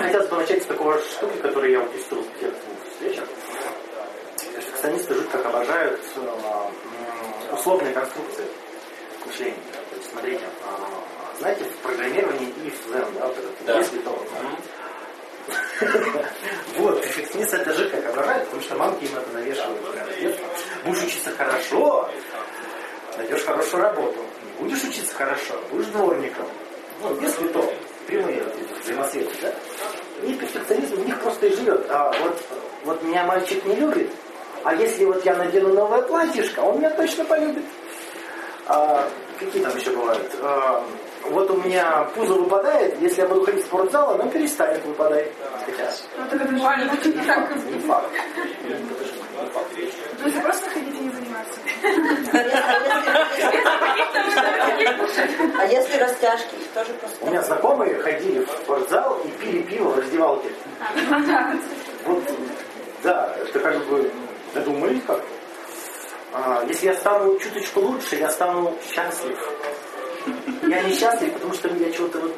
Хотелось бы начать с такого штуки, которую я испытывал в тех встречах. Перфекционисты жутко обожают условные конструкции мышления. То есть, смотрите, а, знаете, в программировании if then, да, вот этот, Да. если то. Вот, перфекционист это же как обожает, потому что мамки им это навешивают. Будешь учиться хорошо, найдешь хорошую работу. Не будешь учиться хорошо, будешь дворником. Ну, если то, прямые взаимосвязи, да? И перфекционизм в них просто и живет. А вот, вот меня мальчик не любит, а если вот я надену новое платьишко, он меня точно полюбит. А, какие там еще бывают? А, вот у меня пузо выпадает, если я буду ходить в спортзал, оно перестанет выпадать. Хотя, Ну, так это буквально не так. не факт. Же. То есть просто ходить и не заниматься. А если растяжки, их тоже У меня просто... знакомые ходили в спортзал и пили пиво в раздевалке. Вот, да, это как бы додумались как а, Если я стану чуточку лучше, я стану счастлив. Я не счастлив, потому что я чего-то вот,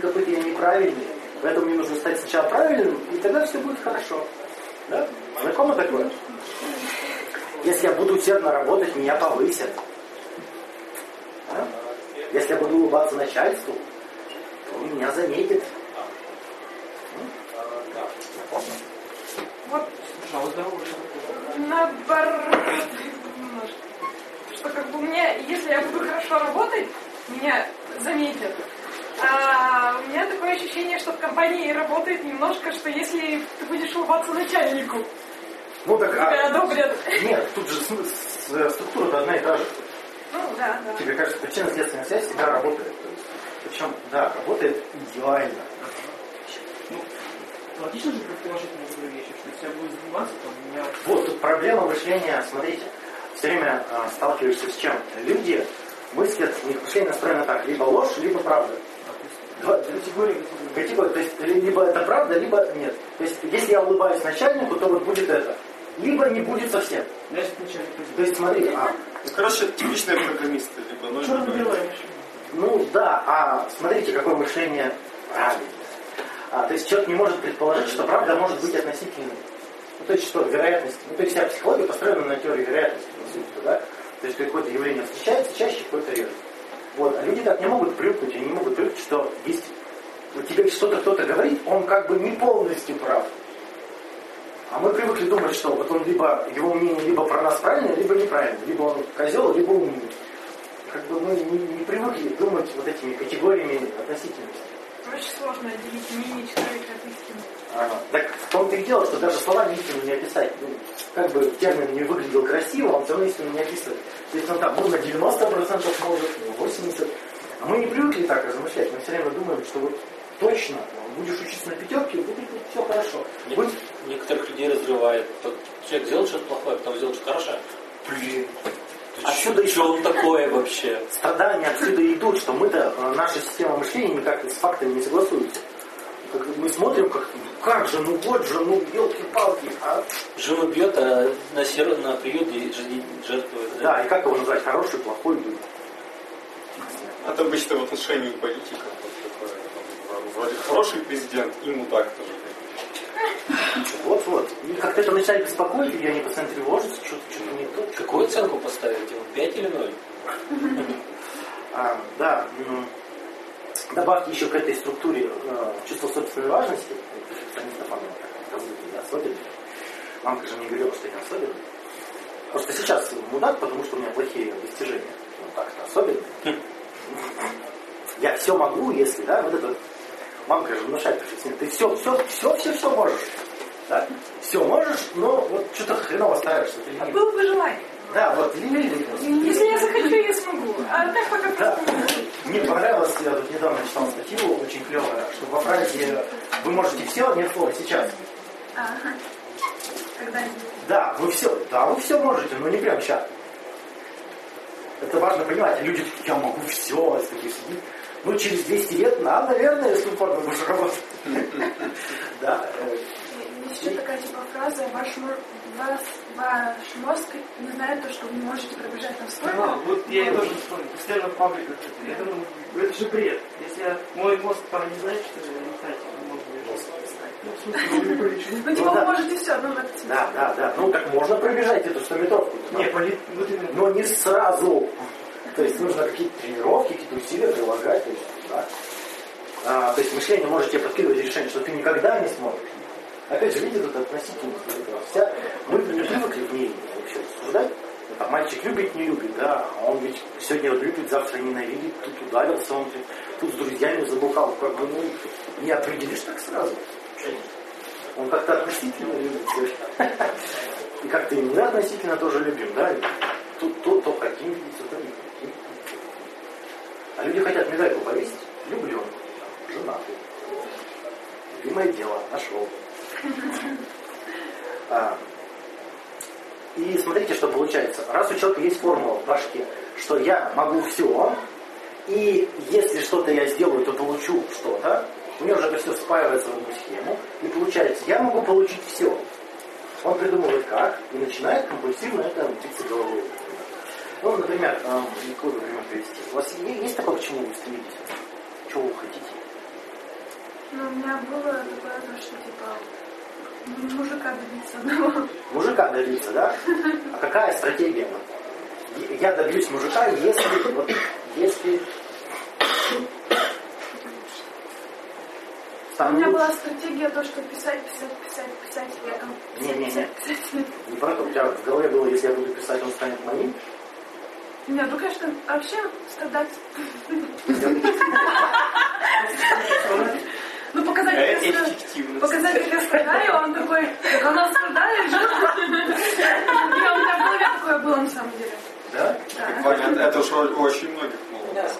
какой-то я неправильный. Поэтому мне нужно стать сначала правильным, и тогда все будет хорошо. Да? Знакомо такое? Если я буду усердно работать, меня повысят. Да? Если я буду улыбаться начальству, то меня заметит. Вот наоборот. немножко. Что как бы мне, если я буду хорошо работать, меня заметят. А у меня такое ощущение, что в компании работает немножко, что если ты будешь улыбаться начальнику, Ну так, тебя а, одобрят. нет, тут же э, структура одна и та же. Ну да, да. Тебе кажется, причинно-следственная связь всегда работает. Причем, да, работает идеально. Ну, логично же предположить некоторые вещи, что если я буду заниматься, то у меня... Вот тут проблема мышления, смотрите, все время а, сталкиваешься с чем? Люди мыслят, у них мышление настроено так, либо ложь, либо правда. Два- Категория, категория. Категория, то есть либо это правда, либо нет. То есть если я улыбаюсь начальнику, то вот будет это. Либо не будет совсем. То есть смотри, а, короче, типичные программисты, либо ноль. Ну да, а смотрите, какое мышление правильное. А, то есть человек не может предположить, что правда может быть относительной. Ну, то есть что, вероятность. Ну, то есть вся психология построена на теории вероятности, по сути, да? То есть какое-то явление встречается чаще, какое-то реже. Вот, а люди так не могут привыкнуть, они не могут привыкнуть, что есть вот тебе что-то кто-то говорит, он как бы не полностью прав. А мы привыкли думать, что вот он либо, его мнение либо про нас правильное, либо неправильно. Либо он козел, либо умный. Как бы мы не, не привыкли думать вот этими категориями относительности. Очень сложно отделить мнение человека от истины. Ага. Так в том-то и дело, что даже словами истину не описать. Ну, как бы термин не выглядел красиво, он все равно истину не описывает. То есть он там на 90% может, на 80%. А мы не привыкли так размышлять. Мы все время думаем, что вот точно будешь учиться на пятерке, будет все хорошо. Будет Некоторых людей разрывает. Тот Человек сделал что-то плохое, потом сделал что-то хорошее. Блин, Отсюда что, что он такое вообще? страдания отсюда идут, что мы-то, э, наша система мышления никак с фактами не согласуется. Как мы смотрим, как, как же, ну вот же, ну елки-палки, а Жену бьет, а на, сер... на приют и жертвует. Да, и как его назвать, хороший, плохой, ну, Это обычно в отношении политиков. вот такое, там, Вроде хороший президент, и мудак тоже. Вот-вот. И как-то это начинает беспокоить, и они постоянно тревожатся, что-то что не то. что-то Какую оценку поставить ему? 5 или 0? А, да, м, добавьте еще к этой структуре э, чувство собственной важности. Перфекционистов оно так развито, да, особенно. Мамка же мне говорила, что я особенный. Просто сейчас мудак, потому что у меня плохие достижения. Ну так-то особенно. Я все могу, если, да, вот это мамка же внушает перфекционизм. Ты все, все, все, все, все можешь. Да? Все можешь, но вот что-то хреново стараешься. Ты А было бы желание. Да, вот ленивый просто. Если я захочу, я смогу. А так пока Да. Мне понравилось, я тут недавно читал статью, очень клевая, что во фразе «Вы можете все, нет слова сейчас». Ага. Когда-нибудь. Да, вы все, да, вы все можете, но не прям сейчас. Это важно понимать. Люди такие, я могу все, такие сидит. Ну, через 200 лет, да, наверное, если упорно будешь работать. Да. еще такая типа фраза, ваш, ваш мозг не знает то, что вы не можете пробежать Да, настолько. вот я и тоже вспомнил. Постоянно в пабликах. Я думаю, это же бред. Если я- мой мозг там не знает, что. Ну, он не полечу. Ну, типа, Ну, да. вы можете все на это Да, да, да. Ну так можно пробежать эту 100 метровку. Не, полет, вот именно. но не сразу. То есть нужно какие-то тренировки, какие-то усилия прилагать. То есть, да. А, то есть мышление может тебе подкидывать решение, что ты никогда не сможешь. Опять же, видите, тут относительно. Вся, мы не привыкли в ней вообще рассуждать. Там, мальчик любит, не любит, да, а он ведь сегодня вот любит, завтра ненавидит, тут ударился, он тут, с друзьями забухал, как бы, ну, не определишь так сразу. Он как-то относительно любит. И как-то мы относительно тоже любим, да? Тут то, то не хотим. А люди хотят медальку повесить. Люблю. Женатый. Любимое дело. Нашел. А, И смотрите, что получается. Раз у человека есть формула в башке, что я могу все, и если что-то я сделаю, то получу что-то, у него уже это все спаивается в одну схему, и получается, я могу получить все. Он придумывает как, и начинает компульсивно это биться головой. Ну, например, э, какой бы пример привести? У вас есть такое, к чему вы стремитесь? Чего вы хотите? Ну, у меня было такое, то, что, типа, мужика добиться одного. Мужика добиться, да? А какая стратегия? Я добьюсь мужика, если, вот, если У стану меня была стратегия то, что писать, писать, писать, писать, я там писать, Не-не-не. писать, писать. Не про то, у тебя в голове было, если я буду писать, он станет моим. Нет, ну, конечно, вообще страдать. Ну, показать, А как это я, эффективность. показать, как я страдаю, он такой, она страдает, же. И у меня в голове такое было на самом деле. Да? Да. Ваня, это же роль у очень многих молодых.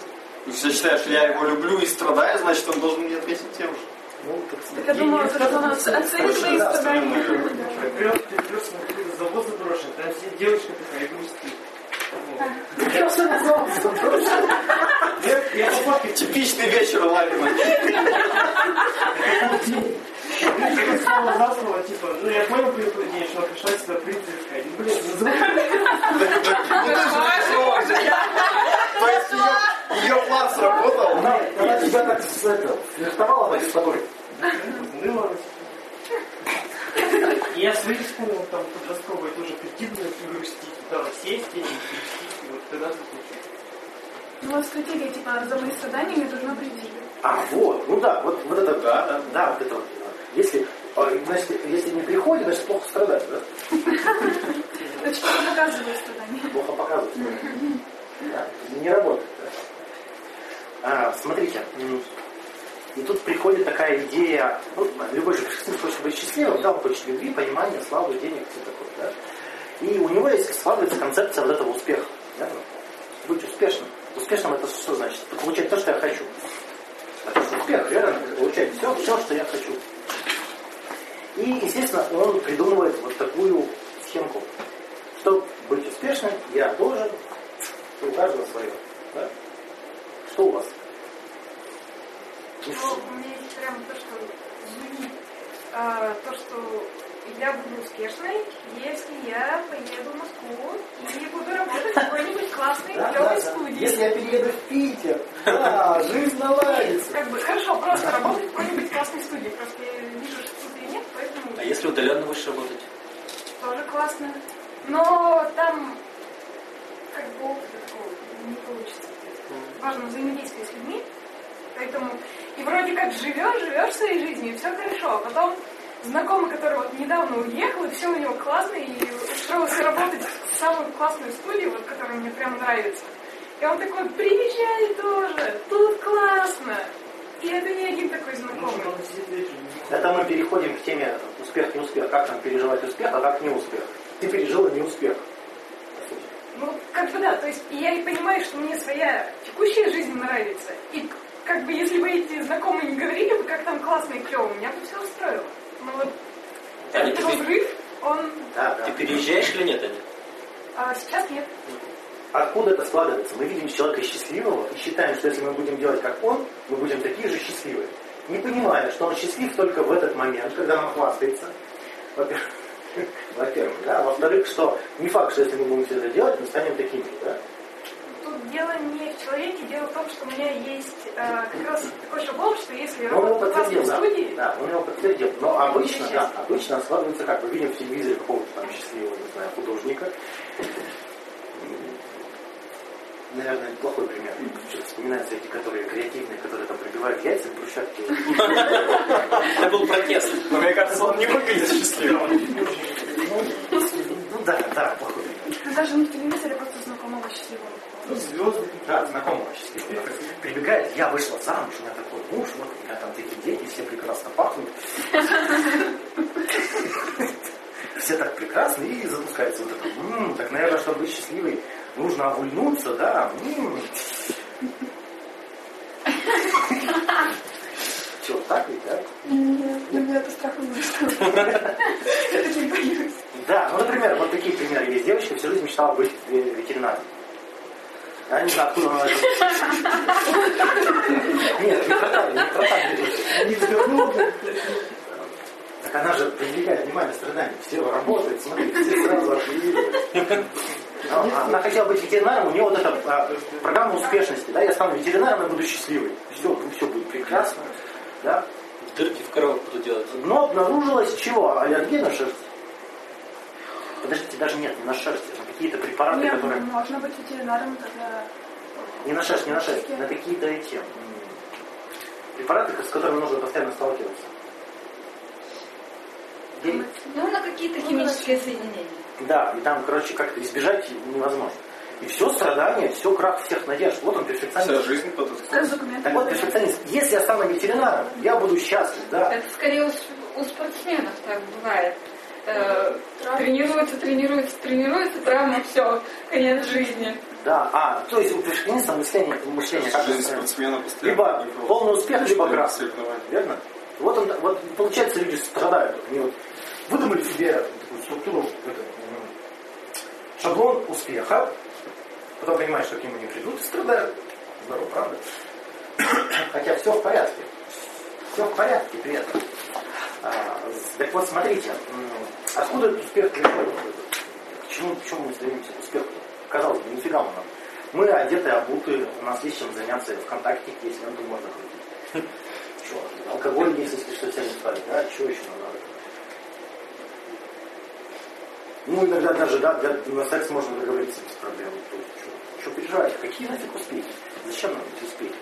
Ну, Все считают, что я его люблю и страдаю, значит, он должен мне ответить тем же. Ну, так Так я думала, что он оценит свои да, страдания. Какой-то завод заброшен, там сидит девочка такая и грустит. Я все просто. Я, я Типичный вечер Ларина. Слово, типа, ну я понял день, что пришла сюда принца искать. Ну, блин, называй. То есть ее, план сработал. Она, тебя так с это, флиртовала так с тобой. И я свои вспомнил, там, подростковые тоже прикидывать и грустить. Там, сесть тогда ты случится. Ну, вот стратегия, типа, за мои страдания мне должна прийти. А, вот, ну да, вот, вот это, Да, да. да, вот это вот. Если, а, значит, если не приходит, значит плохо страдать, да? Значит, я показываю страдания. Плохо показывать. Да? Не работает. Да? А, смотрите, и тут приходит такая идея, ну, любой же сын хочет быть счастливым, да, он хочет любви, понимания, славы, денег, все такое, да? И у него есть складывается концепция вот этого успеха. Да? Быть успешным. Успешным это что значит? Получать то, что я хочу. Это успех, верно? Получать все, все, что я хочу. И, естественно, он придумывает вот такую схемку. Чтобы быть успешным, я должен, у каждого свое. Да? Что у вас? Ну, у меня есть прям то, что звучит, а, то, что я буду успешной, если я поеду в Москву и буду работать в какой-нибудь классной, Да, клевой да, студии. Если я перееду в Питер, да, жизнь наладится. Как бы хорошо, просто работать в какой-нибудь классной студии. Просто я вижу, что тут ее нет, поэтому А если удаленно будешь работать? тоже классно. Но там как бы опыта такого не получится. Важно взаимодействие с людьми. Поэтому и вроде как живешь, живешь своей жизнью, и все хорошо. А потом знакомый, который вот недавно уехал, и все у него классно, и устроился работать в самую классную студию, вот, которая мне прям нравится. И он такой, приезжай тоже, тут классно. И это не один такой знакомый. вечером. Это мы переходим к теме успех, не успех. Как нам переживать успех, а как не успех. Ты пережила не успех. Ну, как бы да, то есть я и понимаю, что мне своя текущая жизнь нравится. И как бы если бы эти знакомые не говорили бы, как там классно и клево, меня бы все устроило. Но вот этот ты разрыв, он Да, Ты да. переезжаешь или нет, Аня? а, сейчас нет. Откуда это складывается? Мы видим человека счастливого и считаем, что если мы будем делать как он, мы будем такие же счастливые. Не понимая, что он счастлив только в этот момент, когда он хвастается. Во-первых, во-первых, да. Во-вторых, что не факт, что если мы будем все это делать, мы станем такими да. Тут дело не в человеке, дело в том, что у меня есть э, как раз такой шаблон, что если Ну, он его работать в подтвердил, да. студии, Да, он его подтвердил. Но обычно, да, обычно складывается как? Мы видим в телевизоре какого-то там счастливого, не знаю, художника. Наверное, плохой пример. Что-то вспоминаются эти, которые креативные, которые там пробивают яйца в брусчатке. Это был протест. Но мне кажется, он не выглядит счастливым. Ну да, да, плохой пример. Ну, Даже в телевизоре, а просто знакомого счастливого. Ну, звезды. Да, знакомого счастливого. Прибегает, я вышла замуж, у меня такой муж, вот у меня там такие дети, все прекрасно пахнут. Все так прекрасны и запускается вот это. «М, так, наверное, чтобы быть счастливой, нужно овульнуться, да? М». Че, так ведь, да? Нет, для меня это страх Я так не боюсь. Да, ну, например, вот такие примеры есть. Девочка всю жизнь мечтала быть ве- ветеринаром. Я не знаю, откуда она это... Нет, не про так, не про так. Не взглянул. Так она же привлекает внимание страданий. Все работают, смотри, все сразу. Но Она хотела быть ветеринаром, у нее вот эта а, программа успешности. Да, я стану ветеринаром и буду счастливой. Все, все будет прекрасно. Да? Дырки в коровах буду делать. Но обнаружилось чего? Аллергия на шерсть. Подождите, даже нет, не на шерсть, а какие-то препараты, Нет, которые... ну, можно быть ветеринаром, тогда... Не на шерсть, не на шерсть, на какие-то эти препараты, с которыми нужно постоянно сталкиваться. И- Ну, на какие-то химические соединения. да, и там, короче, как-то избежать невозможно. И все страдания, все крах всех надежд. Вот он Вся перфекционист. жизнь под. Так вот, перфекционист. Если я стану ветеринаром, я буду счастлив, да. Это скорее у спортсменов так бывает. Э, тренируется, тренируется, тренируется, травма, все, конец жизни. Да, а, то есть у перфекциониста мышление, мышление как Жизнь спортсмена постоянно. Либо полный успех, либо крах. Верно? Вот, он, вот получается, люди страдают. Они вот выдумали себе такую структуру, это, м, шаблон успеха, потом понимаешь, что к нему не придут, и страдают. Здорово, правда? Хотя все в порядке. Все в порядке при этом. А, так вот, смотрите, откуда этот успех приходит? К чему, мы стремимся? К успеху. Казалось бы, нифига мы нам. Мы одеты, обуты, у нас есть чем заняться, ВКонтакте есть, ленту можно крутить. Что, алкоголь есть, если что, себя не да? Чего еще нам надо? Ну, иногда даже, да, для, на секс можно договориться без проблем. То есть, что, что переживать? Какие нафиг успехи? Зачем нам эти успехи?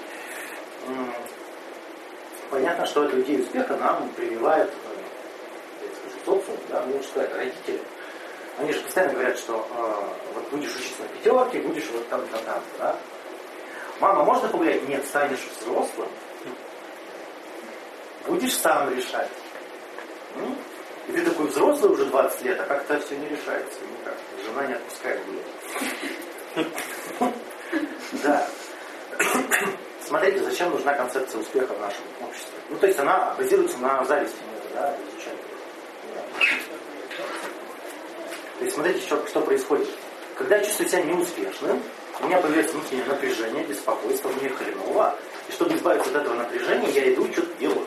Понятно, что эту идею успеха нам прививает, э, социум, да, ну, сказать, родители. Они же постоянно говорят, что э, вот будешь учиться на пятерке, будешь вот там, там, там, да? Мама, можно погулять? Нет, станешь взрослым, будешь сам решать. М? И ты такой взрослый уже 20 лет, а как-то все не решается никак. Жена не отпускает гулять. Да. Смотрите, зачем нужна концепция успеха в нашем обществе. Ну, то есть она базируется на зависти, это, да, изучаем. Да. То есть смотрите, что, что происходит. Когда я чувствую себя неуспешным, у меня появляется внутреннее напряжение, беспокойство, мне хреново. И чтобы избавиться от этого напряжения, я иду и что-то делаю.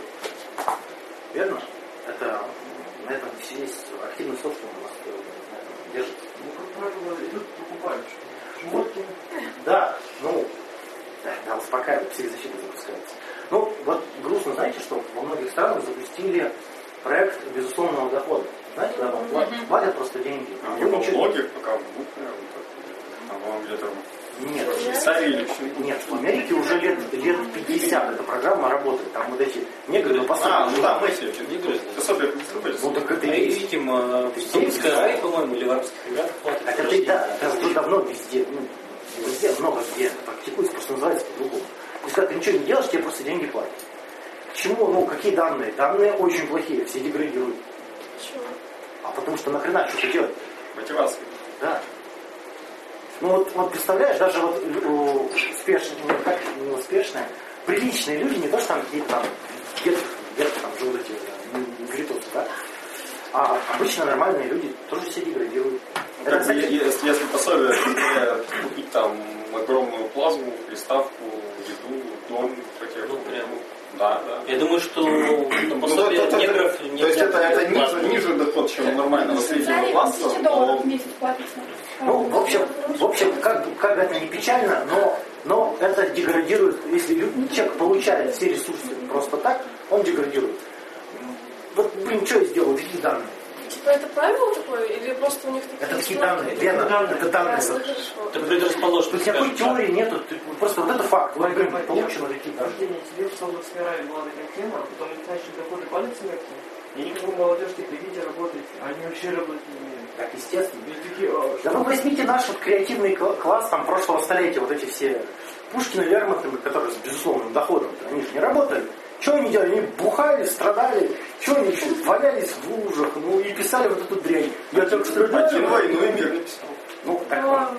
Верно? Это на этом весь активный социум у нас э, держится. Ну, как правило, идут покупают. Шмотки. Да, ну, да, да, успокаивает, психозащита запускается. Ну, вот грустно, знаете, что во многих странах запустили проект безусловного дохода. Знаете, да, вам платят, платят просто деньги. А Вы во ничего- многих пока будет, наверное, так. А вам где-то Нет, нет, в Америке уже лет, лет 50 эта программа работает. Там вот эти негры на А, ну да, мы себе Негры. Особенно приступать. Ну так это И, видимо, в Аравии, по-моему, или в Арабских Эмиратах платят. Так это и да, это уже давно везде, ну, везде, много где практикуется, просто называется по-другому. То есть, когда ты ничего не делаешь, тебе просто деньги платят. К чему, ну, какие данные? Данные очень плохие, все деградируют. А потому что нахрена что-то делать? Мотивация. Да. Ну вот, вот представляешь, даже вот у успешные, ну, как не успешные, приличные люди, не то что там какие-то там где-то, где-то там живут эти э, гритосы, да? А обычно нормальные люди тоже все деградируют. Это, Как кстати, если, если пособие купить там огромную плазму, приставку, еду, дом, ипотеку. Ну, прям. Да, да. Я думаю, что Ну, после то- то- негров... То есть это, это ниже, ниже доход, чем у нормального среднего Швейцарии класса, но в месяц платится. Ну, в общем, в общем как, как это не печально, но, но это деградирует, если человек получает все ресурсы просто так, он деградирует. Вот, блин, что я сделал, такие данные. Типа это правило такое? Или просто у них такие... Это такие данные, Лена, это данные. Ясно, хорошо. Ты предрасположен. Тут никакой теории нету, ты- просто вот это факт. Вот, блин, Я- получено такие данные. Тебе в словно сфера была таким темам, потом начали доходы падать смерти. И они как бы молодежь типа, видите, работаете, а они вообще работать не умеют. Так, естественно. Такие, «А, Да вы возьмите наш вот креативный кла- класс там прошлого столетия, вот эти все Пушкины, Лермонтовы, которые с безусловным доходом, они же не работали. Что они делали? Они бухали, страдали, что они еще валялись в лужах, ну и писали вот эту дрянь. Я так Один страдаю. войну и мир написал. Ну, так вот.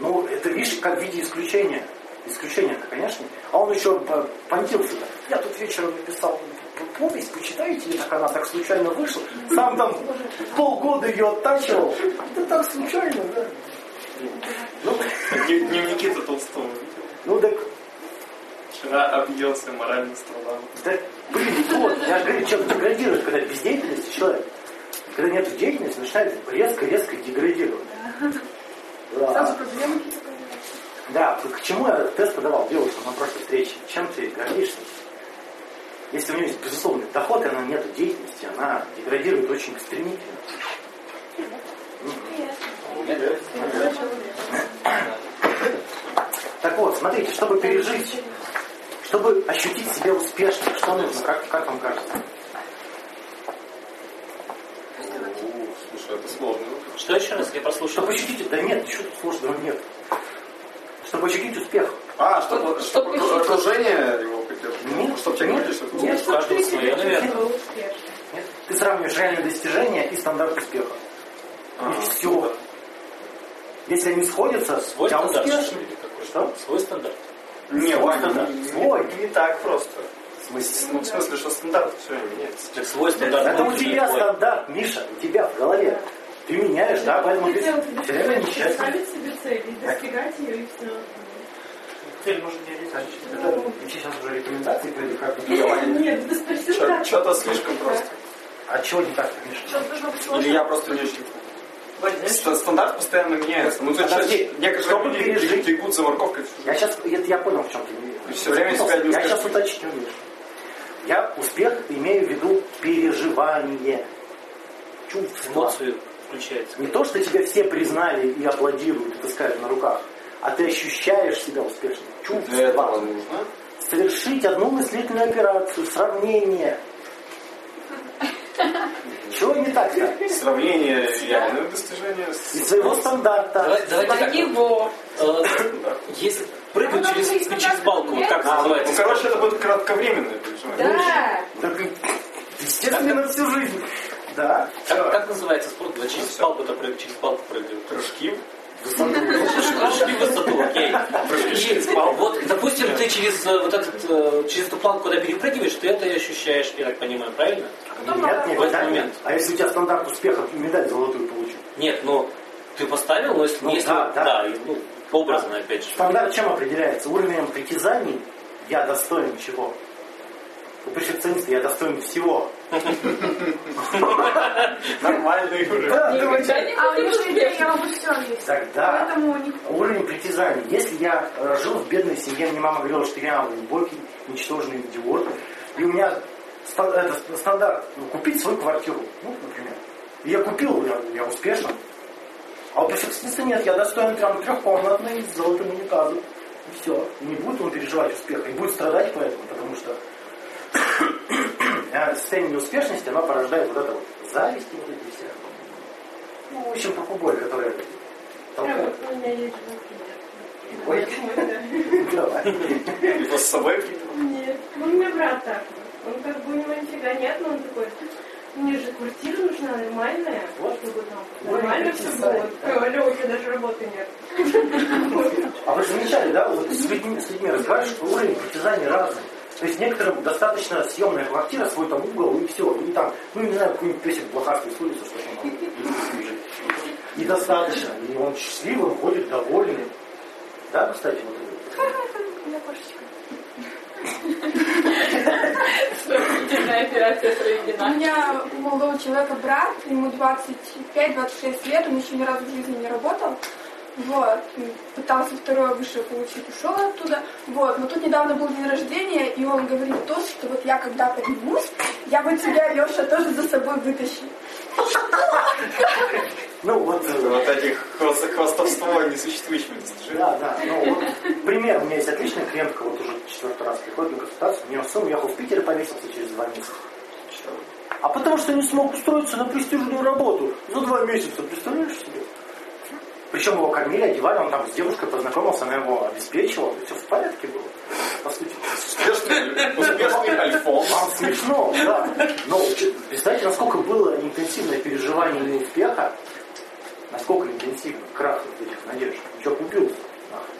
Ну, это, видишь, как в виде исключения. Исключение, конечно. А он еще по- понтился. Я тут вечером написал повесть, почитайте, как она так случайно вышла. Сам там полгода ее оттачивал. Да так случайно, да. Ну, Днев- Дневники-то Толстого ну так, Вчера объелся, морально страдал. так, блин, вот, я же говорю, человек деградирует, когда без деятельности человек. Когда нет деятельности, начинает резко-резко деградировать. Да. Сразу проблемы. Да, к чему я тест подавал девушкам на прошлой встрече? Чем ты гордишься? Если у нее есть безусловный доход, и она нет деятельности, она деградирует очень стремительно. Так вот, смотрите, чтобы пережить, чтобы ощутить себя успешным, что нужно, как, как вам кажется? О, Слушай, это сложно. Что еще раз я прослушал? Чтобы ощутить, да нет, ничего тут сложного нет. Чтобы ощутить успех. А, чтобы, Чтобы чтобы окружение его поддерживало. Нет, чтобы тебе нет, что ты нет. Каждого свое, наверное. Нет? Ты сравниваешь реальные достижения и стандарт успеха. И все. Если они сходятся, Свой я успешный. Что? Свой стандарт. Не, Свой Ваня, стандарт. не, Свой. не так просто. В смысле? Ну, в смысле, что стандарт все меняется. Так свой стандарт. Это у тебя стандарт, Миша, у тебя в голове. Ты меняешь, да, поэтому ты все время несчастный. Ставить себе цель и достигать ее, и все. Цель может не обязательно. Это сейчас уже рекомендации пойдут, как бы. Нет, ты спросил? Что-то слишком просто. А чего не так, Миша? Или я просто не очень помню. Вань, знаешь, Ст- Стандарт постоянно меняется. Ну, Подожди, сейчас некоторые чтобы люди пережить- бегут за морковкой Я сейчас, это я понял, в чем ты всё время себя не Я сейчас уточню, Миша. Я успех имею в виду переживание, чувства. Эмоции включается. Не то, что тебя все признали и аплодируют, и таскают на руках, а ты ощущаешь себя успешным. Чувства. Для этого нужно. Совершить одну мыслительную операцию, сравнение. Чего не так-то? Сравнение реального достижения с... И своего стандарта. Давай- Давайте так. Его. Э, Если прыгать Ну, через, через балку, вот как Ну, называется? короче, это будет кратковременное. Да. Так, естественно, на всю жизнь. Да. Как, как называется спорт, через балку это прыг, через балку прыгают? Прыжки. Прыжки в высоту, окей. Прыжки. Вот, допустим, ты через э, вот этот, э, через эту планку, когда перепрыгиваешь, ты это ощущаешь, я так понимаю, правильно? Нет, нет, В этот да, момент. А если у тебя стандарт успеха, медаль золотую получил? Нет, ну, ты поставил, но если, Ну, если да, да. и, ну, образно, опять же. Стандарт чем определяется? Уровнем притязаний я достоин чего? У перфекциониста я достоин всего. Нормальный уровень. Да, А у них успешным. обо всем есть. Тогда уровень притязаний. Если я э, жил в бедной семье, мне мама говорила, что я глубокий, ничтожный идиот, и у меня стандарт ну, купить свою квартиру, ну, например. И я купил, я, я успешен. А у перфекциониста нет, я достоин прям трехкомнатной с золотым унитазом. И все. И не будет он переживать успеха, и будет страдать поэтому, потому что а состояние неуспешности, оно порождает вот это вот зависть и вот эти все. Ну, в общем, покуболь, которая толкает. У меня есть Ой, давай. Его с собой. Нет, ну у меня брат так. Он как бы у него нифига нет, но он такой, мне же квартира нужна нормальная, Вот. чтобы там Ой, нормально все было. сайты, да. Алло, у тебя даже работы нет. А вы замечали, да, вот с людьми, с людьми разговариваешь, что уровень притязаний разный. То есть некоторым достаточно съемная квартира, свой там угол и все. И там, ну не знаю, какой-нибудь песик блохастый с улицы, что там жить. И достаточно. И он счастливый, ходит довольный. Да, кстати, вот это. у меня кошечка. У меня у молодого человека брат, ему 25-26 лет, он еще ни разу в жизни не работал. Вот, пытался второе высшее получить, ушел оттуда. Вот, но тут недавно был день рождения, и он говорит то, что вот я когда поднимусь, я вот тебя, Леша, тоже за собой вытащу. Ну, вот, э, Вот этих хвост- хвастовство несуществующими достижениями. да, да. Ну, вот, пример. У меня есть отличная клиентка, вот уже четвертый раз приходит на консультацию. У нее сын уехал в Питер и повесился через два месяца. А потому что не смог устроиться на престижную работу за два месяца, представляешь себе? Причем его кормили, одевали, он там с девушкой познакомился, она его обеспечивала, все в порядке было, по сути. Успешный, успешный альфон. Вам смешно, да. Но представьте, насколько было интенсивное переживание неуспеха, насколько интенсивно, крах вот этих надежд. Что купился? нахуй.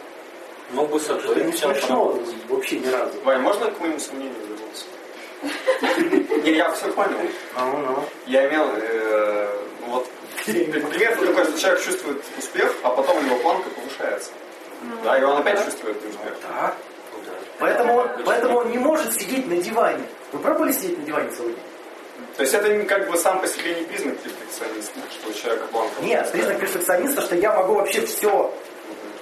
Мог бы Это не смешно вообще ни разу. Вань, можно к моему сомнению вернуться? Не, я все понял. Ну, ну. Я имел, э, вот, пример такой, что человек чувствует успех, а потом его планка повышается. Да, и он опять чувствует успех. Да. Поэтому он, поэтому он не может сидеть на диване. Вы пробовали сидеть на диване целый день? То есть это как бы сам по себе не признак перфекциониста, что у человека планка Нет, признак перфекциониста, что я могу вообще все.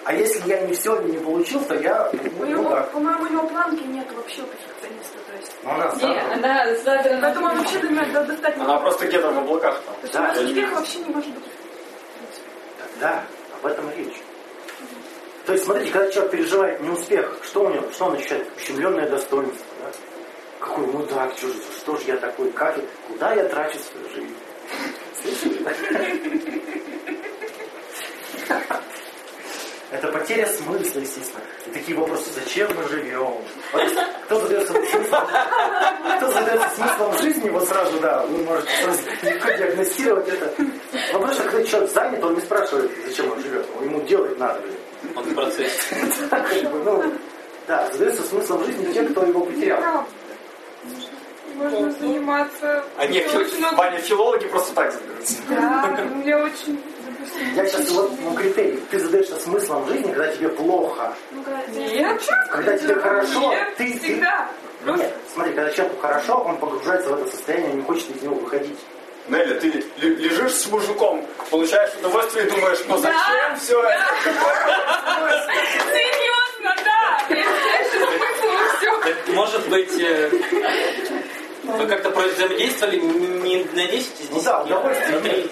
А если я не все не получил, то я, У ну, него, так. по-моему, у него планки нет вообще у перфекциониста. Есть. Ну, Не, да, она задрана. Поэтому он вообще до меня до- достать Она просто где-то в облаках там. То есть Да, у нас я успеха вообще не может быть. Да, об этом речь. То есть, смотрите, когда человек переживает неуспех, что у него, что он ощущает? Ущемленное достоинство. Да? Какой мудак, что, же, что же я такой, как, я- куда я трачу свою жизнь? Слышали, да? Это потеря смысла, естественно. И такие вопросы, зачем мы живем? Вот кто задается смыслом, кто задается смыслом жизни, вот сразу, да, вы можете сразу легко диагностировать это. Вопрос, что когда человек занят, он не спрашивает, зачем он живет. Ему делать надо. Он в процессе. Ну, Да, задается смыслом жизни те, кто его потерял. Правда. Можно заниматься очень много. Ваня филологи просто так задаются. Да, мне очень, Я сейчас вот, ну, критерий, ты задаешься смыслом жизни, когда тебе плохо. Ну, когда Нет, Когда тебе хорошо, Нет, ты... всегда. Нет, смотри, когда человеку хорошо, он погружается в это состояние, он не хочет из него выходить. Нелли, ты лежишь с мужиком, получаешь удовольствие и думаешь, ну зачем все это? Серьезно, да. Может быть, э, вы как-то взаимодействовали не не на 10 из 10? Ну да, удовольствие на три.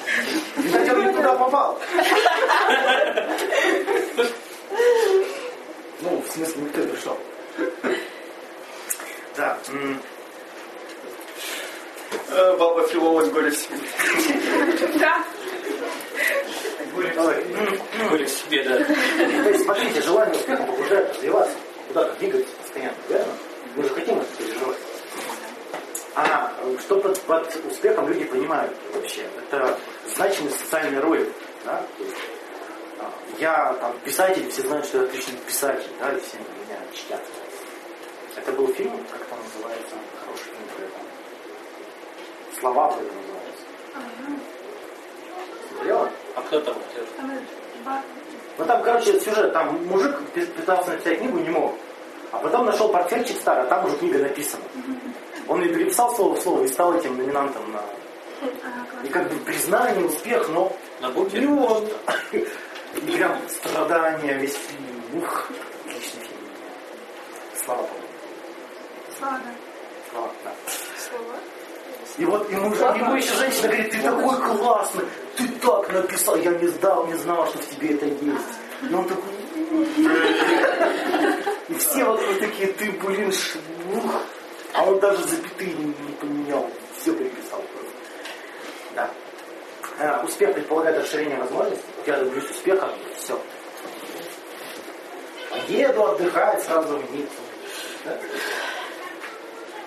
Видать, он не туда попал. Ну, в смысле, не ты пришел. Да. Э, Баба филолог горе в себе. Да. Были в себе, да. То есть, смотрите, желание успеха побуждает развиваться, куда-то двигаться постоянно, верно? Мы же хотим это переживать. А что под, под успехом люди понимают вообще? Это значимость социальной роли. Да? А, я там писатель, все знают, что я отличный писатель, да, и все меня чтят. Это был фильм, как там называется, хороший фильм про это. Слова про это называется. Смотрела? А кто там актер? Ну там, короче, сюжет, там мужик пытался написать книгу, не мог. А потом нашел портфельчик старый, а там уже книга написана. Он ее переписал слово в слово и стал этим номинантом на... Класс. И как бы признание, успех, но На буке? не он. И прям страдания, весь фильм. Ух, отличный фильм. Слава Богу. Слава, да. Слава, да. И вот ему, ему еще женщина говорит, ты такой классный, ты так написал, я не знал, не знала, что в тебе это есть. И он такой... И все вокруг такие, ты, блин, шлюх. А он даже запятые не, поменял, все переписал просто. Да. Э, успех предполагает расширение возможностей. Вот я добьюсь успеха, все. Еду отдыхать сразу в Ниццу. Да?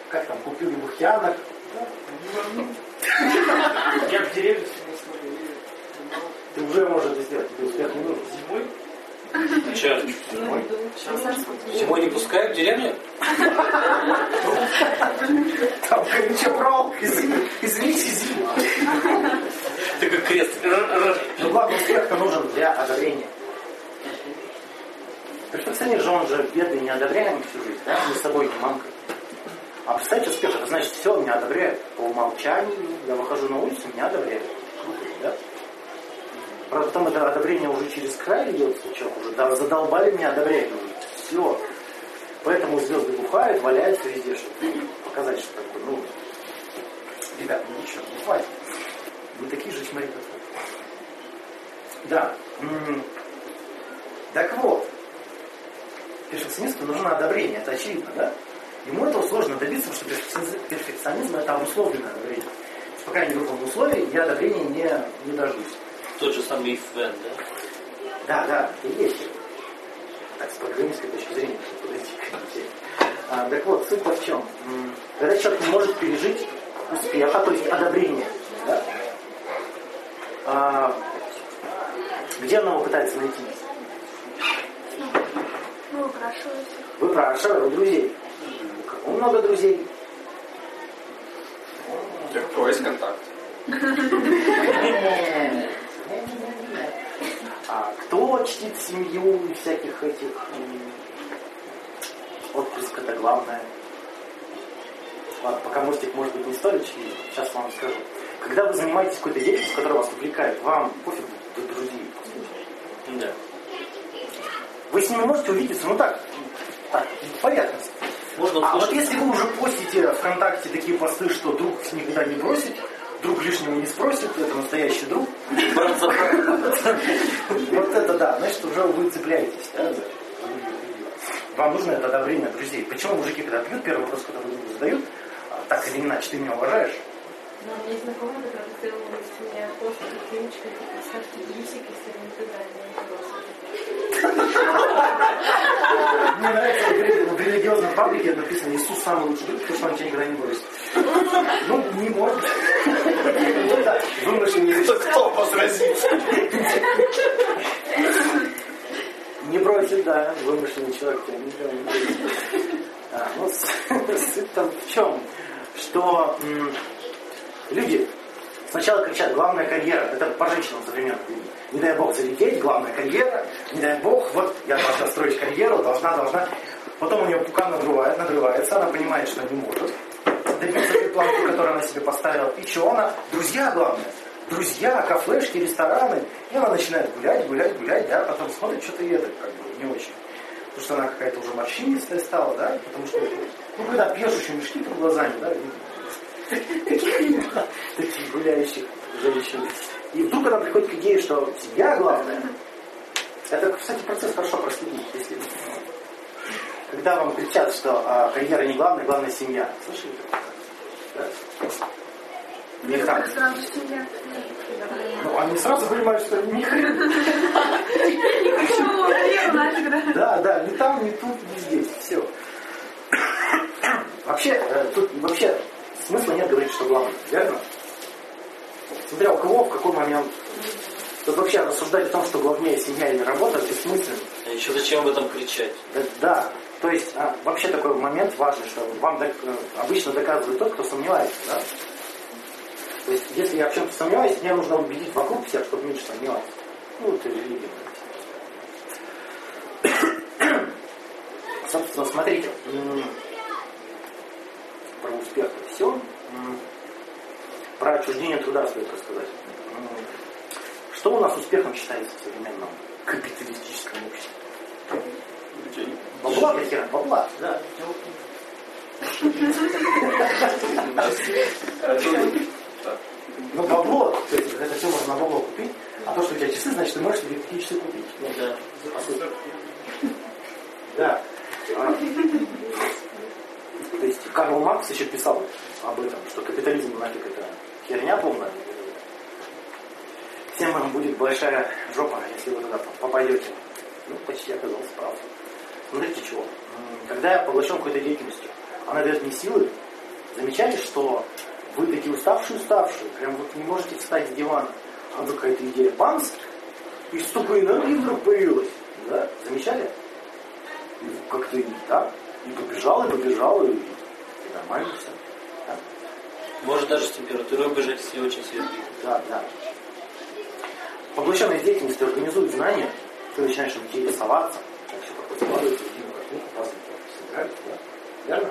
Как там, купил бухтянок. Я в смотрел. Ты уже можешь это сделать, тебе успех не нужен. Зимой? Че, Зимой. не пускают в деревню? Там колючая проволока, извини- извините, зима. Ты как крест. Ну ладно, успех-то нужен для одобрения. Перфекционист же, он же бедный, неодобряемый всю жизнь, да? Ни с собой, ни мамкой. А представьте успех, это значит, все, меня одобряют. По умолчанию я выхожу на улицу, меня одобряют. Да? Правда, потом это одобрение уже через край идет, что уже да, задолбали меня одобрять. Все. Поэтому звезды бухают, валяются везде, чтобы показать, что бы, ну, ребят, ну ничего, не хватит. Вы такие же чмари, как. Да. Так вот, перфекционисту нужно одобрение, это очевидно, да? Ему этого сложно добиться, потому что перфекционизм, это обусловленное одобрение. Пока я не выполню условия, я одобрения не, не дождусь. Тот же самый Ивен, да? Да, да, и есть. Так, с программистской точки зрения, подойти. А, так вот, суть в чем? Когда человек не может пережить успеха, то есть одобрение, да? а, где он его пытается найти? Ну. Выпрашиваю у друзей. У кого много друзей? Кого есть контакт. А кто чтит семью и всяких этих м, отпрыск это главное. Ладно, пока мостик может быть не столь сейчас вам скажу. Когда вы занимаетесь какой-то деятельностью, которая вас увлекает, вам пофиг до друзей. Да. Вы с ними можете увидеться, ну так, так, в поверхности. Можно А вот если вы уже постите ВКонтакте такие посты, что друг никогда не бросит, друг лишнего не спросит, это настоящий друг, вот это да, значит уже вы цепляетесь. Вам нужно это одобрение друзей. Почему мужики, когда пьют, первый вопрос, который другу задают, а, так или иначе, ты меня уважаешь? Но у меня знакомая, которая сделала у меня девочкой, типа, ставьте плюсик, если не. Мне нравится, в рели- в религиозном паблике написано «Иисус самый лучший друг, потому что он тебя никогда не бросит». Ну, не может. Ну Вымышленный язык. Кто возразит? Не бросит, да, вымышленный человек тебя никогда не бросит. А, ну, с- суть там в чем? Что люди сначала кричат «главная карьера», это по женщинам современных людей. Не дай бог залететь, главная карьера, не дай бог, вот я должна строить карьеру, должна, должна. Потом у нее пукан надрывает, надрывается, она понимает, что не может добиться той планки, которую она себе поставила. И что она? Друзья, главное. Друзья, кафешки, рестораны. И она начинает гулять, гулять, гулять, да, потом смотрит, что-то и это как бы не очень. Потому что она какая-то уже морщинистая стала, да, потому что, ну, когда пьешь еще мешки под глазами, да, таких гуляющих женщин. И вдруг она приходит к идее, что семья главное. Это, кстати, процесс хорошо проследить. Если... Когда вам кричат, что а, карьера не главная, главная семья. Слышали? Да? Не так. Сразу семья. Ну, они сразу понимают, что ни хрена. Да? Да, ни там, ни тут, ни здесь. Все. Вообще, э, тут вообще смысла нет говорить, что главное, верно? Смотря у кого, в какой момент. Тут вообще рассуждать о том, что главнее семья или работа, бессмысленно. А еще зачем об этом кричать? Да, да. то есть а, вообще такой момент важный, что вам док- э, обычно доказывает тот, кто сомневается. Да? То есть если я в чем-то сомневаюсь, мне нужно убедить вокруг всех, чтобы меньше сомневаться. Ну, это религия. Собственно, смотрите, про успех все. Про отчуждение труда стоит рассказать. М, Что у нас успехом считается в современном капиталистическом обществе? Бабла, до хера, бабла, да. Ну, бабло, то есть это все можно бабло купить, а то, что у тебя часы, значит, ты можешь себе такие часы купить. Ну. Да. А, То есть Карл Маркс еще писал об этом, что капитализм нафиг это херня полная. Всем вам будет большая жопа, если вы туда попадете. Ну, почти оказался прав. Смотрите чего. Когда я поглощен какой-то деятельностью, она дает мне силы. Замечаете, что вы такие уставшие-уставшие, прям вот не можете встать с дивана. А вдруг какая-то идея бамс, и столько энергии вдруг появилось. Да? Замечали? Как-то да, и побежал, и побежал, и, и нормально все. Может даже с температурой убежать, если очень сильно. Да, да. Поглощенность деятельности организует знания, ты начинаешь интересоваться, как все такое складывается, единую картинку, пазл собирается, да? Верно?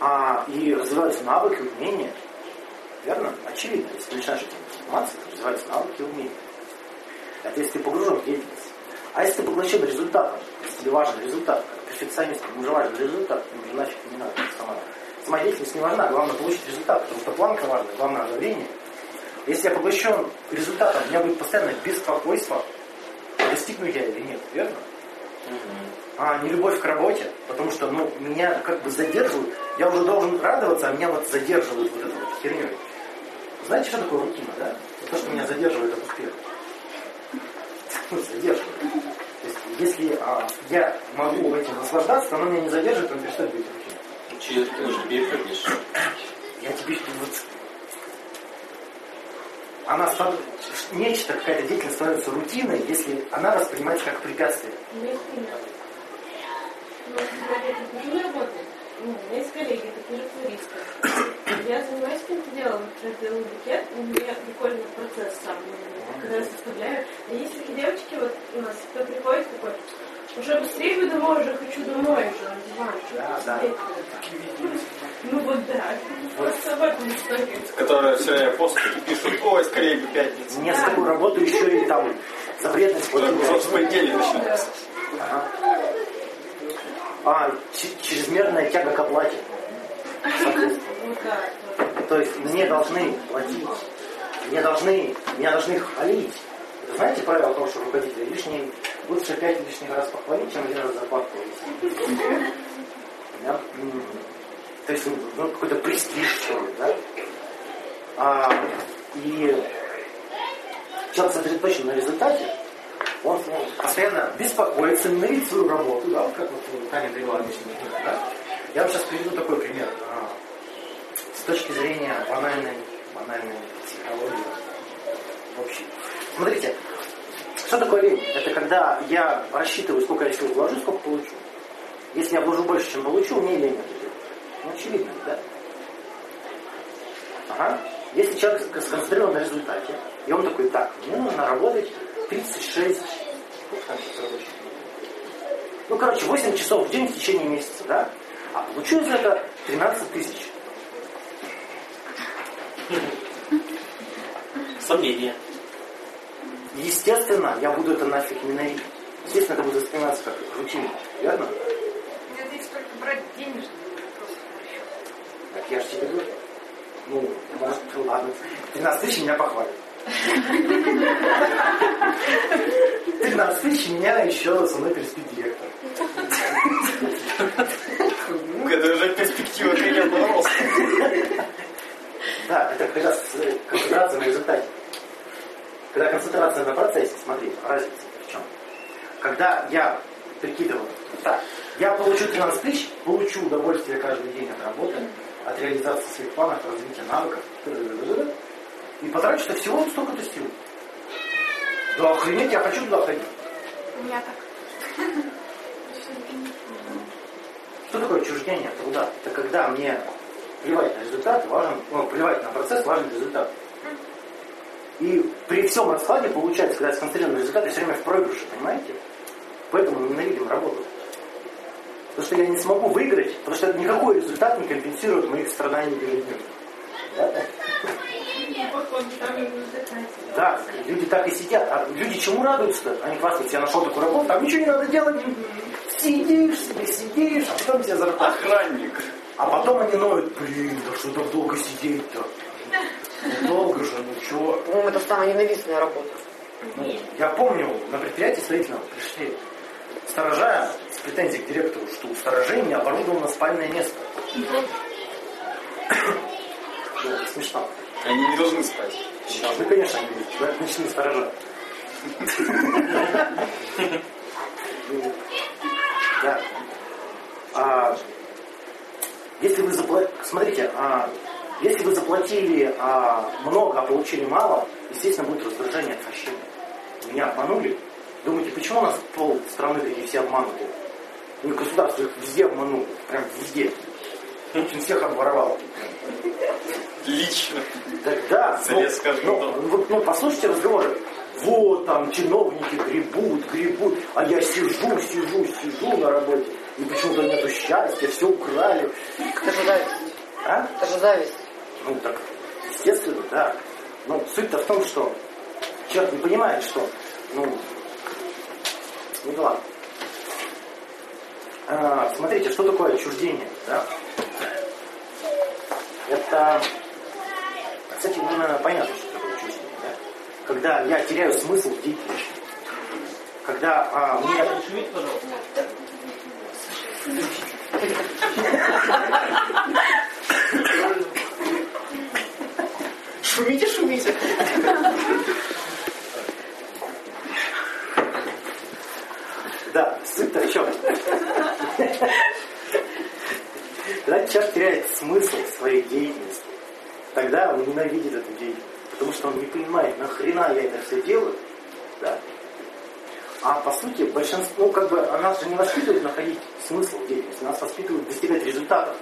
А, и развиваются навыки, умения. Верно? Очевидно. Если ты начинаешь этим заниматься, то развиваются навыки и умения. Это если ты погружен в деятельность. А если ты поглощен результатом, если тебе важен результат, как перфекционист, ему же важен результат, ему же нафиг не надо. Сама, сама деятельность не важна, главное получить результат, потому что планка важна, главное одобрение. Если я поглощен результатом, у меня будет постоянно беспокойство, достигну я или нет, верно? А не любовь к работе, потому что ну, меня как бы задерживают. Я уже должен радоваться, а меня вот задерживают вот этой вот херней. Знаете, что такое рутина, да? То, что меня задерживает от успеха. Ну, задерживает. То есть, если а, я могу этим наслаждаться, то оно меня не задерживает, он перестает быть. Через ты уже переходишь. Я тебе вот она став- нечто, какая-то деятельность становится рутиной, если она воспринимается как препятствие. У меня есть пример. Ну, когда на работу, ну, у меня есть коллеги, такие же флористы. Я занимаюсь каким-то делом, я делаю букет, у меня прикольный процесс сам, ну, когда я составляю. И есть такие девочки, вот у нас, кто приходит такой, уже быстрее бы домой, уже хочу домой, Да, да. Ну вот да, просто об этом история. Которые все время после пишут, ой, скорее бы пятница. Мне с такой работу еще и там запретность Уже платить. с понедельника начинается. Ага. А, чрезмерная тяга к оплате. Вот вот. То есть мне должны платить, мне должны, меня должны хвалить. Знаете правило того, что руководитель лишний, лучше пять лишних раз похвалить, чем один раз зарплату. Да? То есть ну, ну, какой-то престиж, что ли, да? А, и человек сосредоточен на результате, он ну, постоянно беспокоится, ненавидит свою работу, да, как вот Таня привела обычный да? Я вам сейчас приведу такой пример. А, с точки зрения банальной, банальной психологии общей. Смотрите, что такое лень? Это когда я рассчитываю, сколько я сил вложу, сколько получу. Если я вложу больше, чем получу, мне лень это. Ну, очевидно, да? Ага. Если человек ск- сконцентрирован на результате, и он такой, так, мне нужно работать 36, сколько там сейчас рабочих дней? Ну, короче, 8 часов в день в течение месяца, да? А получу из этого 13 тысяч. Сомнения. Естественно, я буду это нафиг ненавидеть. Естественно, это будет восприниматься как рутина. Верно? Нет, здесь только брать денежные счет. Так я же тебе говорю. Ну, может, ладно. 13 тысяч меня похвалят. 13 тысяч меня еще со мной переспит директор. Это уже перспектива карьерного роста. Да, это как раз э, концентрация на результате. Когда концентрация на процессе, смотри, разница в чем. Когда я прикидываю, так, я получу 13 тысяч, получу удовольствие каждый день от работы, от реализации своих планов, развития навыков, и потрачу это всего столько-то сил. Да охренеть, я хочу туда ходить. У меня так. Что такое отчуждение от труда? Это когда мне плевать на результат, важен, ну, плевать на процесс, важен результат. И при всем раскладе получается, когда я сконцентрирован на результате, я все время в проигрыше, понимаете? Поэтому мы ненавидим работу. Потому что я не смогу выиграть, потому что никакой результат не компенсирует моих страданий перед ним. Да? Результат. Люди так и сидят. А люди чему радуются? Они хвастаются, я нашел такую работу, там ничего не надо делать. Сидишь себе, сидишь, а потом тебе зарплата. Охранник. А потом они ноют, блин, да что так долго сидеть-то? Ну, долго же, ну чего? По-моему, это самая ненавистная работа. Ну, я помню, на предприятии строительном пришли сторожа с претензией к директору, что у сторожей не оборудовано спальное место. Ну, смешно. Они не должны спать. Ну, конечно, они да, ночные сторожа. Да. А, если вы заплатили, смотрите, а, если вы заплатили а, много, а получили мало, естественно, будет раздражение, отвращение. Меня обманули. Думаете, почему у нас пол страны такие все обманутые? Ну, государство их везде обмануло, прям везде. Путин всех обворовал. Лично. Тогда, ну, ну, вот, ну, послушайте разговоры. Вот там чиновники гребут, гребут, а я сижу, сижу, сижу на работе. и почему-то нету счастья, все украли. Это же зависть. А? Это же зависть. Ну так, естественно, да. Но суть-то в том, что человек не понимает, что, ну, да ладно. А, смотрите, что такое отчуждение, да? Это, кстати, ну, наверное, понятно, что такое отчуждение, да? Когда я теряю смысл в деятельности. Когда а, мне... Шумите, пожалуйста. Шумите, шумите. Да, суть-то в чем? Когда человек теряет смысл своей деятельности, тогда он ненавидит эту деятельность. Потому что он не понимает, нахрена я это все делаю. Да? А по сути, большинство, ну как бы, а нас же не воспитывают находить смысл в деятельности, нас воспитывают достигать результатов.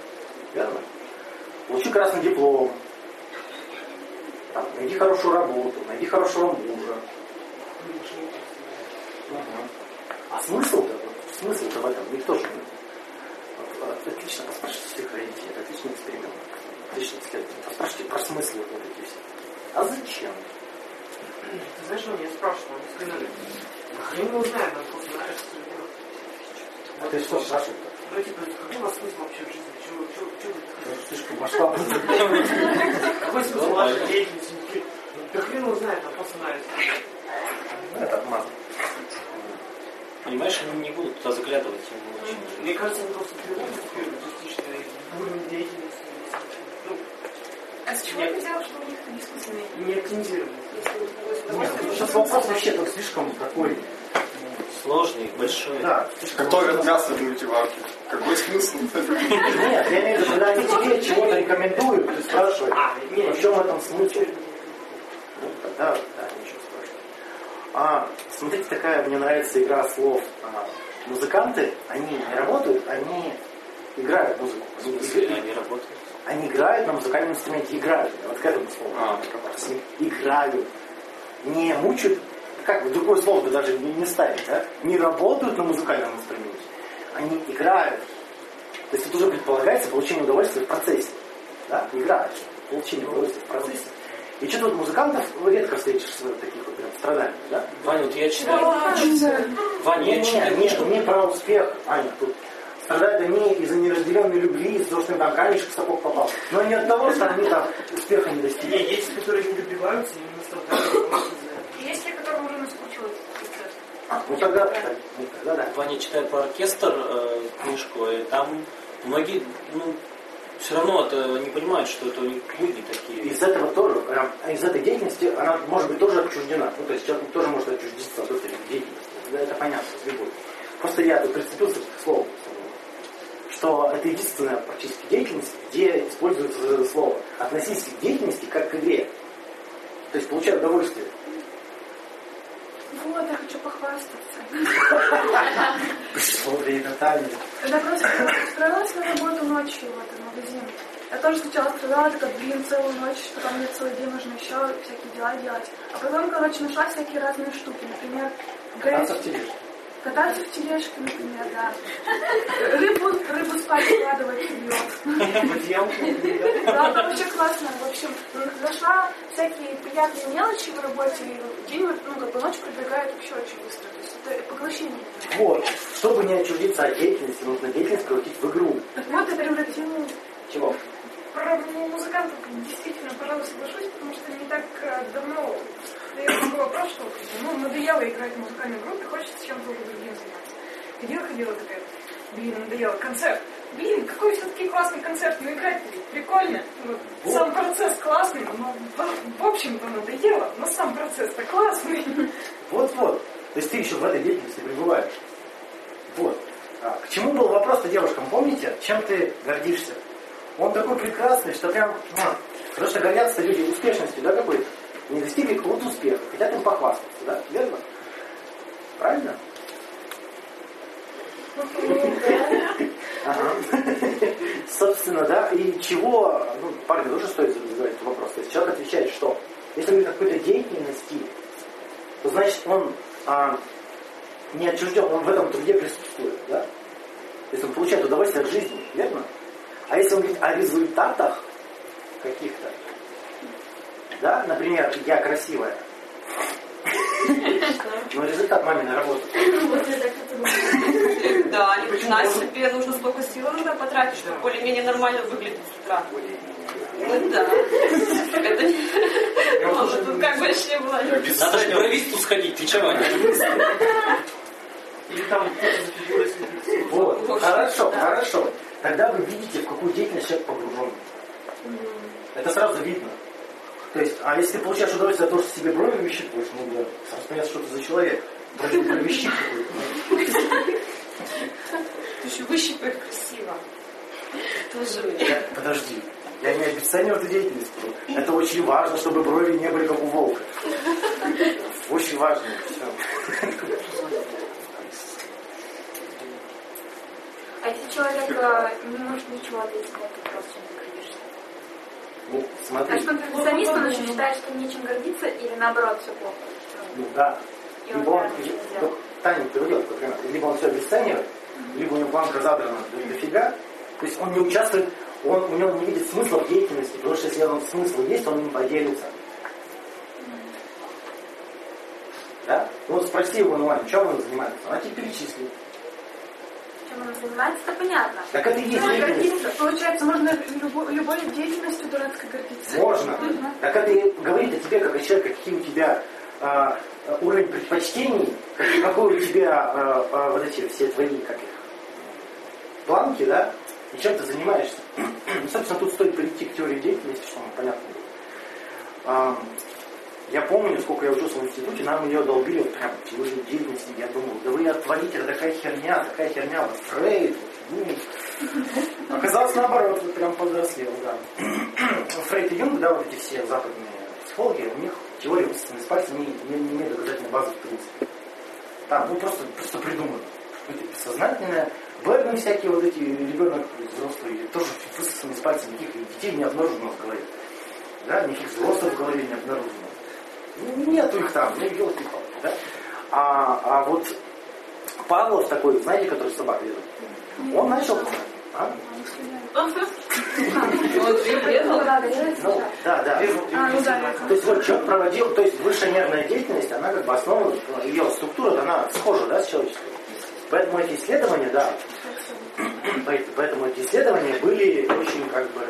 Верно? Получи красный диплом, там, найди хорошую работу, найди хорошего мужа. А смысл-то, смысл-то в этом никто же не Отлично, поспрашивайте всех родителей, это отличный эксперимент, отличный исследование. Поспрашивайте про смыслы вот эти все. А зачем? Ты знаешь, он меня спрашивал, они сказали, а хрен его знает, нам просто нравится. А ты что спрашиваешь? Ну, типа, какой у вас смысл вообще в жизни? Чего, чего, чего Слишком масштабно. Какой смысл вашей деятельности? Да хрен его знает, нам просто нравится. Ну, это обман. Понимаешь, они не будут туда заглядывать. очень. Мне кажется, они просто тревожат частично уровень деятельности. Ну, А с чего ты взял, что у них бессмысленные? не оптимизированы. Нет, ну, сейчас вопрос вообще тут слишком такой, Сложный, большой. да. Готовят мясо для мультиварки. Какой смысл? Нет, я имею в виду, когда они тебе чего-то рекомендуют, ты спрашиваешь, А, нет. в чем этом смысл? Ну, тогда, да, ничего страшного. А, смотрите, такая мне нравится игра слов. А, музыканты, они не работают, они играют музыку. В Они, работают. они играют на музыкальном инструменте, играют. Вот к этому слову. А. Играют. Не мучают, как бы другое слово даже не, не ставить, да? Не работают на музыкальном инструменте. Они играют. То есть это уже предполагается получение удовольствия в процессе. Да? Играешь. Получение удовольствия в процессе. И что тут музыкантов редко встретишь в таких вот прям страданиях, да? Ваня, вот я читаю. Ваня, я читаю не, книжку. не про успех, Аня, тут страдают они из-за неразделенной любви, из-за того, что им там камешек в сапог попал. Но не от того, что они там успеха не достигли. Не, есть, которые не добиваются, и не страдают. просто из-за Есть те, которым уже наскучилось. А, ну тогда, да, ну тогда да. Ваня читает про оркестр э, книжку, и там многие, ну, все равно это не понимают, что это у них будни такие. Из этого тоже, прям, из этой деятельности она может быть тоже отчуждена. Ну, то есть человек тоже может отчуждиться от этой деятельности. Да, это понятно, с любой. Просто я тут прицепился к слову, что это единственная практически деятельность, где используется это слово. Относись к деятельности как к игре. То есть получай удовольствие. Вот, я хочу похвастаться. Смотри, Наталья. Когда просто устроилась на работу ночью в этот магазин, я тоже сначала страдала, такая, блин, целую ночь, что там мне целый день нужно еще всякие дела делать. А потом, короче, нашла всякие разные штуки. Например, тележке. Кататься в тележке, например, да. Рыбу, рыбу спать укладывать бьет. Подъемку. Да, это вообще классно. В общем, нашла всякие приятные мелочи в работе, и день, ну, как бы ночь пробегает вообще очень быстро. То есть это поглощение. Вот. Чтобы не отчуждиться от деятельности, нужно деятельность превратить в игру. Так вот, это превратил Чего? Про музыкантов действительно, пожалуй, соглашусь, потому что не так э, давно такой вопрос, что ну, надоело играть в музыкальной группе, хочется чем-то другим заняться. Ходила, ходила такая, блин, надоело, концерт. Блин, какой все-таки классный концерт, ну играть прикольно. Вот, Сам процесс классный, но в, в общем-то надоело, но сам процесс-то классный. Вот-вот. То есть ты еще в этой деятельности пребываешь. Вот. А, к чему был вопрос-то девушкам? Помните, чем ты гордишься? Он такой прекрасный, что прям... потому что гордятся люди успешностью, да, какой-то? Не достигли какого-то успеха, хотят им похвастаться, да? Верно? Правильно? Собственно, да, и чего, ну, парни, тоже стоит задавать этот вопрос. То есть человек отвечает, что если он какой-то деятельности, то значит он а, не отчужден, он в этом труде присутствует, да? есть он получает удовольствие от жизни, верно? А если он говорит о результатах каких-то, да, например, я красивая, но результат маминой работы. Да, начинай себе, нужно столько сил иногда потратить, чтобы более-менее нормально выглядеть с утра. Ну да. Это. Мама тут как вообще была. Надо же к бровисту сходить, ты чего? Или там Вот, хорошо, хорошо. Тогда вы видите, в какую деятельность человек погружен. Это сразу видно. То есть, а если ты получаешь удовольствие от того, что себе брови выщипываешь, ну, да, сразу понятно, что это за человек. Брови бровищик какой-то. Ты еще выщипаешь красиво. Тоже мне. Подожди, я не обесцениваю эту деятельность. Это очень важно, чтобы брови не были как у волка. Очень важно. Все. А если человек э, не может ничего ответить на этот вопрос, Ну, А смотри. что перфекционист, он еще считает, что нечем гордиться, или наоборот все плохо? Ну да. И он Либо он, сделал. Таня приводила такой пример. Либо он все обесценивает, либо у него планка задрана до- дофига. То есть он не участвует, он, у него не видит смысла в деятельности, потому что если он смысл есть, он им поделится. Да? Ну Вот спроси его, ладно, чем он занимается? Она тебе перечислит. Чем он занимается, это понятно. Так это и есть Да, гордиться. Получается, можно любой, любой деятельностью дурацкой гордиться. Можно. Так это и говорит о тебе, как о человеке, какие у тебя а, уровень предпочтений, как- какой у тебя а, а, вот эти все твои как их, планки, да, и чем ты занимаешься. Ну, собственно, тут стоит прийти к теории деятельности, чтобы понятно я помню, сколько я учился в институте, нам ее долбили вот прям теорию деятельности. Я думал, да вы отвалите, это такая херня, такая херня, вот Фрейд, вот, ну, Оказалось наоборот, вот прям повзрослел, да. Фрейд и Юнг, да, вот эти все западные психологи, у них теория высосанной с пальца не, не, не имеет доказательной базы в принципе. Там, ну просто, просто придумано. Это бессознательное. Бэтмен всякие вот эти, ребенок взрослый, тоже высосанный с пальца, никаких детей не обнаружено в голове. Да, никаких взрослых в голове не обнаружено. Ну, нету их там, ну елки палки да. А, а вот Павлов такой, знаете, который собак ведет, он начал... А? Ну, да, да. Ну То есть вот человек проводил, то есть высшая нервная деятельность, она как бы основана, ее структура, она схожа, да, с человеческой. Поэтому эти исследования, да, поэт- поэтому эти исследования были очень как бы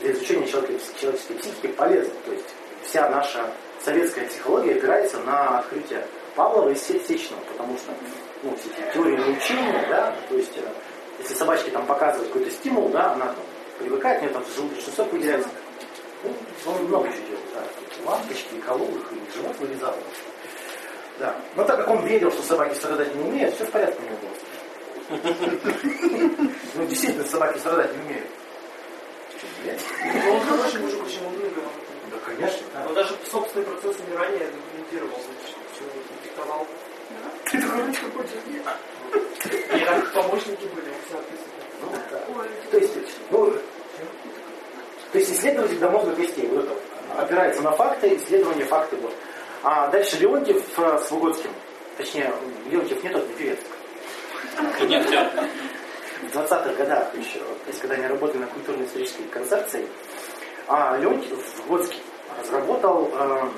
для изучения человека- человеческой психики полезны. То есть вся наша советская психология опирается на открытие Павлова и Се- Сеченова, потому что ну, теории научения, да, то есть э, если собачке там показывают какой-то стимул, да, она там привыкает, у нее там желудочный сок выделяется. Ну, он много чего делает, да. Лампочки, колол и живот вырезал. Да. Но так как он верил, что собаки страдать не умеют, все в порядке у него было. Ну, действительно, собаки страдать не умеют. Ну, он хороший мужик, очень умный. Да, конечно. да. Он даже собственный процесс умирания документировал, все диктовал. Ты такой ручку И там помощники были, он все описывал. Ну, да. То есть, ну, то есть исследователь до мозга костей, вот это опирается на факты, исследование факты. Вот. А дальше Леонтьев э, с Выгодским, точнее, Леонтьев не тот, не певец. И не актер. В 20-х годах еще, то есть когда они работали на культурно-исторической концепции, а Леонтьев Выгодский разработал э,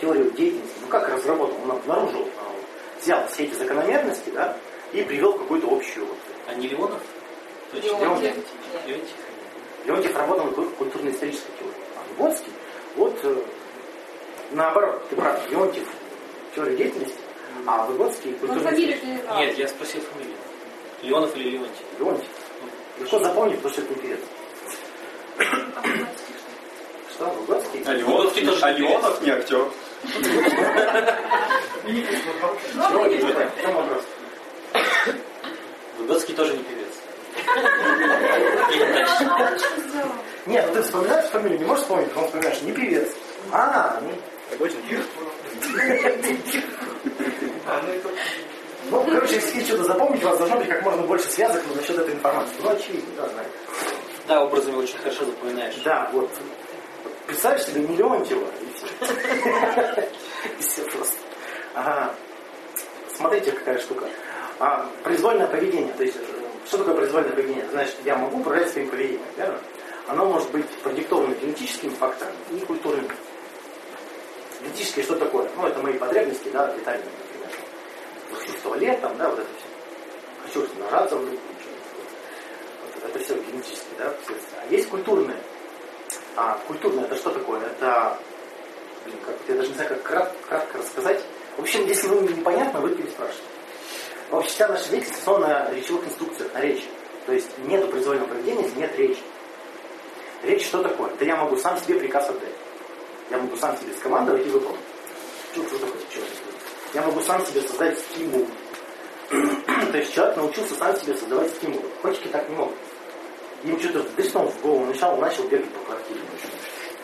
теорию деятельности. Ну как разработал? Он обнаружил, э, взял все эти закономерности, да, и привел в какую-то общую вот, А не Леонов? Точно. Леонтьев. Леонтьев. Леонтьев работал на куль- культурно-исторической теории. А Выгодский, вот э, наоборот, ты прав, Леонтьев теория деятельности, а Выгодский фамилию не знал. Нет, я спросил фамилию. Леонов или Леонтьев? Леонтьев. Легко запомнить, потому что это певец. Что, Выгодский? А Выгодский тоже а не Леонов не актер. Выгодский тоже не певец. Нет, ну ты вспоминаешь фамилию, не можешь вспомнить, потому что вспоминаешь, не певец. А, ну, короче, если что-то запомнить, у вас должно быть как можно больше связок ну, насчет этой информации. Ну, очевидно, да, знаю. Да, образами очень хорошо запоминаешь. Да, вот. Представь себе не Леонтьева, и все. Просто. Ага. Смотрите, какая штука. А, произвольное поведение, то есть э, что такое произвольное поведение? Значит, я могу управлять своим поведением, верно? Оно может быть продиктовано генетическими факторами и культурными. Генетические что такое? Ну, это мои потребности, да, питание, например. Хочу в туалет, там, да, вот это все. Хочу. Вот это все генетические, да, последствия. А есть культурные. А культурное это что такое? Это, блин, как, я даже не знаю, как крат, кратко рассказать. В общем, если вам непонятно, вы переспрашиваете. Вообще вся наша деятельность основана на речевых инструкциях, на речи. То есть нету произвольного поведения, если нет речи. Речь что такое? Это я могу сам себе приказ отдать. Я могу сам себе скомандовать и выполнить. Что, что такое? Что я могу сам себе создать стимул. То есть человек научился сам себе создавать стимулы. Кочки так не могут. Им что-то вдохнул в голову, начал, начал бегать по квартире.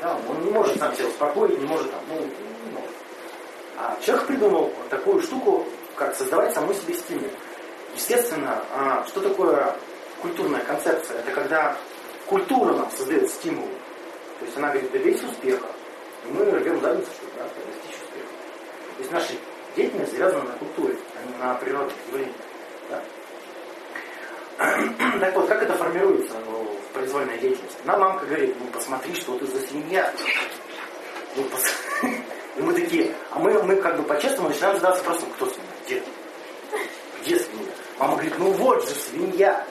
Да, он не может сам себя успокоить, не может там, ну, не может. А человек придумал такую штуку, как создавать саму себе стимул. Естественно, что такое культурная концепция? Это когда культура нам создает стимул. То есть она говорит, добейся успеха. И мы рвем задницу, чтобы да, достичь успеха. То есть наша деятельность завязана на культуре, а не на природных явлениях. Так вот, как это формируется ну, в произвольной деятельности? Нам мамка говорит, ну посмотри, что ты за свинья. Ну, пос... И мы такие, а мы, мы как бы по-честному начинаем задаться вопросом, кто свинья? Где? Где свинья? Мама говорит, ну вот же свинья.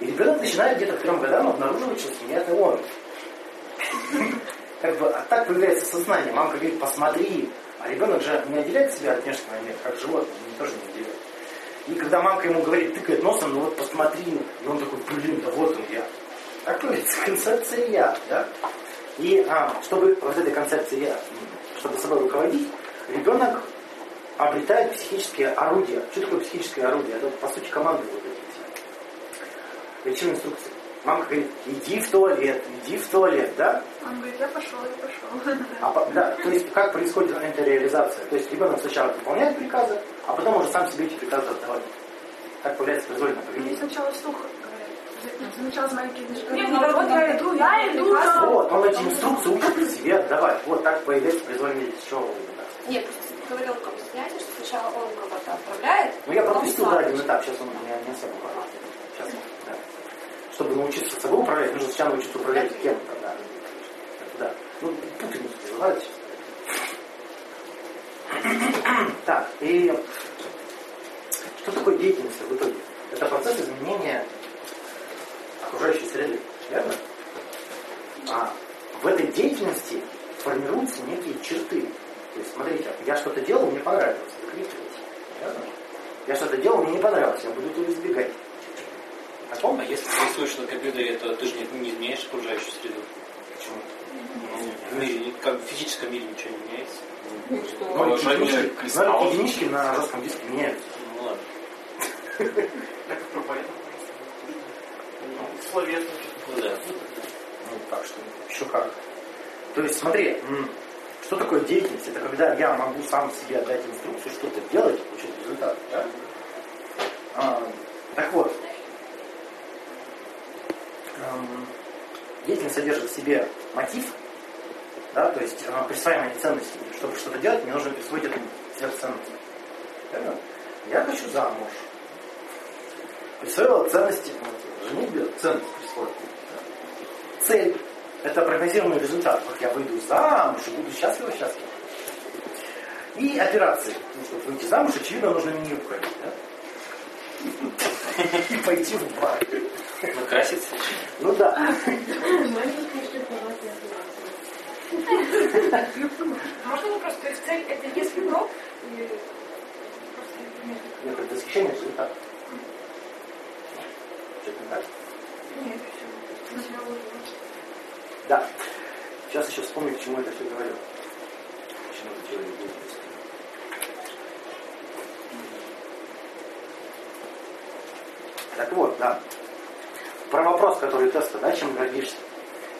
И ребенок начинает где-то к трем годам обнаруживать, что свинья это он. Как бы, а так появляется сознание. Мамка говорит, посмотри. А ребенок же не отделяет себя от внешнего мира, как животное, он тоже не отделяет. И когда мамка ему говорит, тыкает носом, ну вот посмотри, и он такой, блин, да вот он я. Так появляется концепция я, да? И а, чтобы вот этой концепции я, чтобы собой руководить, ребенок обретает психические орудия. Что такое психическое орудие? Это, по сути, команды вот эти. Речевые инструкции. Мамка говорит, иди в туалет, иди в туалет, да? Он говорит, я пошел, я пошел. А, да, то есть как происходит эта реализация? То есть ребенок сначала выполняет приказы, а потом уже сам себе эти приказы отдавать. Так появляется произвольное поведение. сначала слух говорят. Сначала с маленьких Не, не, вот я иду, я иду. Вот, он эти инструкции учит себе отдавать. Вот так появляется произвольное это? Нет, просто говорил как бы снятие, что сначала он кого-то отправляет, Ну я пропустил да, один этап, сейчас он не, не особо важен. Сейчас, да. Чтобы научиться собой управлять, нужно сначала научиться управлять кем-то, да. Да. Ну, путаницу называют сейчас. Так, и что такое деятельность в итоге? Это процесс изменения окружающей среды, верно? А в этой деятельности формируются некие черты. То есть, смотрите, я что-то делал, мне понравилось, закрепилось. Верно? Я что-то делал, мне не понравилось, я буду этого избегать. Так он? А если ты рисуешь на компьютере, то ты же не, не изменяешь окружающую среду. Почему? Ну, в мире, как в физическом мире ничего не меняется. Ну, единички, на жестком диске меняются. Ну ладно. Как про поэтов. Словесно. Ну да. Ну, так что еще как. То есть, смотри, что такое деятельность? Это когда я могу сам себе отдать инструкцию, что-то делать получить результат. Да? А, так вот, эм, деятельность содержит в себе мотив, да, то есть э, присваивание ценностей. Чтобы что-то делать, мне нужно присвоить эту сверхценность. Верно? Я хочу замуж. Присвоила ценности, женитьбе ценность присвоила. Цель – это прогнозируемый результат. Вот я выйду замуж и буду счастлива, счастлива. И операции. Ну, чтобы выйти замуж, очевидно, нужно меню уходить. Да? И пойти в бар. Накраситься. Ну да. Можно вопрос? То есть цель это если но? Или просто нет? Это восхищение результата. Что-то не так? Нет, все. Да. Сейчас еще вспомню, к чему это все говорил. К чему это деятельности. Так вот, да. Про вопрос, который теста, да, чем гордишься.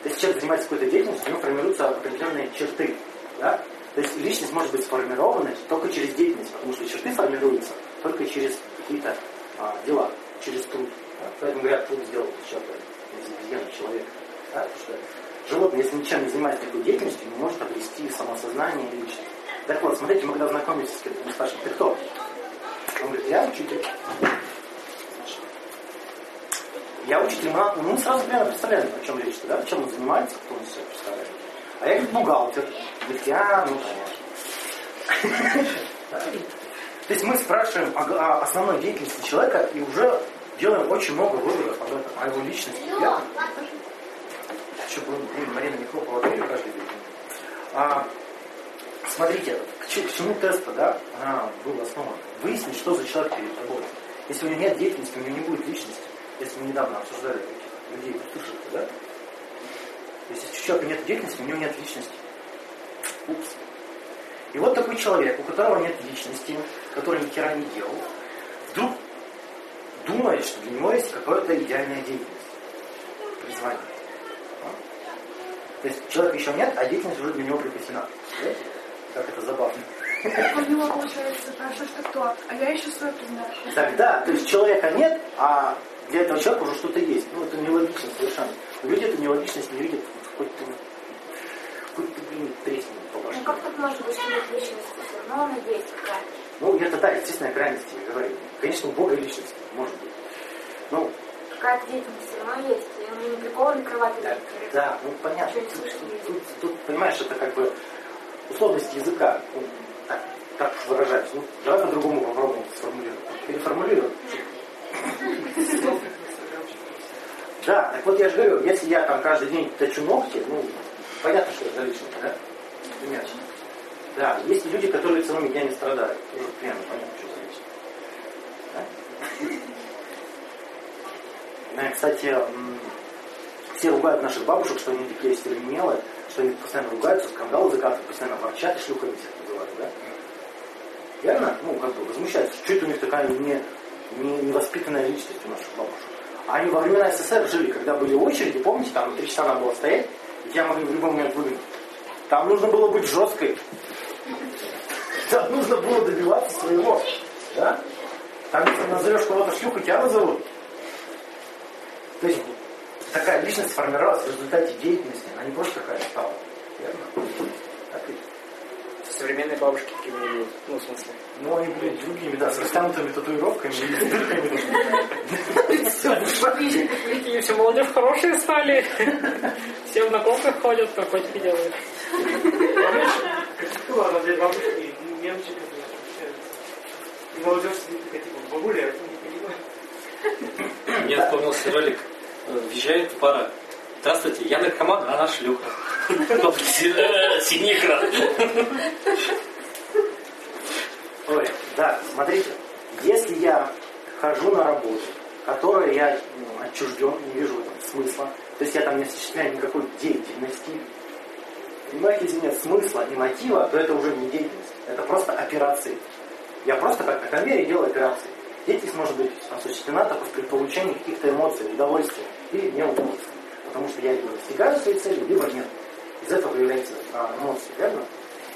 Если человек занимается какой-то деятельностью, у него формируются определенные черты. Да? То есть личность может быть сформирована только через деятельность, потому что черты формируются только через какие-то а, дела, через труд. Да? Поэтому говорят, труд сделал человек, из обезьяны человека. Да? Потому что животное, если ничем не занимается такой деятельностью, не может обрести самосознание и личность. Так вот, смотрите, мы когда знакомились с кем-то, мы спрашиваем, ты кто? Он говорит, я учитель. Я учитель, мы, мы сразу примерно представляем, о чем речь, да, чем он занимается, кто он себя представляет. А я говорит, бухгалтер. Говорит, я, ну, конечно. То есть мы спрашиваем о, основной деятельности человека и уже делаем очень много выводов об этом, о его личности. Верно? Еще бы, блин, Марина не хлопала дверью каждый день. А, смотрите, к, к чему теста, да, она была основана. Выяснить, что за человек перед тобой. Если у него нет деятельности, у него не будет личности. Если мы недавно обсуждали людей, слышали, да? Если у человека нет деятельности, у него нет личности. Упс. И вот такой человек, у которого нет личности, который ни хера не делал, вдруг думает, что для него есть какая-то идеальная деятельность. Призвание. А? То есть человека еще нет, а деятельность уже для него припасена. Представляете? Как это забавно. У него получается, спрашиваешь, ты кто? А я еще свой признаю. Тогда, то есть человека нет, а для этого человека уже что-то есть. Ну, это нелогично совершенно. Люди эту нелогичность не видят хоть ты, хоть ты, блин, тресни по башке. Ну как тут может быть нет личности? Все равно она есть какая-то. Ну, это да, естественная крайность, я говорю. Конечно, у Бога личность может быть. Ну, Какая-то деятельность все равно есть. Он не прикован к кровати. да, да, ну понятно. Тут, не тут, тут, понимаешь, это как бы условность языка. Ну, так, так уж выражаюсь. Ну, давай по-другому попробуем сформулировать. Переформулируем. Да, так вот я же говорю, если я там каждый день точу ногти, ну, понятно, что это личность, да? Иначе. Да, есть люди, которые целыми днями страдают. Тоже примерно понятно, что личность. Да? Кстати, все ругают наших бабушек, что они такие стервенелые, что они постоянно ругаются, скандалы закатывают, постоянно ворчат и шлюхами всех называют, да? Верно? Ну, как бы возмущаются. Это у них такая не, невоспитанная личность у наших бабушек? А они во времена СССР жили, когда были очереди, помните, там три часа надо было стоять, тебя могли в любой момент выгнать. Там нужно было быть жесткой. Там нужно было добиваться своего. Да? Там, если назовешь кого-то шлюхой, тебя назовут. То есть такая личность сформировалась в результате деятельности, она не просто такая стала. Верно? Так ведь? Современные бабушки такими не. Ну, в смысле. Ну, они были другими, да, с растянутыми татуировками и с дырками. Все молодежь хорошие стали. Все в наколках ходят, наркотики делают. Ладно, для бабушки немчик это И молодежь сидит такая, типа, бабуля, я не понимаю. Мне вспомнился ролик. Въезжает пара. Здравствуйте, я наркоман, а она шлюха. Э, Синий экран. Ой, да, смотрите, если я хожу на работу, которой я ну, отчужден, не вижу этом смысла, то есть я там не осуществляю никакой деятельности, понимаете, если нет смысла и мотива, то это уже не деятельность, это просто операции. Я просто как на конвейере делаю операции. Деятельность может быть осуществлена только при получении каких-то эмоций, удовольствия или неудовольствия. Потому что я либо достигаю своей цели, либо нет. Из этого появляются а, эмоции, верно?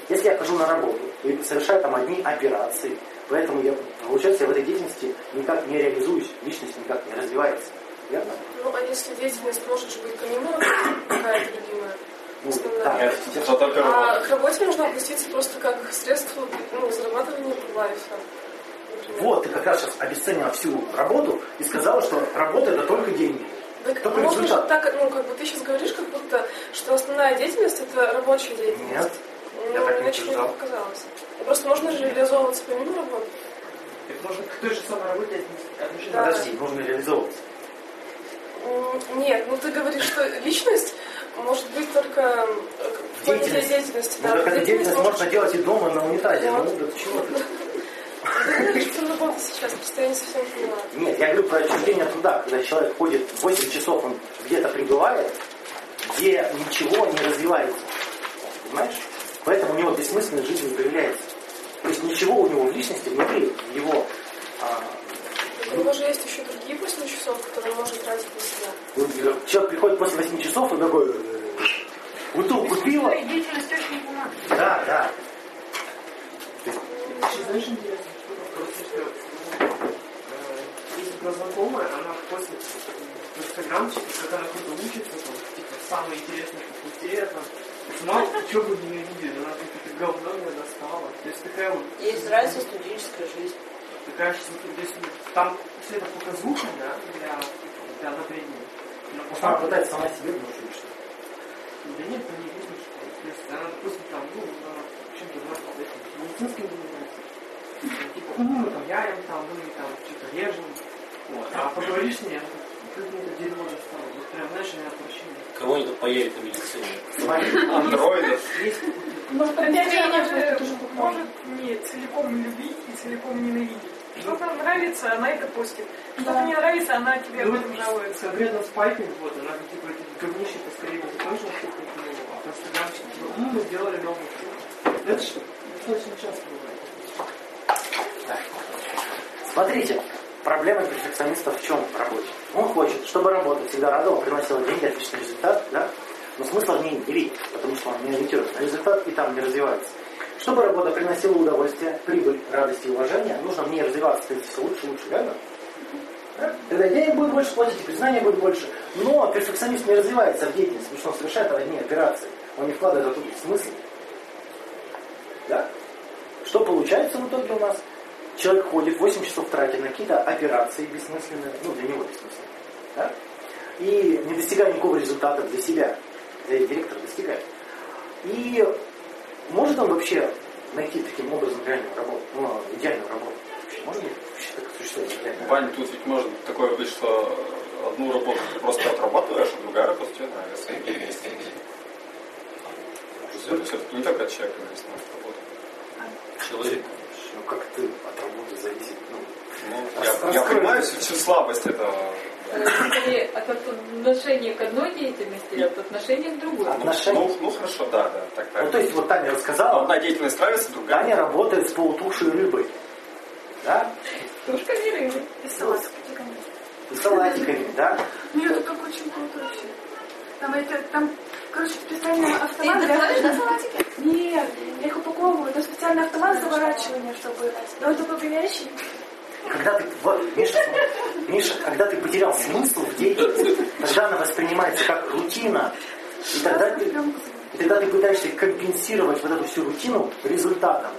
Если я хожу на работу и совершаю там одни операции, поэтому я, получается, я в этой деятельности никак не реализуюсь, личность никак не развивается. Верно? Ну, а если деятельность может же быть помимо какая-то любимая? Ну, Основная. да, А к работе нужно относиться просто как средство ну, зарабатывания. Например. Вот, ты как раз сейчас обесценила всю работу и сказала, что работа это только деньги. Так Только можно же результат. так, ну, как бы ты сейчас говоришь, как будто, что основная деятельность это рабочая деятельность. Нет. Ну, Я так не не показалось. Ну, Просто можно же реализовываться помимо работы. Так можно к той же самой работе отношения. Да. Подожди, нужно реализовываться. Нет, ну ты говоришь, что личность может быть только э, в плане Деятельность. деятельности. Ну, так эту деятельность можно делать и дома на унитазе. Да. Ну, да чего ты? Сейчас, просто я не совсем поняла. Нет, я говорю про отчуждение от труда, когда человек ходит 8 часов, он где-то пребывает, где ничего не развивается. Понимаешь? Поэтому у него бессмысленность жизни появляется. То есть ничего у него в личности внутри его а, У него же есть еще другие 8 часов, которые он может тратить на себя. вот человек приходит после 8 часов и такой э, бутылку помогает. Да, да. Знаешь, интересно, что просто, что если была знакомая, она после в инстаграмчике, когда она кто-то учится, там, типа, самые интересные факультеты, там, мало что бы не видели, она какие-то говно мне достала. То есть такая вот... Есть разница студенческая жизнь. такая, что то есть, там все это показуха, да, для, для одобрения. Но по Она пытается сама себе внушить, что Да нет, там не видно, что. То есть она, допустим, там, ну, на чем-то занимается этим, медицинским занимается. Там, Типа, ну, мы там яем, там, мы там что-то режем. Вот. А поговоришь с ней, как мне это дерьмо достало. Вот прям, знаешь, у меня отвращение. Кого они тут поедет на медицине? Андроидов. Есть Может, тоже может не целиком любить и целиком ненавидеть. Что-то нравится, она это постит. Что-то Да. не нравится, она тебе об Ну, этом жалуется. конкретно спайкинг, вот, она типа эти говнище поскорее бы закончила, чтобы не было. А по инстаграмчику, типа, ну, мы сделали новую фильм. Это же достаточно часто бывает. Смотрите, проблема перфекциониста в чем в работе? Он хочет, чтобы работа всегда радовала, приносила деньги, отличный результат, да? Но смысла в ней не видит, потому что он не ориентируется на результат и там не развивается. Чтобы работа приносила удовольствие, прибыль, радость и уважение, нужно в ней развиваться, становиться все лучше лучше, верно? Да? Тогда денег будет больше платить, и признания будет больше. Но перфекционист не развивается в деятельности, потому что он совершает одни операции. Он не вкладывает это смысл. Да? Что получается в итоге у нас? Человек ходит, 8 часов тратит на какие-то операции бессмысленные, ну, для него бессмысленные. Да? И не достигая никакого результата для себя, для директора достигает. И может он вообще найти таким образом реальную работу, ну, идеальную работу? Вообще быть вообще так существовать идеальная Вань, тут ведь может такое быть, что одну работу ты просто отрабатываешь, а другая работа тебе нравится. И вместе. Это все-таки не только от человека зависит от работы. Человек. Ну, как ты от работы зависит? Ну, Ну, я, я Раскрой. понимаю всю слабость этого. Скорее от отношения к одной деятельности или от отношения к другой. отношения. Ну, ну хорошо, да, да, так Ну, то есть, вот Таня рассказала, Одна деятельность нравится, другая. Таня работает с полутухшей рыбой. Да? Тушка не рыба. И салат с котиками. И салатиками, да? Ну, это так очень круто вообще. Там, это, там, короче, специальный автомат. Ты готовишь, салатики? Нет, я их упаковываю. Там специальный автомат заворачивания, чтобы... Но он такой горячий. Когда ты, вот, Миша, Миша, когда ты потерял смысл в деятельности, тогда она воспринимается как рутина. И тогда ты, и тогда ты пытаешься компенсировать вот эту всю рутину результатом.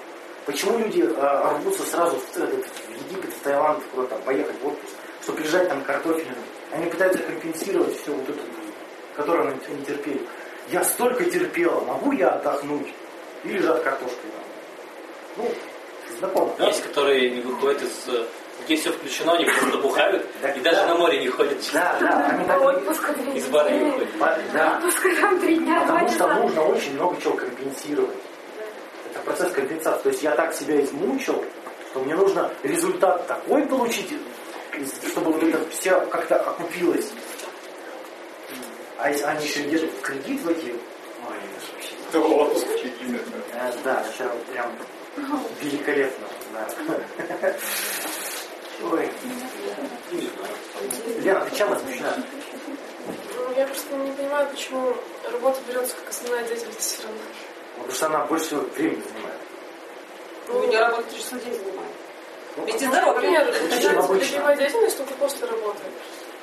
Почему люди э, рвутся сразу в, в Египет, в Таиланд, куда-то поехать в отпуск, чтобы лежать там картофелем? Они пытаются компенсировать все вот это, которое они они терпели. Я столько терпела, могу я отдохнуть? И лежат картошкой. Ну, знакомо. да? Есть, которые не выходят из... э, Где все включено, они просто бухают и даже да. на море не ходят. Да, да, они так Отпуск Из бара не выходят. Да, Отпуск там три дня, потому что нужно очень много чего компенсировать. Это процесс компенсации. То есть я так себя измучил, что мне нужно результат такой получить, чтобы вот это все как-то окупилось. А если они еще держат в кредит в эти... Ой, это вообще... Да, это прям великолепно. Да. Ой. Лена, ты чем возмущена? Ну, я просто не понимаю, почему работа берется как основная деятельность все равно. Потому что она больше всего времени занимает. Ну, не работать три часа в день занимает. Ну, Ведь и Например, здоровье. Очень обычно. любимая деятельность только после работы.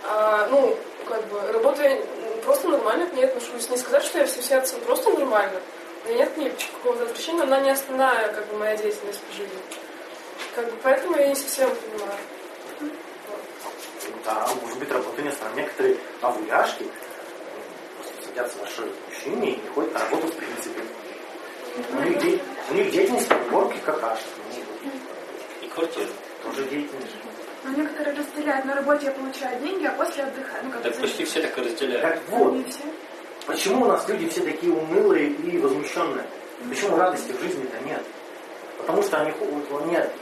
А, ну, как бы, работа я просто нормально к ней отношусь. Не сказать, что я все сердцем просто нормально. У меня нет ней какого-то отвращения, она не основная, как бы, моя деятельность по жизни. Как бы, поэтому я не совсем понимаю. Да, может быть, работа не основная. Некоторые авуяшки просто садятся в машину мужчине и не ходят на работу в принципе. У них, де- у них деятельность уборки какашек. И квартира. Тоже деятельность. Но некоторые разделяют. На работе я получаю деньги, а после отдыхаю. Ну, как Так почти все так и разделяют. Так вот, не все. Почему у нас люди все такие унылые и возмущенные? Почему радости в жизни-то нет? Потому что они вот, нет,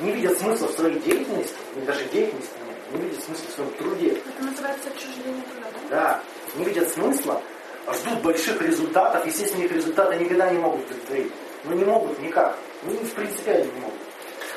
не видят смысла в своей деятельности, даже деятельности нет, не видят смысла в своем труде. Это называется отчуждение труда, да? Да, не видят смысла, а ждут больших результатов. Естественно, их результаты никогда не могут удовлетворить. Ну не могут никак. Ну, в принципе, они не могут.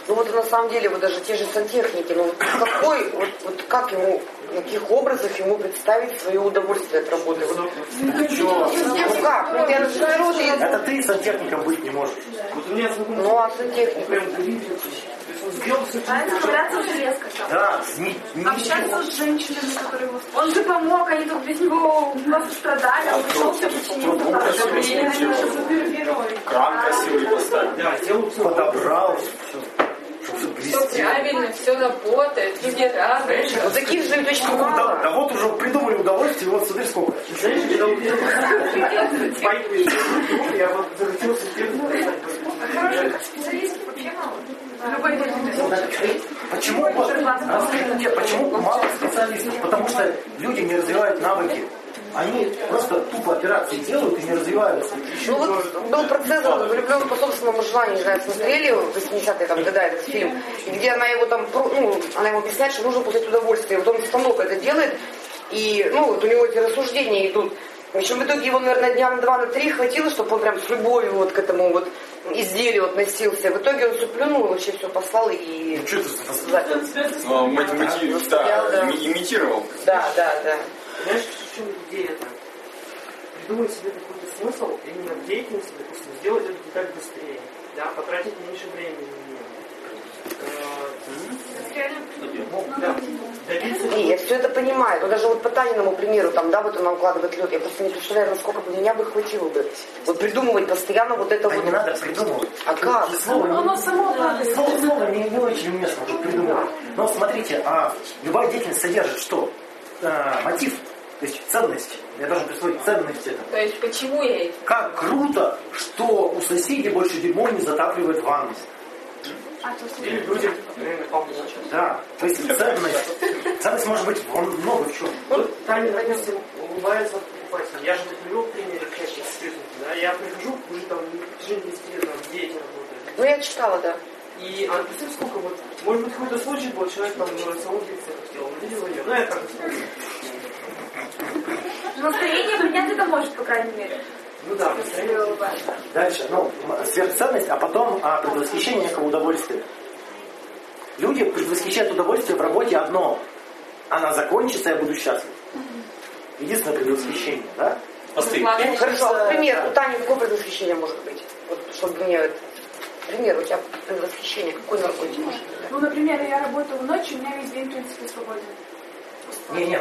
Ну вот на самом деле, вот даже те же сантехники, ну вот какой, вот, вот как ему, в каких образах ему представить свое удовольствие от работы? Вот, Чё? ну как? Ну я например, вот я- Это ты сантехником быть не можешь. Вот у меня знакомый Ну а сантехник? прям удивительный. То есть он сделал все, А это ковыряться в железках. Да, ни, ничего. Общаться с женщинами, которые его... Он же помог, они тут без него просто страдали, он пришел, все починил. Ну, красиво Супергерой. Кран красивый поставить. Да, сделал все. Подобрал, все, все все правильно, все работает, люди рады. Вот таких же очень Да, мало. да вот уже придумали удовольствие, вот смотри сколько. Я вот захотелся в Хороших специалистов вообще мало. Почему, мне, почему мало специалистов? Потому что люди не развивают навыки. Они просто тупо операции делают и не развиваются. Ну вот был процесс влюблен по собственному желанию, не знаю, смотрели в 80-е там, года этот фильм, где она его там, ну, она ему объясняет, что нужно получать удовольствие. Вот он станок это делает, и, ну, вот у него эти рассуждения идут. В общем, в итоге его, наверное, дня на два, на три хватило, чтобы он прям с любовью вот к этому вот изделию относился. В итоге он все плюнул, вообще все послал и... Ну, что это за Ну, мати- да, Да. ими- имитировал. Да, да, да. Знаешь, в чем идея это? Придумать себе какой-то смысл именно в деятельности, допустим, сделать эту деталь быстрее, да, потратить меньше времени на нее. Ну, да. Добиться Не, я все это понимаю. Но даже вот по Таниному примеру, там, да, вот она укладывает лед, я просто не представляю, насколько бы меня бы хватило бы. Вот придумывать постоянно вот это Да вот. не надо придумывать. А как? Слово, Оно само падает. слово, слово не, не очень уместно уже придумывать. Но смотрите, а любая деятельность содержит что? А, мотив, то есть ценность. Я должен присвоить ценность этому. То есть почему я этим? Как круто, что у соседей больше дерьмо не затапливает ванну. или людям реально помочь. Да, то есть ценность. Ценность может быть во много в чем. Вот Таня, допустим, улыбается покупателям. Я же так привел пример части исследователей, да, я прихожу, уже там на протяжении 10 лет там, в диете работаю. Ну, я читала, да. И а представь, сколько вот, может быть, какой-то случай был, человек там на лекции хотел, увидел ее, ну, я так Настроение поднять это может, по крайней мере. Ну да. Дальше, ну, сверхценность, а потом а, предвосхищение некого удовольствия. Люди предвосхищают удовольствие в работе одно. Она закончится, я буду счастлив. Единственное предвосхищение, да? Посты. Ну, Хорошо, пример. У Тани какое предвосхищение может быть? Вот, чтобы мне... Пример, у тебя предвосхищение какой на работе может быть? Ну, например, я работаю ночью, у меня весь день, в принципе, свободен. Не, не,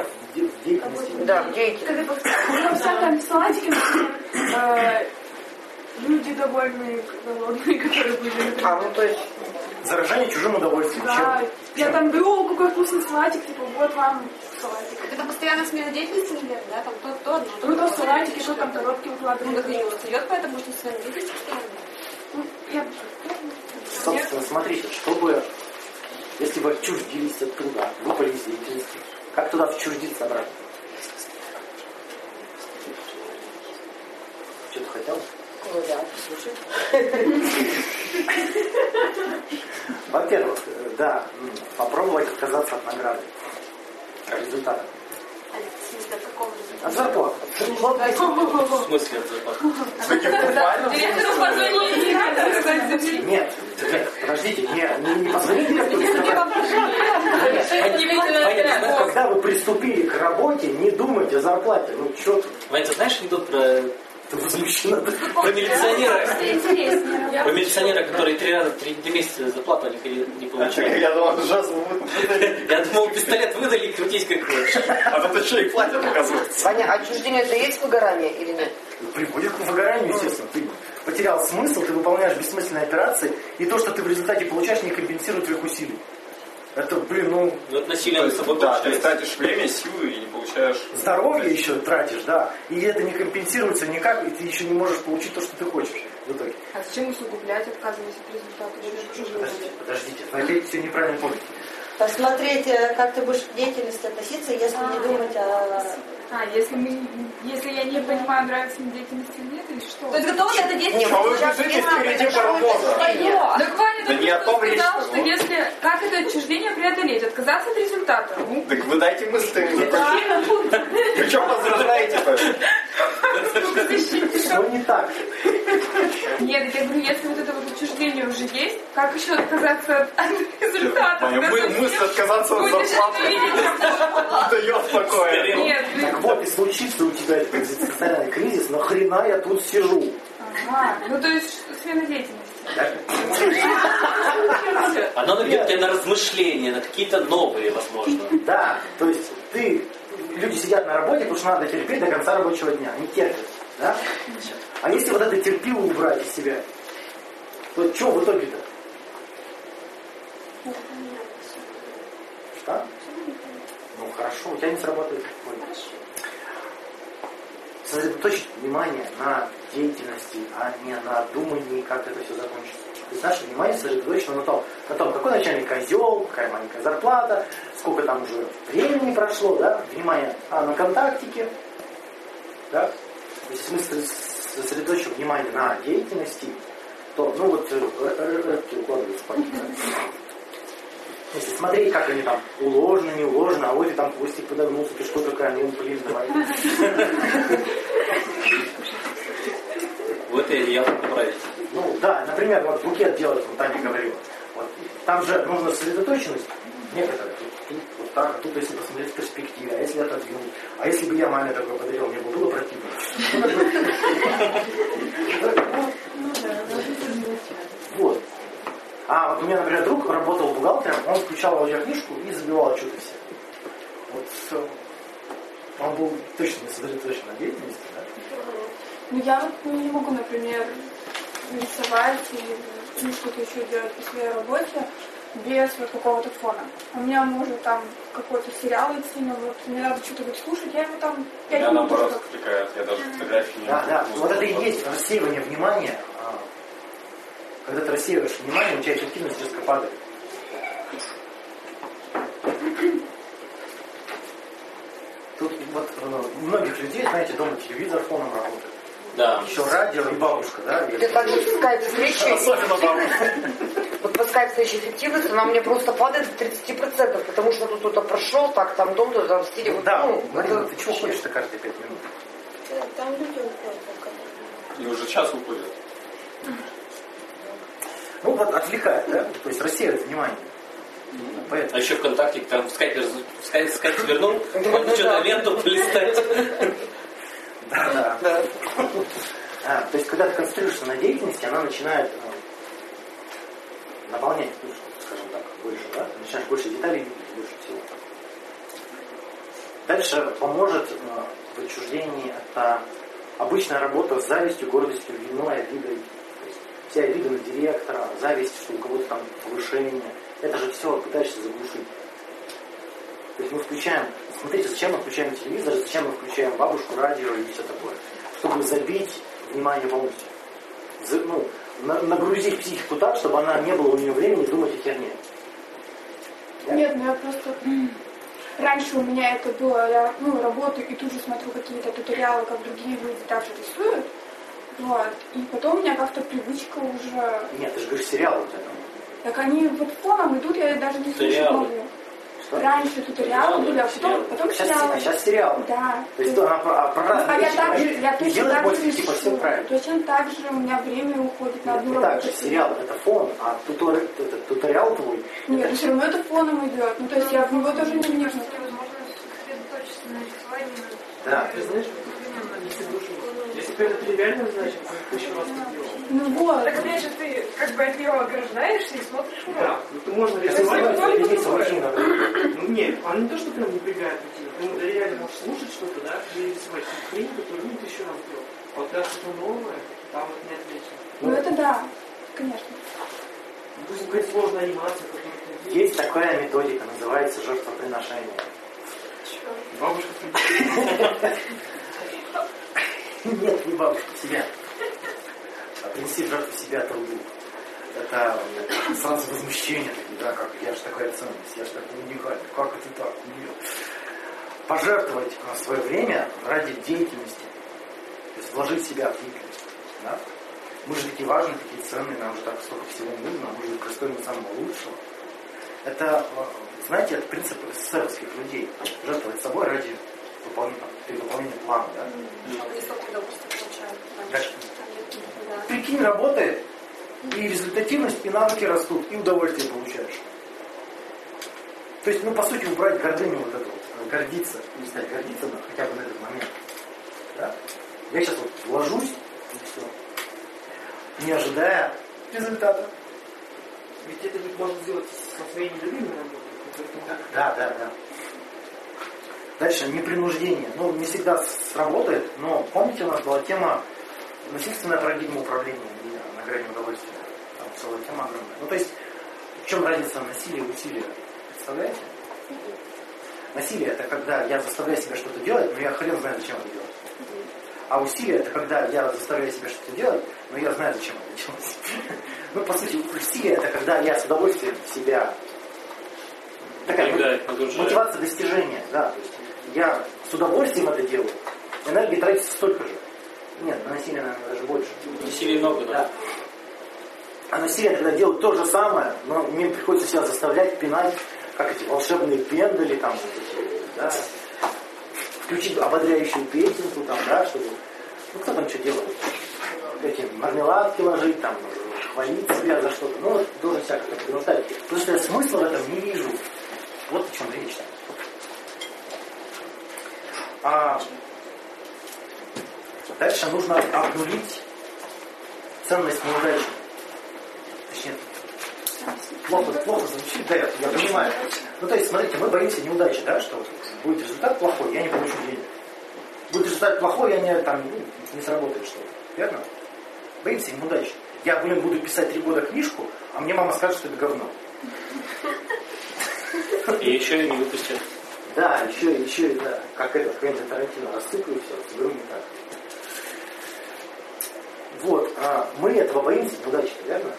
Да, в деятельности. Ну, салатики, например, э, люди довольные, голодные, которые были. А, ну то есть... Заражение чужим удовольствием. Да, Чем? я там говорю, о, какой вкусный салатик, типа, вот вам салатик. Это постоянно смена деятельности, наверное, да? Там то, то, одно, Ну, то салатики, что там коробки Ну, укладывают. так и не устает, поэтому что смена деятельности постоянно. Ну, я- Собственно, смотрите, чтобы, если вы отчуждились от труда, выпали из деятельности, как туда вчуждиться обратно? Что-то хотел? Ну да, слушай. Во-первых, да, попробовать отказаться от награды. Результата. А в каком От зарплаты. В смысле от зарплаты? Директору позвонили. Нет, нет, подождите, не, не, позвоните директору когда вы приступили к работе, не думайте о зарплате. Ну, что ты? Вань, ты знаешь анекдот про, Ты возмущена. про милиционера? Про милиционера, который три раза, три месяца зарплату не, не получал. Я думал, ужасно. Я думал, пистолет выдали и крутись как хочешь. А тут еще и платят, оказывается. Ваня, а отчуждение это есть выгорание или нет? Приводит к выгоранию, естественно. Ты потерял смысл, ты выполняешь бессмысленные операции, и то, что ты в результате получаешь, не компенсирует твоих усилий. Это, блин, ну, Ну, это насилие над собой да, ты тратишь время, силы и не получаешь... здоровье еще тратишь, да, и это не компенсируется никак, и ты еще не можешь получить то, что ты хочешь в итоге. А зачем усугублять, отказываясь от результата? Подождите, подождите, вы все неправильно помните. Посмотреть, как ты будешь к деятельности относиться, если не думать о... А, если, мы, если я не понимаю, нравится мне деятельность или нет, или что? То есть готова ли эта деятельность? А вы бежите впереди паровоза. Так Ваня Да только не о что том речь, сказал, что если как это отчуждение преодолеть, отказаться от результата. Ну, Так вы дайте закончить. Причем возражаете Что не так? нет, я говорю, если вот это вот отчуждение уже есть, как еще отказаться от, результата? Когда мысль отказаться от зарплаты. Не дает покоя. Нет, вот, и случится у тебя экзистенциальный кризис, нахрена я тут сижу? ага, ну то есть смена деятельности. Оно наведет тебя на размышления, на какие-то новые, возможно. Да, то есть ты, люди сидят на работе, потому что надо терпеть до конца рабочего дня, они терпят, да? А если вот это терпило убрать из себя, то что в итоге-то? Что? Ну хорошо, у тебя не сработает. Сосредоточить внимание на деятельности, а не на думании, как это все закончится. То есть наше внимание сосредоточено на том, на том, какой начальник козел, какая маленькая зарплата, сколько там уже времени прошло, да, внимание а, на контактике, да. То есть если мы сосредоточим внимание на деятельности, то, ну вот, рыбки укладывают спать. Если смотреть, как они там уложены, не уложены, а вот и там хвостик подогнулся, ты что такая, ну, блин, давай. Вот и я поправить. Ну, да, например, вот букет делать, вот Таня говорила. Вот, там же нужна сосредоточенность некоторая. Тут, тут, вот так, а тут если посмотреть в перспективе, а если отодвинуть, а если бы я маме такое подарил, мне бы было противно. Вот. А вот у меня, например, друг работал бухгалтером, он включал аудиокнижку и забивал что-то все. Вот все. Он был точно не сосредоточен на деятельности, да? Ну я вот не могу, например, рисовать или ну, что-то еще делать после работы без вот какого-то фона. У меня может там какой-то сериал идти, но вот мне надо что-то вот слушать, я его там пять Меня минут наоборот только- отвлекает, я даже фотографии не Да, да. Вот это и есть рассеивание внимания. Когда ты рассеиваешь внимание, у тебя эффективность резко падает. Тут вот у многих людей, знаете, дома телевизор фоном работает. Да. Еще радио и бабушка, да? Это так же скайп встречи Особенно Вот по скайп встрече эффективность, она мне просто падает в 30%, потому что тут кто-то прошел, так там дом, то там в стиле. вот, Да, ну, Марина, это ты чего ходишь-то каждые пять минут? Там люди уходят. И уже час уходит. Ну вот отвлекает, да? То есть рассеивает внимание. А еще ВКонтакте там в скайпе, в скайпе, в скайпе вернул, можно что-то ленту полистать. Да, да. А, то есть, когда ты концентрируешься на деятельности, она начинает э, наполнять, ну, скажем так, больше, да? Начинаешь больше деталей видеть, больше всего. Дальше поможет э, в отчуждении это обычная работа с завистью, гордостью, виной, обидой. Все обиды на директора, зависть, что у кого-то там повышение. Это же все пытаешься заглушить. То есть мы включаем, смотрите, зачем мы включаем телевизор, зачем мы включаем бабушку, радио и все такое. Чтобы забить внимание полностью. За- ну, на- нагрузить психику так, чтобы она не было у нее времени думать о херне. Нет, ну я просто... Раньше у меня это было, я ну, работаю и тут же смотрю какие-то туториалы, как другие люди также рисуют. Вот. И потом у меня как-то привычка уже... Нет, ты же говоришь, сериал у тебя там. Так они вот фоном идут, я даже не Туториалы. могу. Что? Раньше туториалы были, а потом, потом Сейчас, сериалы. а сейчас сериалы. Да. То есть она про, про разные А я вещи также, говорит я точно так же больше, типа, все правильно. Точно так же у меня время уходит на одну Не так же, сериал это фон, а тутор- это туториал твой. Нет, но все равно это фоном идет. Ну, то есть я в него тоже не вникну. Возможность сосредоточиться на рисовании. Да. Ты знаешь, бы это тривиальная задача, то ты еще раз. Ну вот. Так опять же ты как бы от нее ограждаешься и смотришь урок. Да, ну ты можно рисовать. такое. очень надо. Ну нет, она не то, что прям напрягает рутину, ты ему реально можешь слушать что-то, да, и рисовать хрень, которую ну, тысячу раз делал. А вот когда что-то новое, там вот не отлично. Ну это да, конечно. Допустим, какая-то сложная анимация, которую ты Есть такая методика, называется жертвоприношение. Бабушка Бабушка, себя. А принести в жертву себя труду. Это сразу возмущение, да, как я же такая ценность, я же такой уникальный, как это так? Пожертвовать а, свое время ради деятельности. То есть вложить себя в деятельность. Да? Мы же такие важные, такие ценные, нам же так столько всего нужно, мы же достоин самого лучшего. Это, а, знаете, это принцип СССРских людей. Жертвовать собой ради выполнения, при выполнении плана. Да? Прикинь, работает, и результативность, и навыки растут, и удовольствие получаешь. То есть, ну, по сути, убрать гордыню вот эту, вот, гордиться, не знаю, гордиться но хотя бы на этот момент. Да? Я сейчас вот вложусь, и все. Не ожидая результата. Ведь это ведь можно сделать со своей нелюбимой работой. Да, да, да. Дальше непринуждение. Ну, не всегда сработает, но помните, у нас была тема насильственная парадигма управления на грани удовольствия. Там целая тема огромная. Ну, то есть, В чем разница насилия и усилия? Представляете? Насилие это когда я заставляю себя что-то делать, но я хрен знаю, зачем это делать. А усилие это когда я заставляю себя что-то делать, но я знаю, зачем это делать. Ну, по сути, усилие это когда я с удовольствием себя такая мотивация достижения, да. То есть я с удовольствием это делаю, энергии тратится столько же. Нет, на насилие, наверное, даже больше. Насилия много, да. А насилие тогда делают то же самое, но мне приходится себя заставлять, пинать, как эти волшебные пендали, там, да, включить ободряющую песенку, там, да, чтобы, ну, кто там что делает? Эти мармеладки ложить, там, хвалить себя за что-то, ну, должен себя как-то принуждать. Потому что я смысла в этом не вижу. Вот о чем речь. А дальше нужно обнулить ценность неудачи. Точнее, плохо, плохо звучит, да, я, я понимаю. Ну, то есть, смотрите, мы боимся неудачи, да, что будет результат плохой, я не получу денег. Будет результат плохой, я не, там, ну, не сработает что-то. Верно? Боимся неудачи. Я, блин, буду писать три года книжку, а мне мама скажет, что это говно. И еще и не выпустят. Да, еще, еще, да, как этот Квентин Тарантино рассыплю все, соберу не так. Вот, а мы этого боимся, неудачи, верно?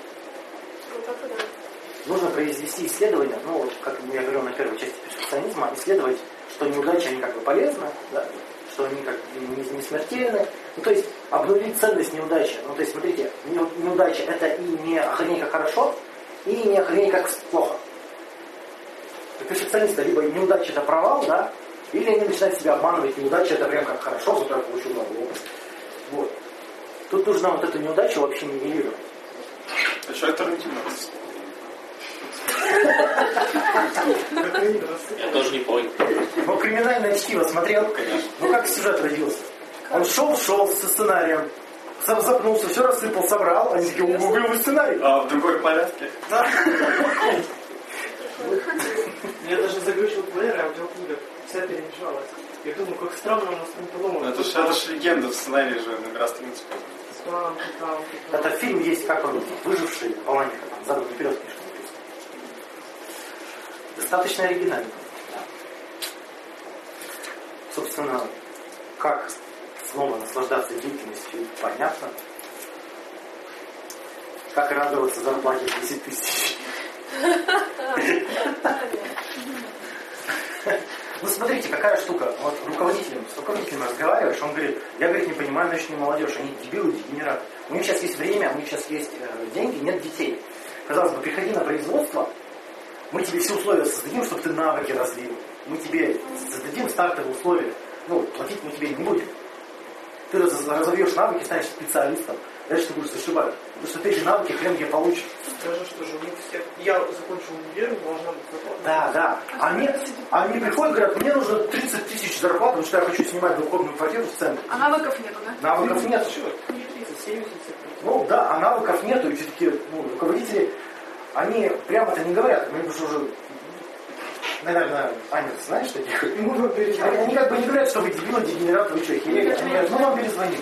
Нужно произвести исследование, ну, вот, как я говорил на первой части перфекционизма, исследовать, что неудачи, они как бы полезны, да, что они как бы не, не смертельны. Ну, то есть обнулить ценность неудачи. Ну, то есть, смотрите, не- неудача это и не охренеть как хорошо, и не охренеть как плохо. Перфекциониста либо неудача это провал, да, или они начинают себя обманывать, неудача это прям как хорошо, зато я получил много опыта. Вот. Тут нужно вот эту неудачу вообще нивелировать. А что это Тарантино? Я тоже не понял. Ну, криминальное чтиво смотрел? Ну, как сюжет родился? Он шел-шел со сценарием, зап- запнулся, все рассыпал, собрал, они такие, «О, клевый сценарий. А в другой порядке? Да. Я даже заглючил плеер, а аудиокнига вся перемешалась. Я думаю, как странно у нас там по-новому. Это ж, это ж легенда в сценарии же там, там. Это фильм есть, как он, выживший, Паланика, там, задом наперед книжка написана. Достаточно оригинально. Да. Собственно, как снова наслаждаться деятельностью, понятно. Как радоваться зарплате в 10 тысяч. Ну, смотрите, какая штука. Вот руководителем, с руководителем разговариваешь, он говорит, я, говорит, не понимаю нынешнюю молодежь, они дебилы, дегенераты. У них сейчас есть время, у них сейчас есть э, деньги, нет детей. Казалось бы, приходи на производство, мы тебе все условия создадим, чтобы ты навыки развил. Мы тебе создадим стартовые условия. Ну, платить мы тебе не будем. Ты раз- разовьешь навыки, станешь специалистом. Дальше ты будешь зашибать. Потому что ты эти навыки хрен где получишь. Скажи, что же у них всех... Я закончил универ, должна быть зарплата. Да, да. Они, они приходят, говорят, мне нужно 30 тысяч зарплат, потому что я хочу снимать двухкомнатную квартиру в центре. А навыков нету, да? Навыков нет. Не 30, 70, Ну да, а навыков нету, и все-таки ну, руководители, они прямо-то не говорят, мы уже уже, наверное, Аня, знаешь таких? Перезвоним. Они, они как бы не говорят, что вы дебилы, дегенераты, вы что, херели? Они говорят, ну вам перезвоним.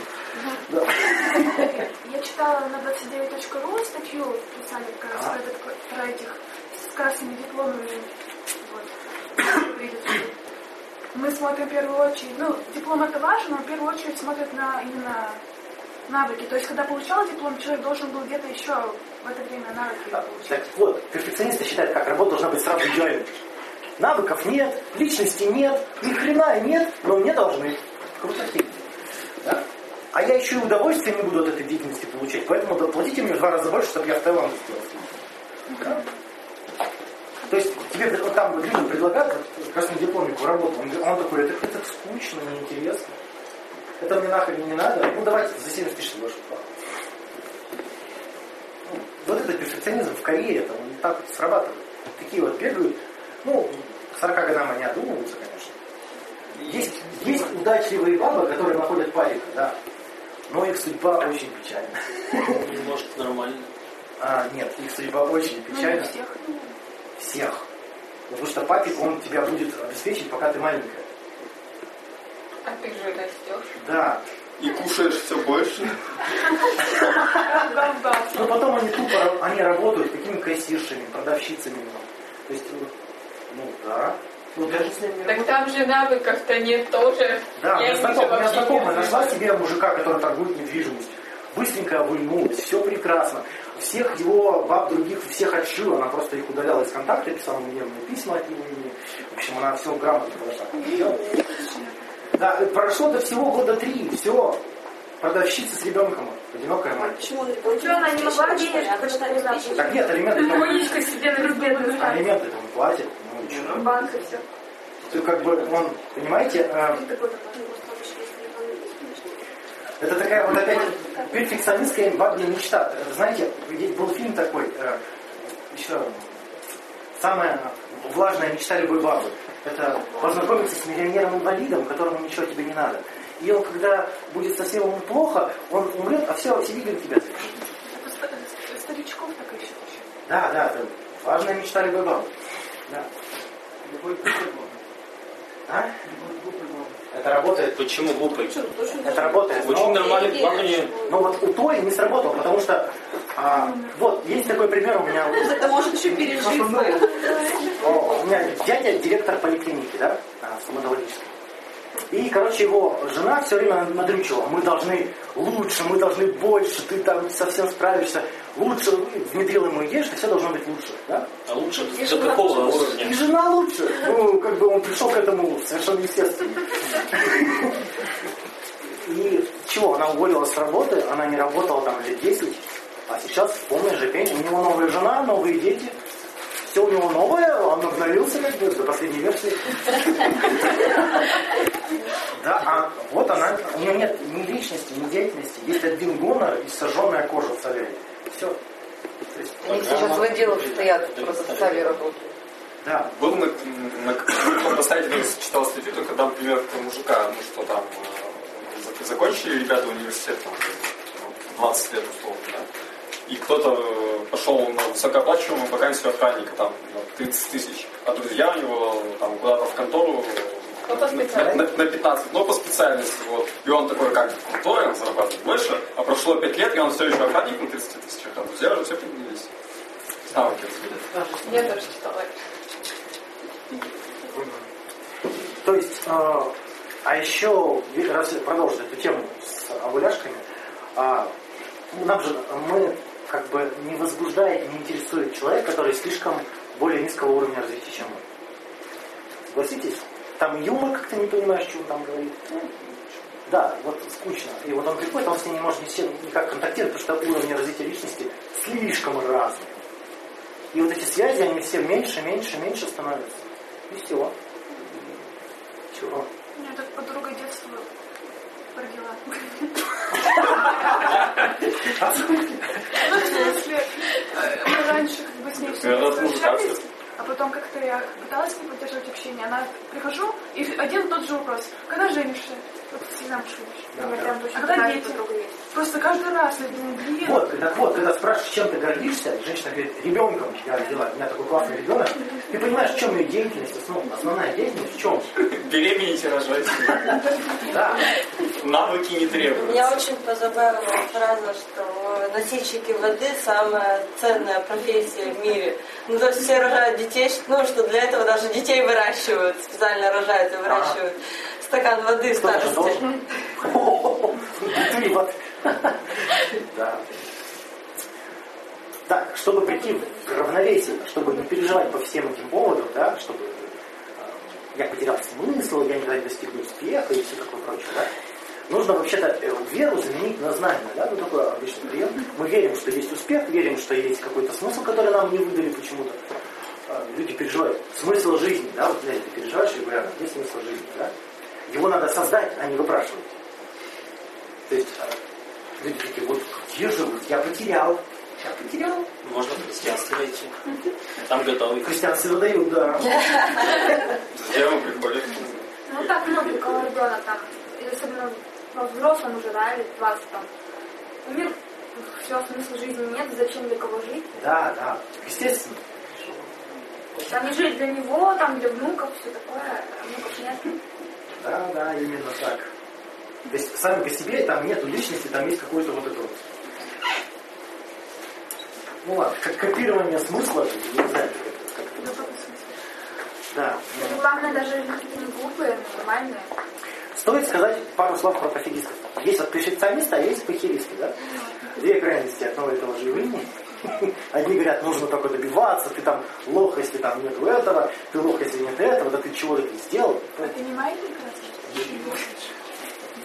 Я читала на 29.ru статью, писали как раз про, этих с красными дипломами. Мы смотрим в первую очередь, ну, диплом это важно, но в первую очередь смотрят на именно навыки. То есть, когда получал диплом, человек должен был где-то еще в это время навыки получать. Так вот, перфекционисты считают, как работа должна быть сразу идеальной. Навыков нет, личности нет, ни хрена нет, но мне должны. Круто. Да? А я еще и удовольствие не буду от этой деятельности получать, поэтому доплатите мне в два раза больше, чтобы я в Таиланд сделал. Да? То есть тебе вот там людям предлагают вот, красную дипломику работу, он, он такой, это, это скучно, неинтересно. Это мне нахрен не надо. Ну давайте за 70 тысяч больше. Ну, вот этот перфекционизм в Корее, это он так вот срабатывает. Такие вот бегают, ну, к 40 годам они одумываются, конечно. Есть, есть удачливые бабы, которые находят парика, да. Но их судьба очень печальна. Может, нормально. А, нет, их судьба очень Ну, печальна. всех. Всех. Потому что папик, он тебя будет обеспечить, пока ты маленькая. А ты же растешь. Да. И кушаешь все больше. Но потом они тупо, они работают какими кассиршами, продавщицами. То есть, ну да. Ну, даже с ними Так там же навыков-то нет тоже. Да, у Я знакомая, у меня знакомая нашла себе мужика, который торгует недвижимостью. Быстренько овыльнулась, все прекрасно. Всех его баб других всех отшила, она просто их удаляла из контакта, писала мне письма от него имени. В общем, она все грамотно подошла. Да, прошло до всего года три, все. Продавщица с ребенком, одинокая мать. Почему Что, она не могла денежку? Так нет, алименты бедную алименты там платят. Ну, и чё? Банк и все. То как бы он, понимаете, э, это такая вот опять перфекционистская бабья мечта. Знаете, был фильм такой, э, еще самая влажная мечта любой бабы. Это познакомиться с миллионером-инвалидом, которому ничего тебе не надо. И он, когда будет совсем ему плохо, он умрет, а все, все видят тебя. Старичков так ищут еще. Да, да, это важная мечта любой бабы. Да. А? Это работает. Почему глупый? Это работает. Очень но- нормальный плавание. Но вот у той не сработало, потому что а, вот есть такой пример у меня. Это может еще пережить. О, у меня дядя директор поликлиники, да, а, стоматологической. И, короче, его жена все время надрючила. Мы должны лучше, мы должны больше, ты там совсем справишься. Лучше внедрил ему идею, что все должно быть лучше. Да? А лучше до какого уровня? И жена лучше. Ну, как бы он пришел к этому совершенно естественно. И чего, она уволилась с работы, она не работала там лет 10, а сейчас полная же пень. У него новая жена, новые дети. Все у него новое, он обновился как бы до последней версии. Да, а вот она, у нее нет ни личности, ни деятельности, есть один гонор и сожженная кожа в солярии. Все. Они сейчас в отделах стоят, просто в сале работают. Да. Был на, на каком-то сайте, читал статью, только там пример про мужика, ну что там, э, зак- закончили ребята университет, там, ну, 20 лет условно, да, и кто-то э, пошел на высокооплачиваемую вакансию охранника, там, на 30 тысяч, а друзья у него там куда-то в контору Ну, по на, на, специальности. на 15, ну, по специальности, вот. И он такой, как конторе, он зарабатывает больше, а прошло 5 лет, и он все еще охранник на 30 тысячах, а друзья уже все поднялись. Навыки развили. Я тоже читала. То есть, э, а еще, раз продолжить эту тему с овуляшками, а, нам же, мы как бы не возбуждает, не интересует человек, который слишком более низкого уровня развития, чем мы. Согласитесь? Там юмор как-то не понимаешь, что он там говорит. Ну, Да, вот скучно. И вот он приходит, он с ним не может ни с чем никак контактировать, потому что уровни развития личности слишком разные. И вот эти связи, они все меньше, меньше, меньше становятся. И все. Чего? У меня тут подруга детства родила. Ну, в смысле, э, мы раньше как бы с ней все встречались. А потом как-то я пыталась с ней поддерживать общение. Она прихожу, и один тот же вопрос. Когда женишься? А когда такая дети? Просто каждый раз я думаю, блин. Вот, так вот, когда спрашиваешь, чем ты гордишься, женщина говорит, ребенком я родила, у меня такой классный ребенок, ты понимаешь, в чем ее деятельность, основ- основная деятельность в чем? Беременеть и рожать. Да. Навыки не требуют. Меня очень позабавила фраза, что носильщики воды самая ценная профессия в мире. Ну, то есть все рожают детей, ну, что для этого даже детей выращивают, специально рожают и выращивают стакан воды в Да. Так, чтобы прийти в равновесие, чтобы не переживать по всем этим поводам, да, чтобы э, я потерял смысл, я не достигну успеха и все такое прочее, да, нужно вообще-то э, веру заменить на знание, да, ну такой обычный прием. Мы верим, что есть успех, верим, что есть какой-то смысл, который нам не выдали почему-то. Э, Люди переживают смысл жизни, да, вот знаете, переживаешь регулярно, где смысл жизни, да? Его надо создать, а не выпрашивать. То есть э, люди такие, вот где же вот я потерял, я потерял. Можно в христианство войти. Там готовый. Христианство выдают, да. Друзья приходят. Ну так много, у кого ребенок там, или особенно во взрослом уже, да, или 20 там. Умер, все, смысла жизни нет, зачем для кого жить? Да, да, естественно. Там не жить для него, там для внуков, все такое, а внуков нет. Да, да, именно так. То есть сами по себе там нет личности, там есть какой-то вот это вот. Ну ладно, как копирование смысла, я не знаю, как это Да. И главное, даже не глупые, но нормальные. Стоит сказать пару слов про пофигистов. Есть вот перфекционисты, а есть похеристы, да? Две крайности одного и того же явления. Одни говорят, нужно только добиваться, ты там лох, если там нет этого, ты лох, если нет этого, да ты чего-то ты сделал. А ты не маятник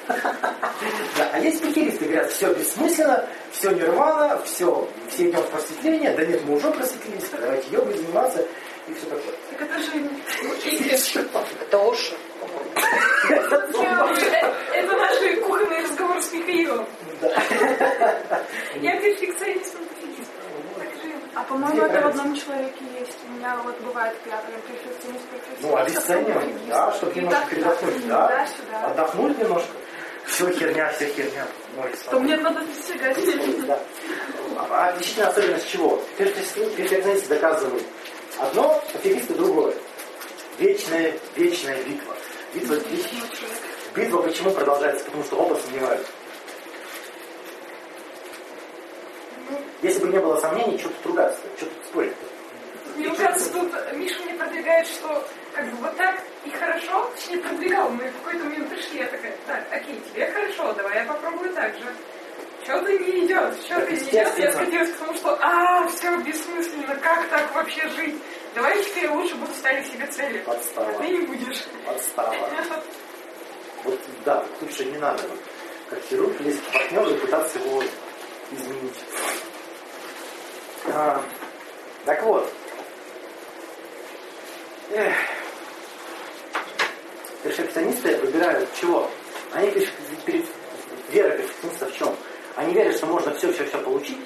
Да, а есть похеристы, говорят, все бессмысленно, все нирвана, все, все идем в просветление, да нет, мы уже просветлились, давайте йогой заниматься и все такое. Так это же... Это Оша. Это наши кухонные разговоры с Михаилом. Я перфекционист. А по-моему, это в одном человеке есть. У меня вот бывает, я перфекционист, перфекционист. Ну, обесценивание, да, чтобы немножко передохнуть, да. Туда-сюда. Отдохнуть немножко. Все херня, все херня. Ой, То мне надо достигать. Да. А отличительная особенность чего? Перфекционисты доказывают одно, аферисты другое. Вечная, вечная битва. Битва, битва почему продолжается? Потому что оба сомневаются. Если бы не было сомнений, что тут ругаться, что тут спорить? Мне кажется, тут Миша мне продвигает, что как бы вот так и хорошо, точнее продвигал, мы в какой-то момент пришли, я такая, так, окей, тебе хорошо, давай я попробую так же. Что-то не идет, что-то не идет, я скатилась к тому, что а, все бессмысленно, как так вообще жить? Давай теперь лучше буду ставить себе цели. Подстава. А ты не будешь. Подстава. Вот да, лучше не надо, как хирург, лезть к партнеру и пытаться его изменить. А, так вот. Эх. Перфекционисты выбирают чего? Они перф- перед- вера перфекциониста в чем? Они верят, что можно все-все-все получить,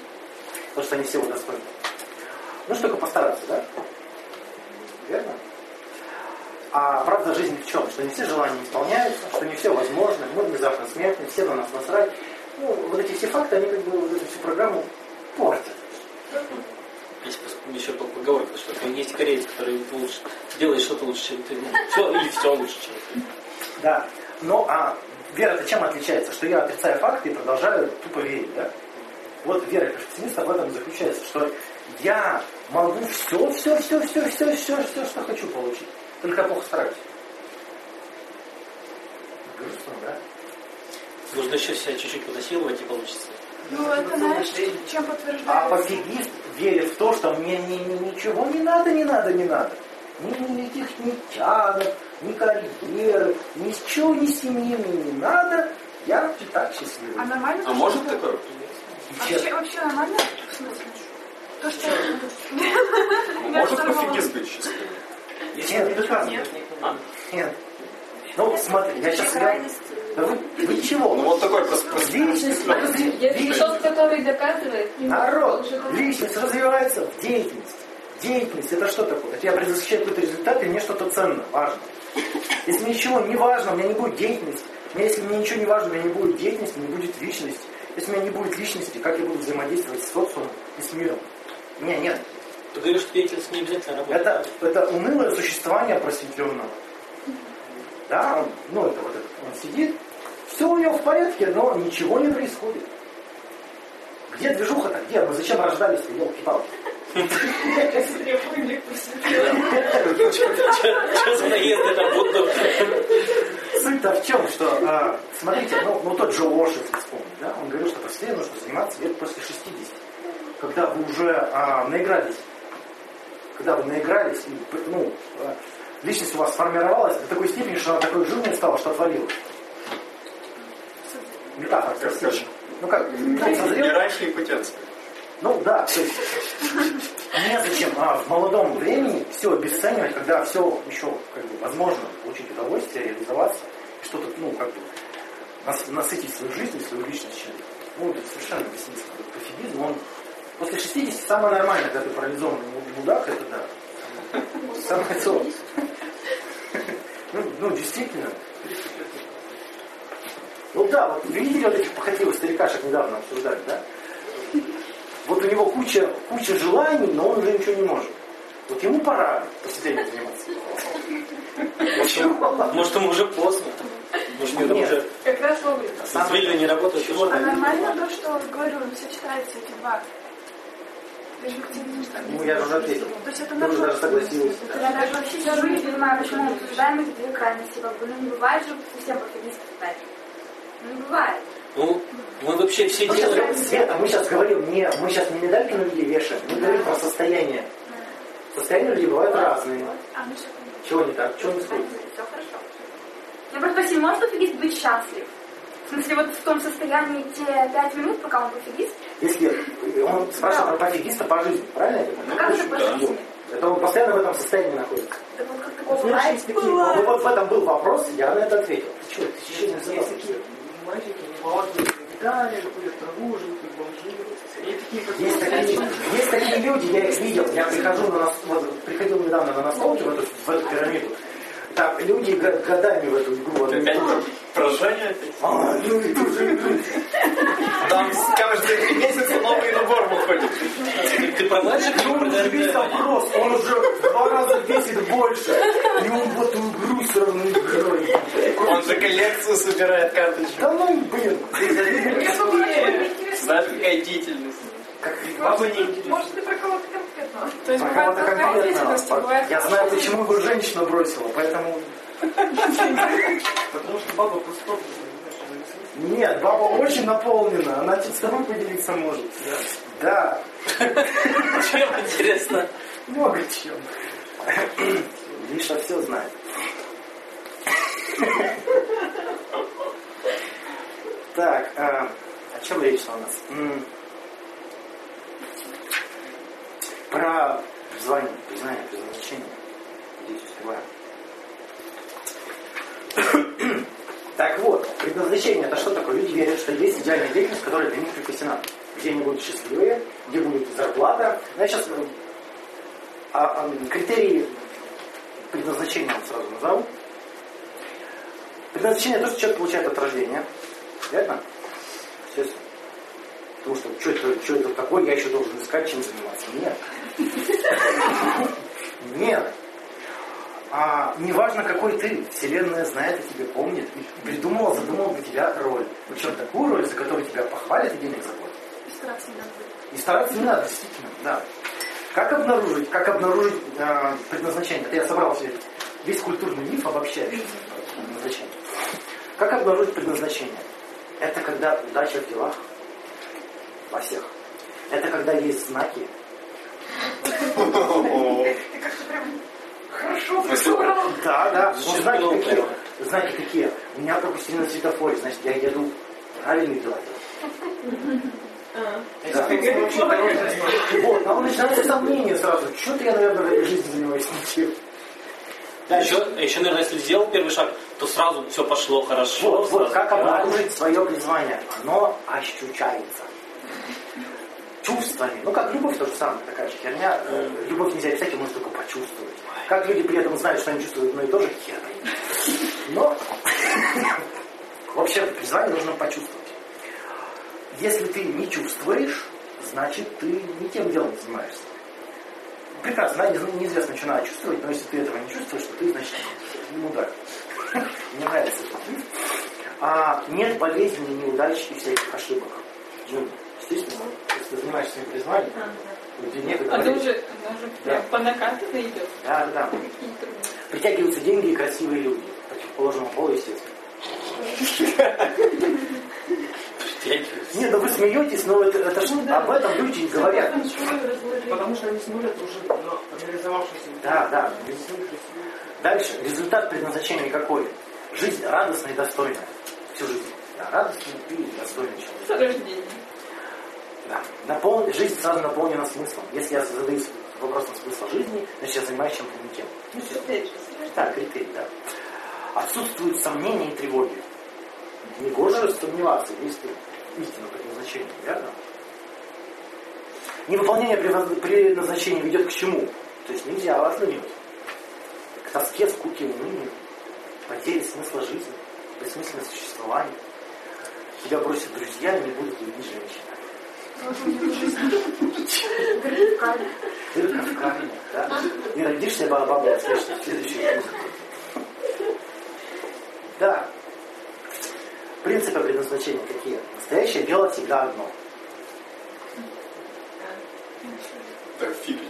потому что они всего достойны. Ну, только постараться, да? Верно? А правда жизни в чем? Что не все желания исполняются, что не все возможно, мы внезапно смертны, все на нас насрать. Ну, вот эти все факты, они как бы вот эту всю программу портят. Есть еще поговорка, что есть кореец, который лучше делает что-то лучше, чем ты. Все, или все лучше, чем ты. Да. Ну, а вера-то чем отличается? Что я отрицаю факты и продолжаю тупо верить, да? Вот вера перфекциониста в этом заключается, что я могу все, все, все, все, все, все, все, что хочу получить. Только плохо стараюсь. Грустно, да? Нужно еще себя чуть-чуть подосиловать и получится. Ну, это знаешь, чем А подтверждается? пофигист верит в то, что мне ни, ни- ничего не надо, не надо, не надо. Ни никаких ни тянок, ни карьеры, ни с чего, ни семьи мне не надо. Я и так счастливый. А нормально? А может такое? Вообще, вообще нормально? В смысле? То, что... Может пофигист быть счастливым? Нет, не доказано. Нет. Ну, смотри, я сейчас... Да вы, вы чего? Ну вот такой Личность, тот, который доказывает, Народ, личность развивается в деятельности. Деятельность это что такое? Это я предзащищаю какой-то результат, и мне что-то ценно, важно. Если мне ничего не важно, у меня не будет деятельности. Мне, если мне ничего не важно, у меня не будет деятельности, не будет личности. Если у меня не будет личности, как я буду взаимодействовать с социумом и с миром? Не, нет. Ты говоришь, что деятельность не обязательно работает. Это, это унылое существование просветленного. Да, он, ну это вот этот, он сидит, все у него в порядке, но ничего не происходит. Где движуха-то? Где? Мы зачем рождались-то, елки-палки? За наезды на Будду? Суть-то в чем, что, а, смотрите, ну, ну тот Джо Уош, если вспомнить, да, он говорил, что просветление нужно заниматься лет после 60, когда вы уже а, наигрались, когда вы наигрались, ну, личность у вас сформировалась до такой степени, что она такой жирной стала, что отвалилась. Метафора красивая. Ну как, ну, созрел, И раньше импотенция. ну да, то есть незачем а, в молодом времени все обесценивать, когда все еще как бы, возможно получить удовольствие, реализоваться, и что-то, ну, как бы, нас- насытить свою жизнь свою личность чем-то. Ну, это совершенно бессмысленно. Пофигизм, он после 60 самое нормальное, когда ты парализованный му- мудак, это да. Самое то. Ну, ну, действительно. Ну да, вот вы видели вот этих похотливых старикашек недавно обсуждали, да? Вот у него куча, куча желаний, но он уже ничего не может. Вот ему пора посидеть заниматься. Может, ему уже поздно. Может, Нет. уже Как раз вовремя. зрители не работают. Чего А нормально то, что говорю, все читаются эти два. Ну, я же уже ответил. То есть это уже даже согласилась. Я даже вообще сижу и не понимаю, почему мы обсуждаем эти две крайности. Как бы, ну не бывает же совсем пофигистов стать. Ну не бывает. Ну, мы вообще все Ну, сейчас, делаем... Света, мы сейчас говорим не, мы сейчас не медальки на людей вешаем, мы говорим про состояние. Состояния людей бывают разные. А, ну все Чего не так? Чего не сходит? Все хорошо. Я просто спросила, может пофигист быть счастлив? В смысле, вот в том состоянии те пять минут, пока он пофигист, Если он спрашивает про пофигиста по жизни, правильно понимаю? Ну, как это по жизни? Это он постоянно в этом состоянии находится. так вот как такого Ну, бывает? есть такие. Ну, вот в этом был вопрос, я на это ответил. Ты что, ты еще не Есть такие мальчики, не молодые, Италии, ходят траву, живут как бомжи. Есть такие, есть такие люди, я их видел. Я прихожу на нас, вот, приходил недавно на настолки в эту, в эту пирамиду. Там люди годами в эту игру. вот, Опять? А, ну тоже Там каждый месяц новый набор выходит. Ты про мальчика? И он уже весь опрос, он уже в два раза весит больше. И он в эту игру все равно играет. Он же коллекцию собирает карточек. Да ну, блин. Знаешь, какая деятельность. Не интересны. Может, ты про кого-то конкретно? То есть Про бывает кого-то такая конкретного. деятельность, бывает Я знаю, почему его женщина бросила, поэтому... Потому что баба просто Нет, баба очень наполнена, она с тобой поделиться может. Да. Чем интересно? Много чем. Миша все знает. Так, а, о чем речь у нас? М, Про призвание, признание, предназначение. Здесь успеваем. Так вот, предназначение это что такое? Люди верят, что есть идеальная деятельность, которая для них припасена. Где они будут счастливые, где будет зарплата. Я сейчас а, а, критерии предназначения вам сразу назову. Предназначение то, что человек получает от рождения. Верно? Естественно. Потому что что это, что это такое, я еще должен искать, чем заниматься. Нет. Нет. А, неважно, какой ты, Вселенная знает и тебе помнит, и придумала, задумала для тебя роль. Причем такую роль, за которую тебя похвалят и денег заплатят. И стараться не надо. И стараться не надо, действительно, да. Как обнаружить, как обнаружить э, предназначение? Это я собрал все, весь культурный миф обобщающий предназначение. Как обнаружить предназначение? Это когда удача в делах, во всех. Это когда есть знаки. Ты хорошо собрал. Да, да. Ну, знаки прямо. Знаки какие? Меня пропустили на светофоре, значит, я еду правильные дела делать. Да. Вот, а он начинается сомнение сразу. Что-то я, наверное, в этой жизни занимаюсь ничем. А еще, а еще, наверное, если сделал первый шаг, то сразу все пошло хорошо. Вот, вот, как обнаружить свое призвание? Оно ощущается. Чувствами. Ну, как любовь, то же самое, такая же херня. Э, Любовь нельзя описать, ее можно только почувствовать. Как люди при этом знают, что они чувствуют одно и то же, хер. Но, вообще, призвание нужно почувствовать. Если ты не чувствуешь, значит, ты не тем делом занимаешься. Прекрасно, неизвестно, что надо чувствовать, но если ты этого не чувствуешь, то ты, значит, мудак. Мне нравится этот. А нет болезней, неудач и всяких ошибок. Ну, естественно, если ты занимаешься своим призванием, некогда Оно болеть. уже, уже прям по накатанной идет. Да, да, да. Притягиваются деньги и красивые люди. Противоположного пола, естественно. Притягиваются. Не, ну вы смеетесь, но это, это ж об этом люди не говорят. Потому что они смотрят уже на реализовавшийся. Да, да. Дальше. Результат предназначения какой? Жизнь радостная и достойная. Всю жизнь. Да, радостный и достойный человек. С рождения. Да. Напол- Жизнь сразу наполнена смыслом. Если я задаюсь вопросом смысла жизни, значит я занимаюсь чем-то не тем. Ну все. Да, критерий, да. Отсутствуют сомнения и тревоги. Не гоже сомневаться, есть истина предназначения, верно? Невыполнение предназ- предназначения ведет к чему? То есть нельзя ослабить. К тоске, скуке, унынию, потере смысла жизни, бессмысленное существование. Тебя бросят друзья не будут любить женщина. Дырка в камне, да? И родишься баба в следующий, год. Да. принципы предназначения какие? Настоящее дело всегда одно. Это фигли.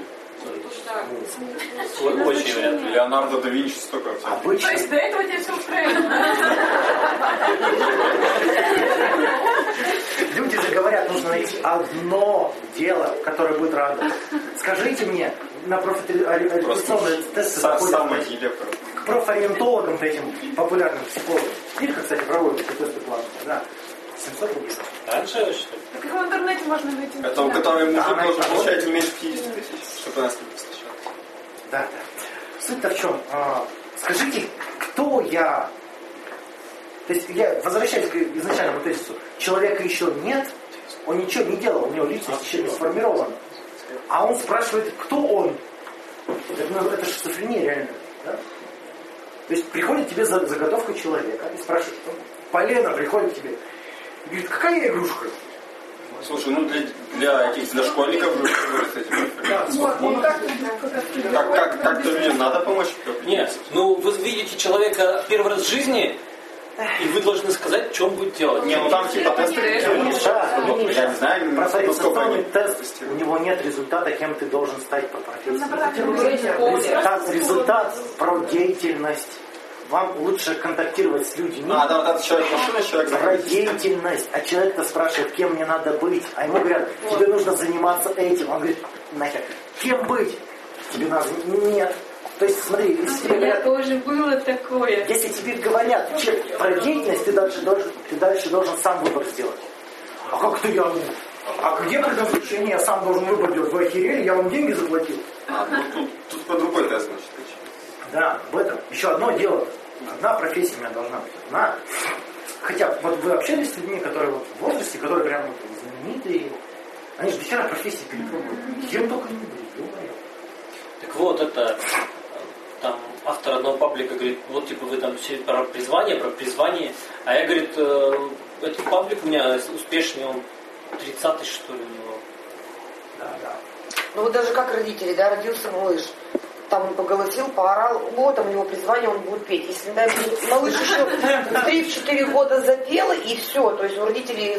Очень ли. Леонардо да Винчи столько. Обычно. То есть до этого тебе все устраивает. Люди же говорят, нужно найти одно дело, которое будет радовать. Скажите мне, на профориентационные тесты Са- заходят Самый директор. к профориентологам этим популярным психологам. Ирка, кстати, проводит такие тесты платные. Да. 700 рублей. Раньше, что ли? Так их в интернете можно найти. Это у которого мужик Да, должен получать не меньше 50 тысяч, чтобы нас не посвящать. Да, да. Суть-то в чем? А, скажите, кто я? То есть я возвращаюсь к изначальному тезису. Человека еще нет, он ничего не делал, у него личность еще не сформирована. А он спрашивает, кто он? Это, ну, это же шизофрения реально. Да? То есть приходит тебе за- заготовка человека и спрашивает, ну, Полена приходит к тебе и говорит, какая я игрушка? Слушай, ну для, для этих, для школьников же говорят эти Вот, ну как Как, как, как-то людям надо помочь. Нет, ну вы видите человека первый раз в жизни, и вы должны сказать, что он будет делать. Не, ну там типа тесты. Миша, Ну, Я не знаю, насколько они тест, у него нет результата, кем ты должен стать по профессии. Наоборот, Результат, результат про деятельность. Вам лучше контактировать с людьми. А, да, вот этот человек машина, человек Про деятельность. А человек-то спрашивает, кем мне надо быть. А ему говорят, тебе нужно заниматься этим. Он говорит, нахер, кем быть? Тебе надо... Нет. То есть, смотри, если тебе говорят, тоже было такое. если тебе говорят че- про деятельность, ты дальше должен, ты дальше должен сам выбор сделать. А как ты я? А где предназначение? Я сам должен выбор делать. Вы охерели? Я вам деньги заплатил. А, ну, тут, тут по другой тест, значит. Да, в этом. Еще одно дело. Одна профессия у меня должна быть. Одна. Хотя, вот вы общались с людьми, которые вот в возрасте, которые прям вот знаменитые. Они же дохера профессии перепробовали. Кем только не были. Так вот, это там автор одного паблика говорит, вот типа вы там все про призвание, про призвание. А я, говорит, э, этот паблик у меня успешный, он 30 что ли у него. Да, да. Ну вот даже как родители, да, родился малыш. Там он поголосил, поорал, вот там у него призвание, он будет петь. Если дай малыш еще в 3-4 года запел, и все. То есть у родителей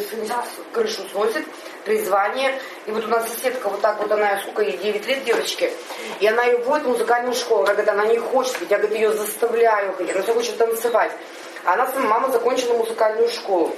крышу сносит, призвание. И вот у нас соседка, вот так вот она, сколько ей, 9 лет девочке, и она ее вводит в музыкальную школу. Она говорит, она не хочет, ведь я говорит, ее заставляю она все хочет танцевать. А она сама, мама закончила музыкальную школу.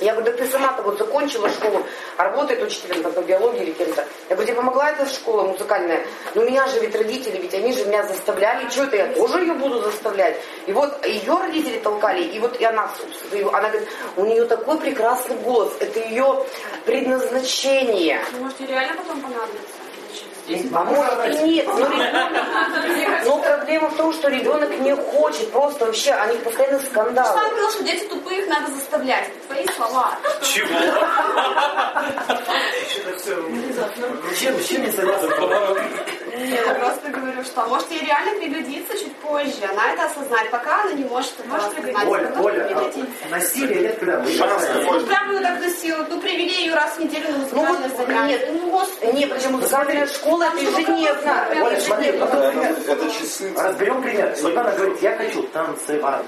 Я говорю, да ты сама-то вот закончила школу, работает учителем там, по биологии или кем-то. Я говорю, тебе помогла эта школа музыкальная? Ну меня же ведь родители, ведь они же меня заставляли, что это я тоже ее буду заставлять? И вот ее родители толкали, и вот и она, собственно, она говорит, у нее такой прекрасный голос, это ее предназначение. Может, и реально потом понадобится. А может и нет, но, ребенок- но проблема в том, что ребенок не хочет, просто вообще, они постоянно скандалы. Сам говорил, что дети тупые, их надо заставлять. Это твои слова. Чего? Чем, чем не советую? Нет, я просто говорю, что может ей реально пригодится чуть позже. Она это осознает, пока она не может это. Оля, Потому что Оля, а насилие нет когда? Шанс Ну, прям ее так насилуют. Ну, привели ее раз в неделю на Ну музыкальное вот, занятие. нет, Ну, господи. нет, причем музыкальная школа это ежедневно. Оля, смотри, вот, Это часы. разберем пример. Ребенок говорит, я хочу танцевать.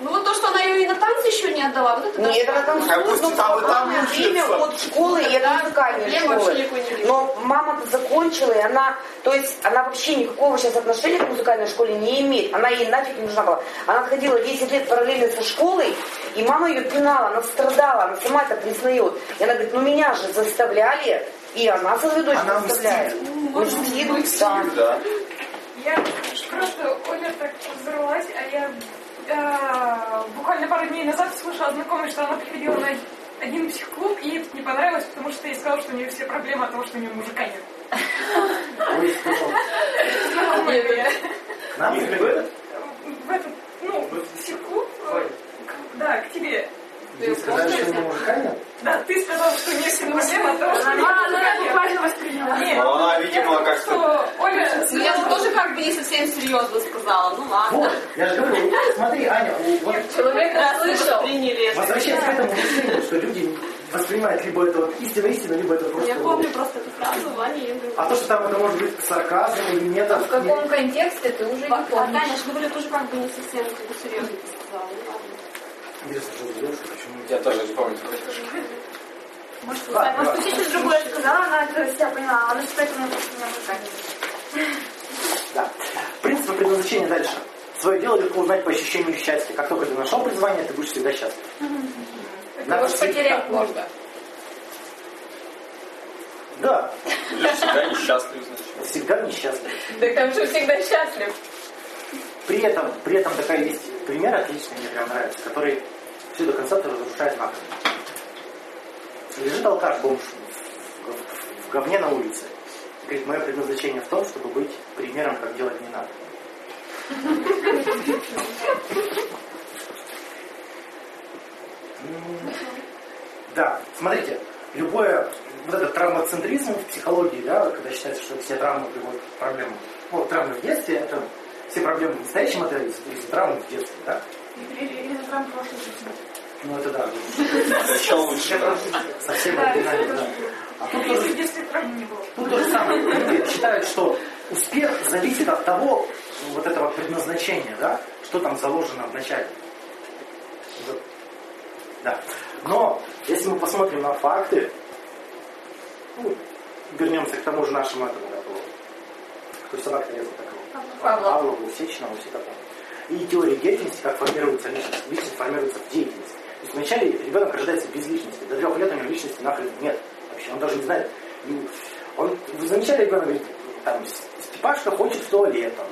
Ну, вот то, что она ее и на танцы еще не отдала, вот это да. Нет, она там Как пусть служит там время от школы и от музыкальной проблем вообще школы. никакой не. Но мама-то закончила, и она, то есть она вообще никакого сейчас отношения к музыкальной школе не имеет. Она ей нафиг не нужна была. Она ходила 10 лет параллельно со школой, и мама ее пинала, она страдала, она сама это признает. И она говорит, ну меня же заставляли, и она свою дочь Она заставляет. Мстит, да. Да. Я просто Оля так взорвалась, а я э, буквально пару дней назад слышала знакомой, что она приходила на один психклуб, и ей это не понравилось, потому что ей сказала, что у нее все проблемы от того, что у нее мужика нет. Ой, говорит. Нам не приходит? В этот, ну, психклуб, э, к- да, к тебе. Ей сказали, что у него мужика нет? Да, ты сказал, что все проблемы от того, что А, ну мужика я нет. буквально восприняла. Нет, Ну, она, я видимо, как-то- что Оля Ну, я тут тоже как бы не совсем серьезно сказала. Ну, ладно. Вот, я же говорю, смотри, Аня, вот Человек расслышал. Приняли возвращаясь к этому мышлению, что люди воспринимают либо это вот истинно истина, либо это просто... Я помню просто эту фразу, Ваня говорила. А то, что там это может быть сарказм или нет, В каком контексте ты уже не А, помнишь. Таня, что говорю, тоже как бы не совсем как бы серьезно сказала. Ну. Интересно, что девушка, почему Я тоже не помню. Может, Ладно, может, ладно. что-то другое сказала, она это себя поняла, она считает, что она просто меня мужиками. Да. Принцип предназначения дальше. Свое дело легко узнать по ощущению счастья. Как только ты нашел призвание, ты будешь всегда счастлив. Его же потерять можно. Да, Или всегда несчастлив, значит. всегда несчастлив. Так там же всегда счастлив. При этом, при этом такая есть пример отличный, мне прям нравится, который всю до конца разрушает нахрен. Лежит алкаш бомж в, говне на улице. И Говорит, мое предназначение в том, чтобы быть примером, как делать не надо. Да, смотрите, любое вот этот травмоцентризм в психологии, да, когда считается, что все травмы приводят к проблемам. Вот травмы в детстве, это все проблемы в настоящем, это из- из-за травм в детстве, да? Или, прям прошлой жизни. Ну, это да. Еще лучше. Совсем оригинально, да. А тут тоже, тут самое. Люди считают, что успех зависит от того, ну, вот этого предназначения, да, что там заложено в начале. Вот. Да. Но, если мы посмотрим на факты, ну, вернемся к тому же нашему этому, такому, кто собак резал такого. Павлову, Сечнову, все такое. И теория деятельности, как формируется личность. Личность формируется в деятельности. То есть вначале ребенок рождается без личности. До трех лет у него личности нахрен нет. Вообще, он даже не знает. Он вначале ребенок говорит, там, Степашка хочет в туалет, там,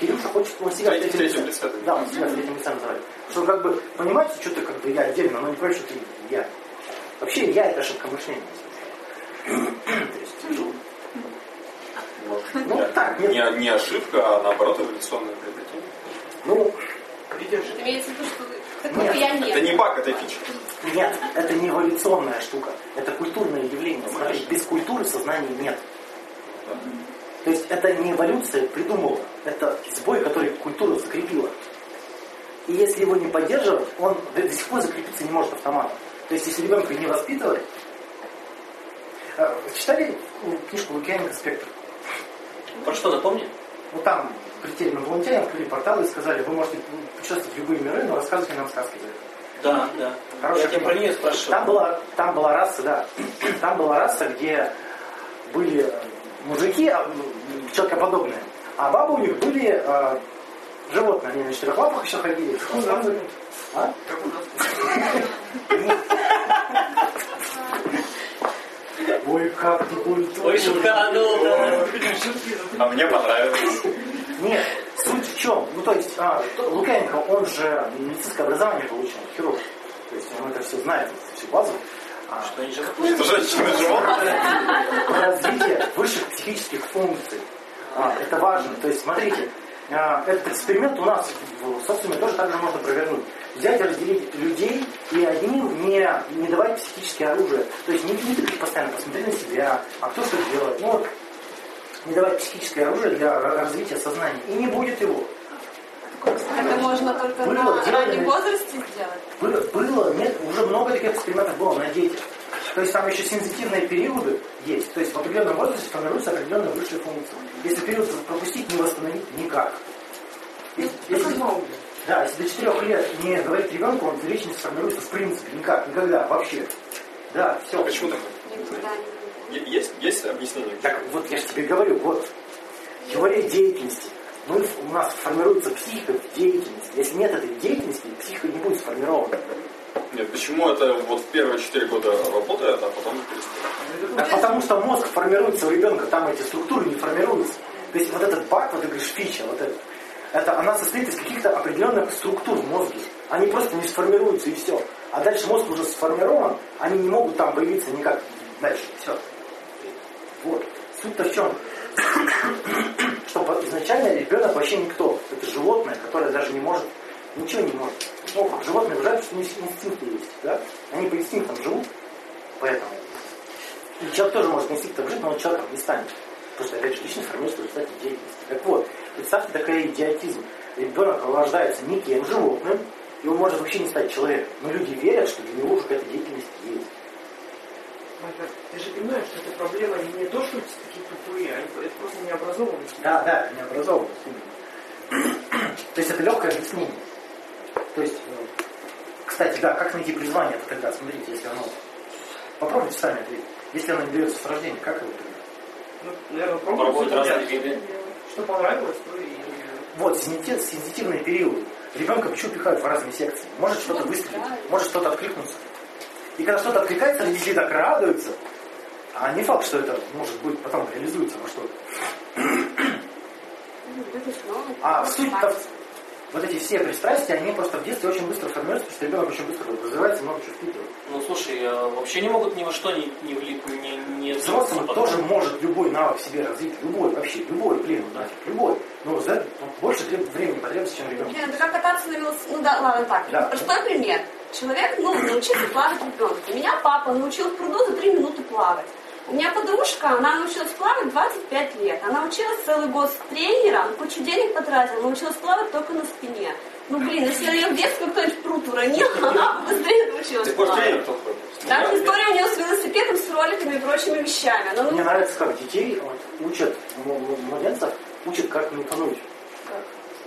Кирюша хочет он себя в третьем лице. лице. Да, он себя в третьем лице называет. Что как бы понимаете, что ты как бы я отдельно, но не понимаешь, что ты я. Вообще я это ошибка мышления. То есть, ну, ну, так, нет. Не, не ошибка, а наоборот эволюционное приобретение. Ну, Имеется в виду, что Нет, такого я нет. Это не баг, это фича. Нет, это не эволюционная штука. Это культурное явление. Смотри, без культуры сознания нет. То есть это не эволюция придумала, это сбой, который культура закрепила. И если его не поддерживать, он до сих пор закрепиться не может автоматом. То есть если ребенка не воспитывать... Э, Читали книжку Лукьяненко «Спектр»? Про что напомни? Ну там прилетели инопланетяне, открыли порталы и сказали, вы можете путешествовать в любые миры, но рассказывайте нам сказки. Да, да. Хорошая Я тебя про нее спрашиваю. Там была, там была раса, да. Там была раса, где были мужики а, м, человекоподобные, а бабы у них были э, животные. Они на четырех лапах еще ходили. А? Ой, как ты культурно. Ой, шутканул, да. А мне понравилось. Нет, суть в чем? Ну, то есть, а, Лукьяненко, он же медицинское образование получил, хирург. То есть, он это все знает, всю базу. А, Что они живут? Что женщины животные? развитие высших психических функций. А, это важно. То есть, смотрите, а, этот эксперимент у нас в социуме тоже так же можно провернуть. Взять и разделить людей и одним не, не давать психическое оружие. То есть не, не постоянно, посмотри на себя, а кто что делает. Ну вот, не давать психическое оружие для ра- развития сознания. И не будет его. Это можно только Было, на раннем возрасте сделать. Было, было, нет, уже много таких экспериментов было на детях. То есть там еще сензитивные периоды есть. То есть в определенном возрасте формируются определенные высшие функции. Если период пропустить, не восстановить никак. Если, если- да, если до 4 лет не говорить ребенку, он личность сформируется в принципе никак, никогда, вообще. Да, все. Почему так? Е- Есть, есть объяснение? Так вот я же тебе говорю, вот теория деятельности. Мы, у нас формируется психика в деятельности. Если нет этой деятельности, психика не будет сформирована. Нет, почему это вот в первые 4 года работает, а потом перестает? А потому что мозг формируется у ребенка, там эти структуры не формируются. То есть вот этот баг, вот ты говоришь, фича, вот это, это она состоит из каких-то определенных структур в мозге. Они просто не сформируются и все. А дальше мозг уже сформирован, они не могут там появиться никак дальше. Все. Вот. Суть-то в чем? Что изначально ребенок вообще никто. Это животное, которое даже не может, ничего не может. Ну, животные уважают, что у них инстинкты есть. Да? Они по инстинктам живут, поэтому. И человек тоже может по инстинктам жить, но он человеком не станет. Потому что, опять же, личность формируется в результате деятельности. Так вот, представьте такой идиотизм. Ребенок рождается неким животным, и он может вообще не стать человеком. Но люди верят, что для него уже какая-то деятельность ты же понимаешь, что эта проблема не то, что эти такие тупые, они это просто необразованность. Да, да, необразованность. именно. То есть это легкое объяснение. То есть, э, кстати, да, как найти призвание тогда? Смотрите, если оно... Попробуйте сами ответить. Если оно не дается с рождения, как его тогда? Ну, наверное, Пробовать. Что понравилось, то и... Вот, сенситив- сенситивный период. Ребенка почему пихают в разные секции? Может что-то выстрелить, может что-то откликнуться. И когда что-то откликается, родители так радуются. А не факт, что это может быть потом реализуется во что-то. А суть-то вот эти все пристрастия, они просто в детстве очень быстро формируются, потому что ребенок очень быстро развивается, много чего впитывает. Ну слушай, э, вообще не могут ни во что не, не, вли- не, не Взрослый потом. тоже может любой навык себе развить, любой вообще, любой, блин, нафиг, любой. Но за это больше требует времени потребуется, чем ребенок. Блин, это как кататься на велосипеде. Ну да, ладно, так. Да. Простой пример. Человек, ну, научился плавать ребенка. Меня папа научил в пруду за 3 минуты плавать. У меня подружка, она научилась плавать 25 лет. Она училась целый год с тренером, кучу денег потратила, научилась плавать только на спине. Ну, блин, если ее в детстве кто-нибудь в пруд уронил, она быстрее научилась Ты плавать. Там же история у нее с велосипедом, с роликами и прочими вещами. Она, ну, Мне нравится, как детей вот, учат, младенцев учат, как не утонуть.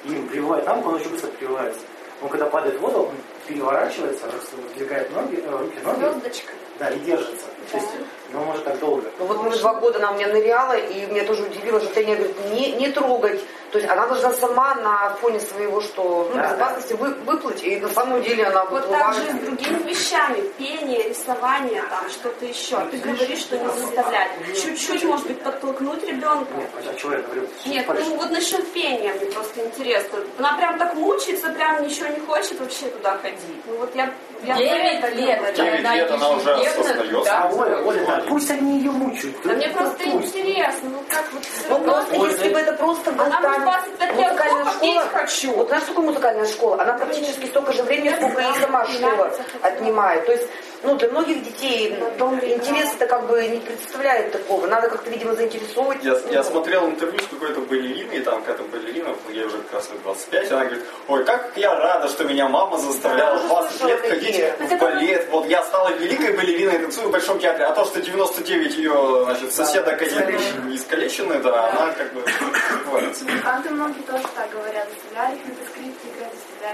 Им прививают навык, он очень быстро прививается. Он когда падает в воду, он переворачивается, раздвигает ноги, э, руки, ноги, звездочка. да, и держится. То есть, но может так долго. Ну вот мы два года она у меня ныряла, и меня тоже удивило, что тренер говорит, не, не трогать. То есть она должна сама на фоне своего, что ну, Да, безопасности вы, выплыть, и на самом деле она Вот так же и выплывает. с другими вещами. Пение, рисование, там что-то еще. Ты говоришь, что не заставлять. Чуть-чуть, может быть, подтолкнуть ребенка. Нет, о чем я говорю? Нет, ну вот насчет пения мне просто интересно. Она прям так мучается, прям ничего не хочет вообще туда ходить. Ну вот я... я Девять за это лет, говорю. это Девять лет она уже осознает. А Оля, Оля, да, пусть они ее мучают. Да мне Да просто пусть. интересно, ну как вот Ну просто если бы это просто был Она там мне 25 лет, музыкальная «Папа, петь школа, хочу». вот знаешь, что такое музыкальная школа? Она практически столько же времени, сколько и сама школа отнимает. То есть, ну, для многих детей интерес это как бы не представляет такого. Надо как-то, видимо, заинтересовывать. Я, я смотрел интервью с какой-то балериной, и там какая-то балерина, ей уже как раз лет 25, она говорит, ой, как я рада, что меня мама заставляла Да, в 20 лет ходить в балет. Вот я стала великой балериной, танцую в Большом театре, а то, что 99 ее, значит, соседок искалечены. искалечены, да, она как бы. Музыканты многие тоже так говорят, заставляли их на скрипке играть, да,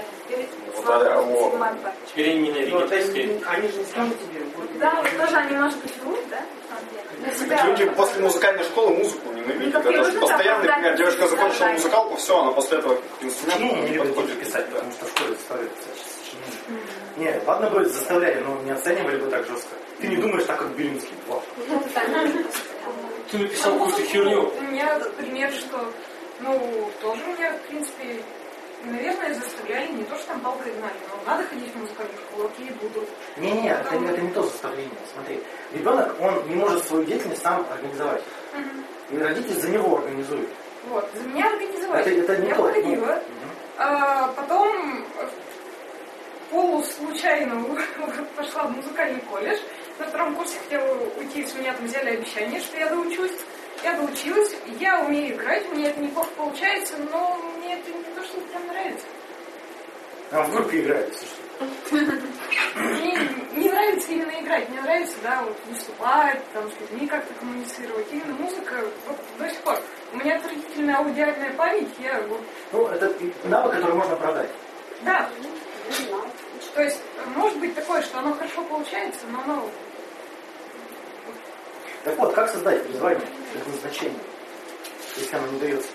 память. Теперь они Ну, ненавидят они, они же не скажут тебе. Да, вот тоже они, может быть, врут, да, себя. Люди после музыкальной школы музыку ненавидят. Ну, Это привыкли, постоянно, например, девушка закончила музыкалку, все, она после этого к не инструменту не подходит. писать, потому что в школе заставляют писать. Не, ладно бы заставляли, но не оценивали бы так жестко. Ты не думаешь так, как Белинский. Ты написал какую-то херню. У меня пример, что, ну, тоже меня, в принципе, наверное, заставляли не то, что там палкой гнали, но надо ходить в музыкальную школу, окей, буду. Не, не, это, это не то заставление. Смотри, ребенок, он не может свою деятельность сам организовать. И родитель за него организует. Вот, за меня организовали. Это, это не я то. походила. Ну, А потом полуслучайно пошла в музыкальный колледж. На втором курсе хотела уйти, с меня там взяли обещание, что я доучусь. Я доучилась, я умею играть, мне это неплохо получается, но мне это не то, что прям нравится. А в группе играет, если что. Мне не нравится именно играть, мне нравится, да, вот выступать, там, с людьми как-то коммуницировать. Именно музыка, вот до сих пор. У меня отвратительная аудиальная память, я вот Ну, это навык, который можно продать. Да. То есть, может быть такое, что оно хорошо получается, но оно... Так вот, как создать призвание, предназначение, если оно не дается?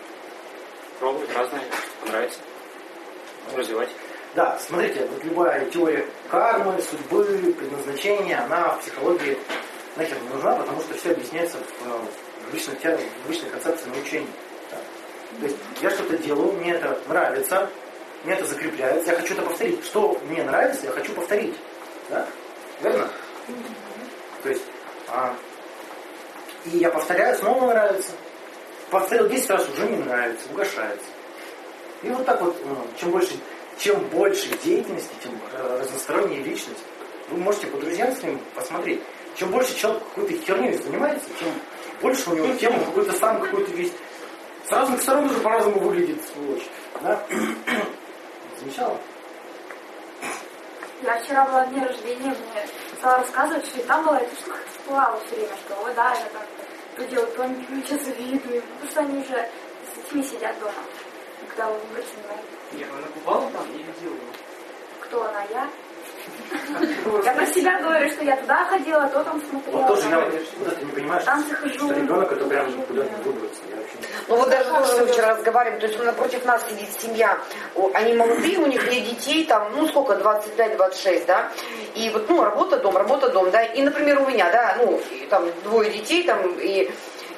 Пробовать разные, понравится. Развивать. Да, смотрите, вот любая теория кармы, судьбы, предназначения, она в психологии нахер не нужна, потому что все объясняется в, э, в личной, в личной концепции научения. Да. То есть я что-то делаю, мне это нравится, мне это закрепляется, я хочу это повторить. Что мне нравится, я хочу повторить. Да? Верно? То есть, а, и я повторяю, снова нравится. Повторил 10 раз, уже не нравится, угошается. И вот так вот, ну, чем больше, чем больше деятельности, тем э, разносторонняя личность. Вы можете по друзьям с ним посмотреть. Чем больше человек какой-то херней занимается, тем больше у него тема какой-то сам какой-то весь. С разных сторон уже по-разному выглядит сволочь. Да? Замечала? Я вчера была день рождения, мне стала рассказывать, что и там была эта штука всплывала все время, что ой, да, я так то делаю, то они сейчас завидую. Потому что они уже с детьми сидят дома, когда вы выбросили Нет, она купала там или делала? Кто она, я? Я про себя говорю, что я туда ходила, то там смотрела. Вот тоже я вот это не понимаю, что, Танцы хожу. что ребенок это прям никуда не выбраться. Ну вот даже тоже мы вчера разговариваем, то есть напротив нас сидит семья, они молодые, у них нет детей, там, ну сколько, 25-26, да, и вот, ну, работа, дом, работа, дом, да, и, например, у меня, да, ну, там двое детей, там, и,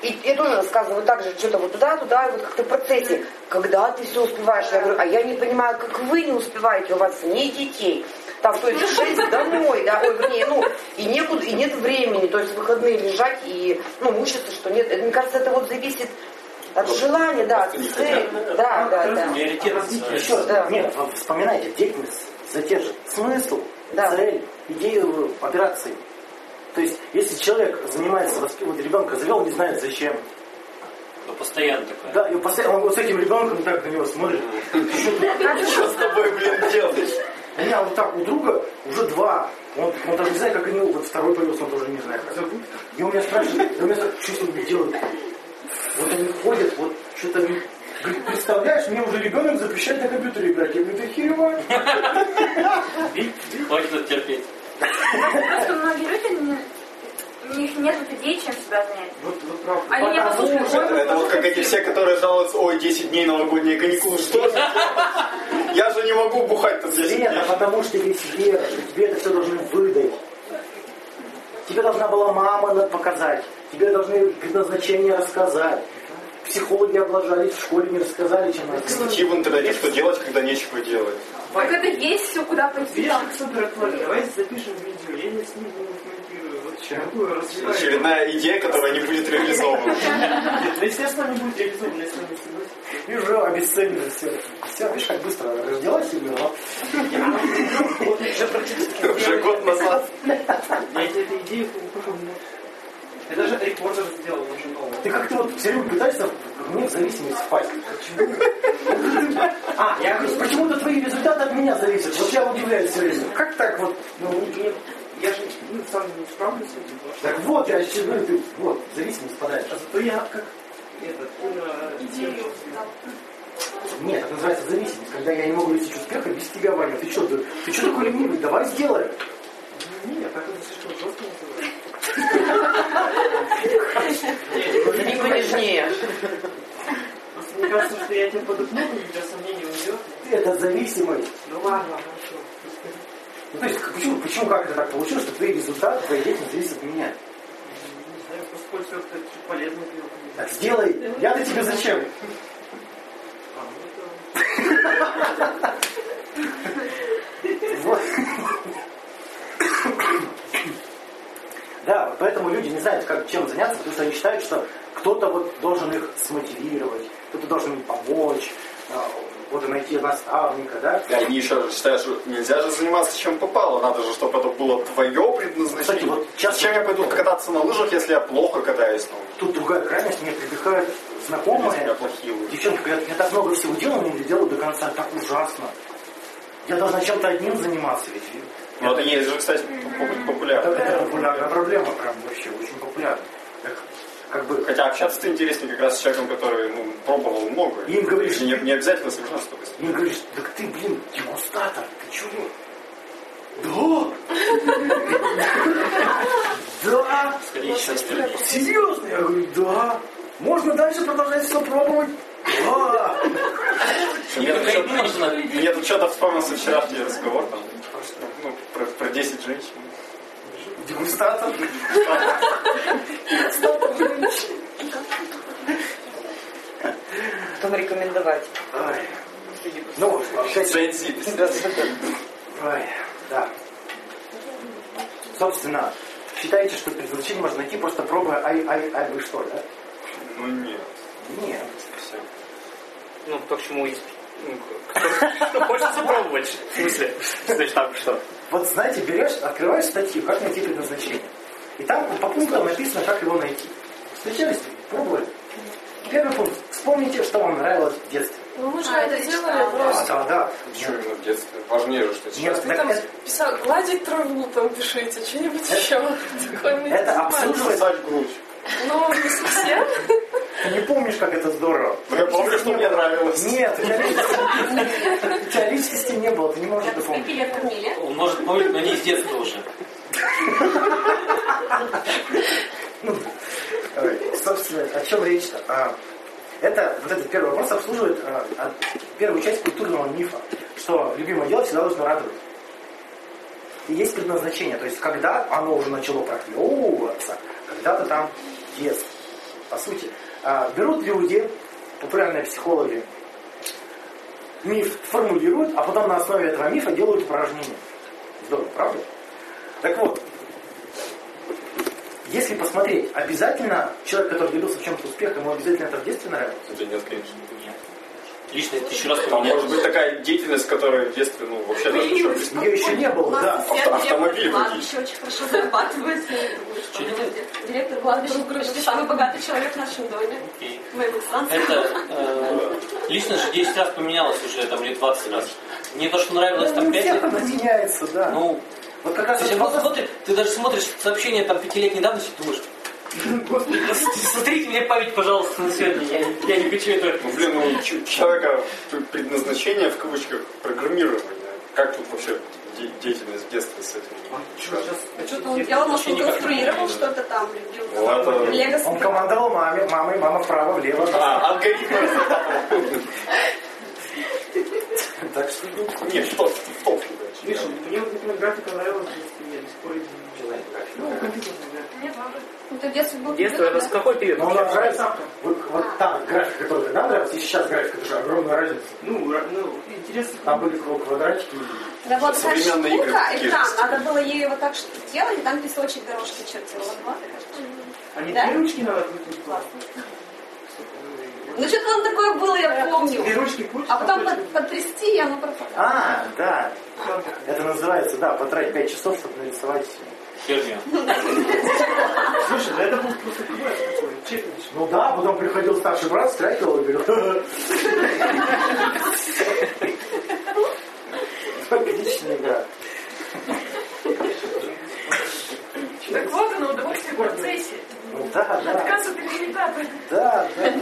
и я тоже рассказываю так же, что-то вот туда, туда, и вот как-то в процессе, когда ты все успеваешь, я говорю, а я не понимаю, как вы не успеваете, у вас нет детей, там, то есть шесть домой, да, ой, вернее, ну, и некуда, и нет времени, то есть выходные лежать и, ну, мучиться, что нет, это, мне кажется, это вот зависит от желания, да, от цели, да, да, да. Еще раз, Да. нет, вы вспоминайте, деятельность задержит смысл, цель, идею операции. То есть, если человек занимается воспитанием ребенка, завел, не знает зачем. Ну, постоянно такое. Да, и постоянно, он вот с этим ребенком так на него смотрит. Что с тобой, блин, делаешь? У меня вот так у друга уже два. Он, он даже не знает, как они, вот второй появился, он тоже не знает. как. И он меня спрашивает, и он меня что с ними делают. Вот они ходят, вот что-то они... Говорит, представляешь, мне уже ребенок запрещает на компьютере играть. Я говорю, ты херево. Хватит это терпеть. Просто многие люди, не- у них нет вот идей, чем себя занять. Вот, вот правда. Они не послушают. Это, это вот как эти все, которые жалуются, ой, 10 дней новогодние каникулы, что же? Я же не могу бухать тут 10 дней. Нет, а потому что тебе тебе, что тебе это все должны выдать. Тебе должна была мама показать. Тебе должны предназначение рассказать. Психологи облажались, в школе не рассказали, чем надо. Статьи в интернете, что делать, когда нечего делать. Так это есть все, куда пойти. Видишь, как супер. Давайте запишем видео, я не сниму, развиваю. Очередная идея, которая не будет реализована. Нет, ну, естественно, не будет реализована, если не согласен. И уже обесценили все. Все, видишь, как быстро родилась и умерла. Уже практически. Уже год назад. Я эту идею. Это же репортер сделал уже новый. Ты как-то вот все время пытаешься мне в зависимость впасть. Почему? А, я говорю, почему-то твои результаты от меня зависят. Вот я удивляюсь все время. Как так вот? Ну, нет, я же ну, сам не справлюсь с этим. Так вот, я еще говорю, ты вот, зависимость впадаешь. А зато я как этот, э, Идею. Нет, это называется зависимость, когда я не могу достичь успеха без тебя, Ваня. Ты что, ты, ты что такой ленивый? Давай сделай. Нет, так это слишком жестко называется. Не понежнее. Просто мне кажется, что я тебя подопну, у тебя сомнение уйдет. Это зависимость. Ну ладно. Ну, то есть, почему, почему как это так получилось, что твои результаты, твоя деятельность зависят от меня? Не знаю, просто как-то чуть полезно делать. Так сделай. Я-то тебе зачем? Вот. Да, поэтому люди не знают, как, чем заняться, потому что они считают, что кто-то вот должен их смотивировать, кто-то должен им помочь, вот и найти наставника, да? И они еще считают, что нельзя же заниматься чем попало, надо же, чтобы это было твое предназначение. Кстати, вот часто- Зачем я пойду кататься на лыжах, если я плохо катаюсь на лыжах? Тут другая крайность, мне прибегают знакомые, девчонки говорят, я так много всего делаю, но не делаю до конца, так ужасно. Я должна чем-то одним заниматься, ведь Ну, это есть же, кстати, поп- популярно. это, это популярная проблема, прям вообще очень популярная. Как бы Хотя общаться-то интереснее как раз с человеком, который ну, пробовал много. И им говоришь- не, не обязательно совершенство. Мне говоришь, так ты, блин, дегустатор, ты чего? Да! Да! Серьезно? Я говорю, да. Можно дальше продолжать все пробовать? Да! Мне тут что-то- вспомнился вчерашний разговор там, ну, про, про 10 женщин. Дегустатор. Потом рекомендовать. Ну, Джейн-Зи. Ой, да. Собственно, считаете, что предназначение можно найти, просто пробуя ай, ай, ай, вы что, да? Ну нет. Нет. Все. Ну, почему есть... ну, кто- Что хочется пробовать. В смысле? Значит, так что? Вот знаете, берешь, открываешь статью, как найти предназначение. И там по пунктам написано, как его найти. Встречались? Пробовали? Первый пункт. Вспомните, что вам нравилось в детстве. Ну мы же это делали А, просто. да, да. Что именно в детстве? Важнее же, что Нет, сейчас. Ты так там это, писал, гладить траву там пишите, что-нибудь еще. Это Сосать грудь. Ну, не совсем. Ты не помнишь, как это здорово. Ну, я помню, что мне нравилось. Нет, у тебя личности- не было, ты не можешь это помнить. Сколько лет кормили? Он может помнить, но не с детства уже. Ой, Собственно, о чем речь-то? А, это, вот этот первый вопрос обслуживает а, а, первую часть культурного мифа, что любимое дело всегда должно радовать. И есть предназначение, то есть когда оно уже начало проклевываться, когда-то там детство. По сути, а, берут люди, популярные психологи, миф формулируют, а потом на основе этого мифа делают упражнения. Здорово, правда? Так вот, если посмотреть, обязательно человек, который добился в чем-то успеха, ему обязательно это в детстве нравилось? Это нет, конечно. Личность тысячу раз Там поменялась. может быть такая деятельность, которая в детстве, ну, вообще даже ничего не Ее еще не было, да. Авто- автомобиль директор водить. кладбища очень хорошо зарабатывает. Директор кладбища почти самый богатый человек в нашем доме. Это э, личность же 10 раз поменялась уже, там, или 20 раз. Мне то, что нравилось Ну, там не 5 всех лет. меняется, да. Ну, вот как раз ты даже смотришь сообщение там пятилетней давности, думаешь, смотрите мне память, пожалуйста, на сегодня. Я, я не хочу это. Ну, блин, ну, человека предназначение, в кавычках, программирование. Как тут вообще де- деятельность в детстве с этим? связана? Что-то он делал, может, он конструировал что-то там, любил. Лего Он командовал маме, мамой, мама вправо, влево. А, алгоритм. Так что, ну, Нет, что в толще Миша, мне вот, например, графика нравилась детстве, я ее Ну, компьютерная графика. Мне тоже. Ну, ты в детстве был Детство это с какой период? Но она нравится. Вот, вот там график, который тогда нравился, и сейчас график, это же огромная разница. Ну, ну, интересно. Там были квадратики. Да вот игры штука, экран, же. надо было ей вот так что делать, и там песочек дорожки чертила. Вот, кажется. А не Да? две ручки надо крутить? Классно. Ну, что-то там такое было, я помню. Две ручки крутишь, А потом под- потрясти, и оно пропадает. А, да. Это называется, да, потратить 5 часов, чтобы нарисовать. Херню. Слушай, да это был просто квест такой. Ну да, потом приходил старший брат, страйкал и говорил. Отличная игра. Так вот оно, удовольствие в процессе. Ну да, да. Отказ от результата. Да, да.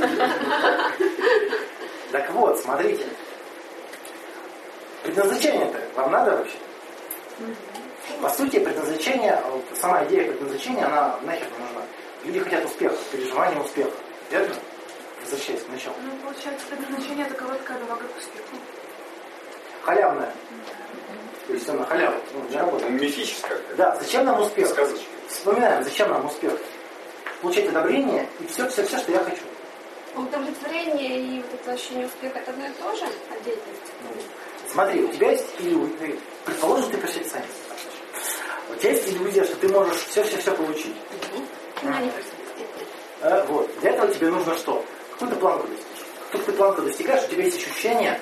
Так вот, смотрите. Предназначение-то вам надо вообще? По сути, предназначение, вот сама идея предназначения, она нахер не нужна. Люди хотят успеха, переживания успеха. Верно? Возвращаясь к началу. Ну, получается, предназначение это короткая дорога к успеху. Халявная. То есть она халява, ну, не работает. Мифическая. Да, зачем нам успех? Сказочка. Вспоминаем, зачем нам успех? Получать одобрение и все, все, все, что я хочу. Удовлетворение и вот это ощущение успеха это одно и то же от деятельности. Смотри, у тебя есть иллюзия, предположим, ты перфекционист. У тебя есть иллюзия, что ты можешь все-все-все получить. Происходит. Э, Вот. Для этого тебе нужно что? Какую-то планку достичь. Как только ты планку достигаешь, у тебя есть ощущение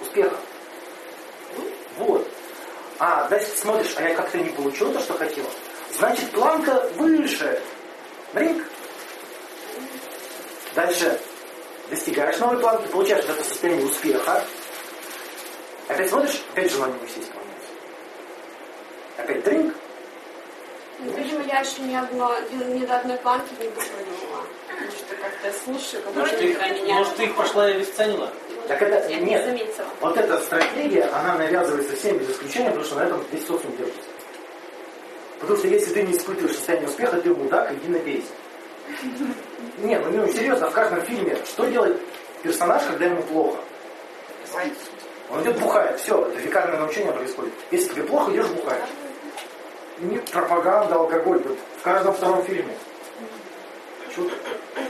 успеха. Вот. А дальше смотришь, а я как-то не получил то, что хотел. Значит, планка выше. Бринг. Дальше достигаешь новой планки, получаешь вот это состояние успеха. Опять смотришь, опять желание все исполняется. Опять дринг. Ну, я еще ни, одно, ни до одной планки не допрыгнула. Потому что как-то слушаю, как Может, ты, меня. может, ты их пошла и обесценила? Так это Я не нет. заметила. Вот эта стратегия, она навязывается всем без исключения, потому что на этом весь социум держится. Потому что если ты не испытываешь состояние успеха, ты мудак, иди напейся. Не, ну, ну серьезно, в каждом фильме, что делает персонаж, когда ему плохо? Он идет бухает, все, это векарное научение происходит. Если тебе плохо, идешь бухаешь. Не пропаганда, алкоголь, вот в каждом втором фильме. Ты?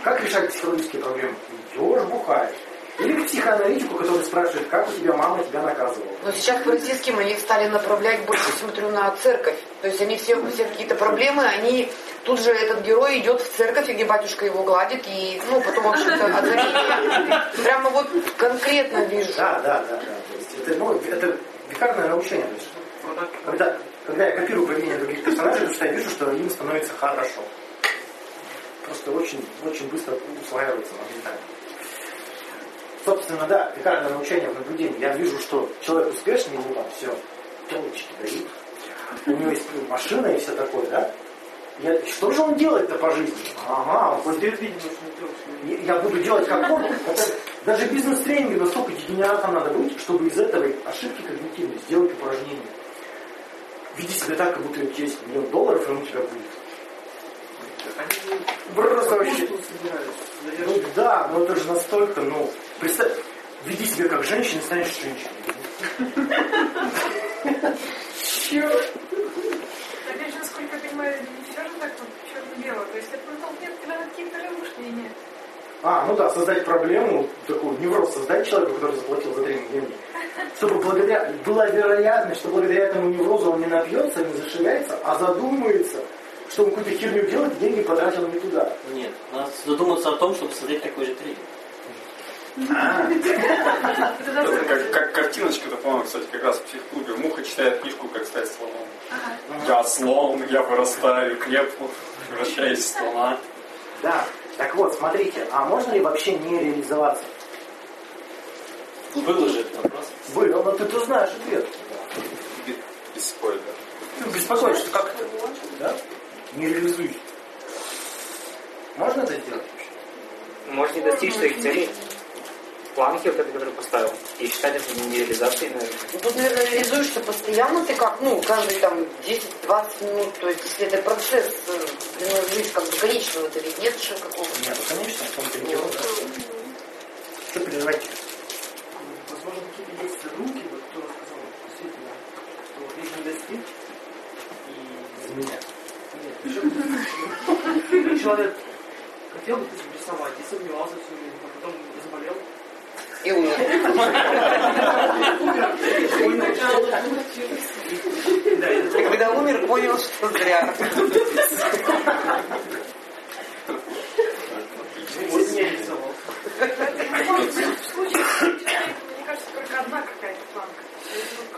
Как решать психологические проблемы? Идешь, бухаешь. Или к психоаналитику, который спрашивает, как у тебя мама тебя наказывала. Но сейчас по российским они стали направлять больше, смотрю, на церковь. То есть они все, все какие-то проблемы, они тут же этот герой идет в церковь, и где батюшка его гладит, и ну потом вообще-то озарение. Прямо вот конкретно вижу. Да, да, да, да. То есть это, ну, это векарное научение. Когда, когда я копирую поведение других персонажей, то я вижу, что им становится хорошо. Просто очень, очень быстро усваивается моментально. Собственно, да, векарное научение в наблюдении. Я вижу, что человек успешный, ему там все, телочки дают. У него есть машина и все такое, да? Я, что же он делает-то по жизни? Ага, он хочет- я буду делать как он. Даже бизнес-тренинге настолько дегенератом надо быть, чтобы из этой ошибки когнитивной сделать упражнение. Веди себя так, как будто у тебя есть миллион долларов, и он у тебя будет. Просто вообще. Ну да, но это же настолько, ну, представь, веди себя как женщина, станешь женщиной. Черт. Опять же, насколько я понимаю, не все же так вот черно-бело. То есть это тебя на какие-то размышления. А, ну да, создать проблему, такую невроз создать человеку, который заплатил за тренинг деньги. Чтобы благодаря, была вероятность, что благодаря этому неврозу он не напьется, не зашивается, а задумается, что он какую-то херню делает, и деньги потратил не туда. Нет, надо задуматься о том, чтобы создать такой же тренинг. Как, как картиночка-то, по-моему, кстати, как раз в психклубе. Муха читает книжку «Как стать слоном». Я слон, я вырастаю, крепну, превращаюсь в слона. Да. Так вот, смотрите, а можно ли вообще не реализоваться? Был уже этот вопрос. Был, но ты-то знаешь ответ. Спойлера. Ты беспокоишься, как это? Да? Не реализуй. Можно это сделать? Может не достичь своих целей. Планки вот это, которые поставил. И считать это нереализацией, наверное. Ну, тут, наверное, реализуешься постоянно, ты как, ну, каждые там 10-20 минут, то есть, если это процесс, э, длиной в жизнь, как бы конечного, это ведь нет же какого-то. Нет, ну, конечно, в том-то и дело, да. Что переживать? Возможно, какие-то есть задумки, вот кто сказал, действительно, что не достиг, и... За меня. Нет, человек хотел бы рисовать и сомневался всю жизнь, а потом заболел. И умер. И когда умер, понял, что зря. Вот не рисовал. В случае, мне кажется, только одна какая-то планка.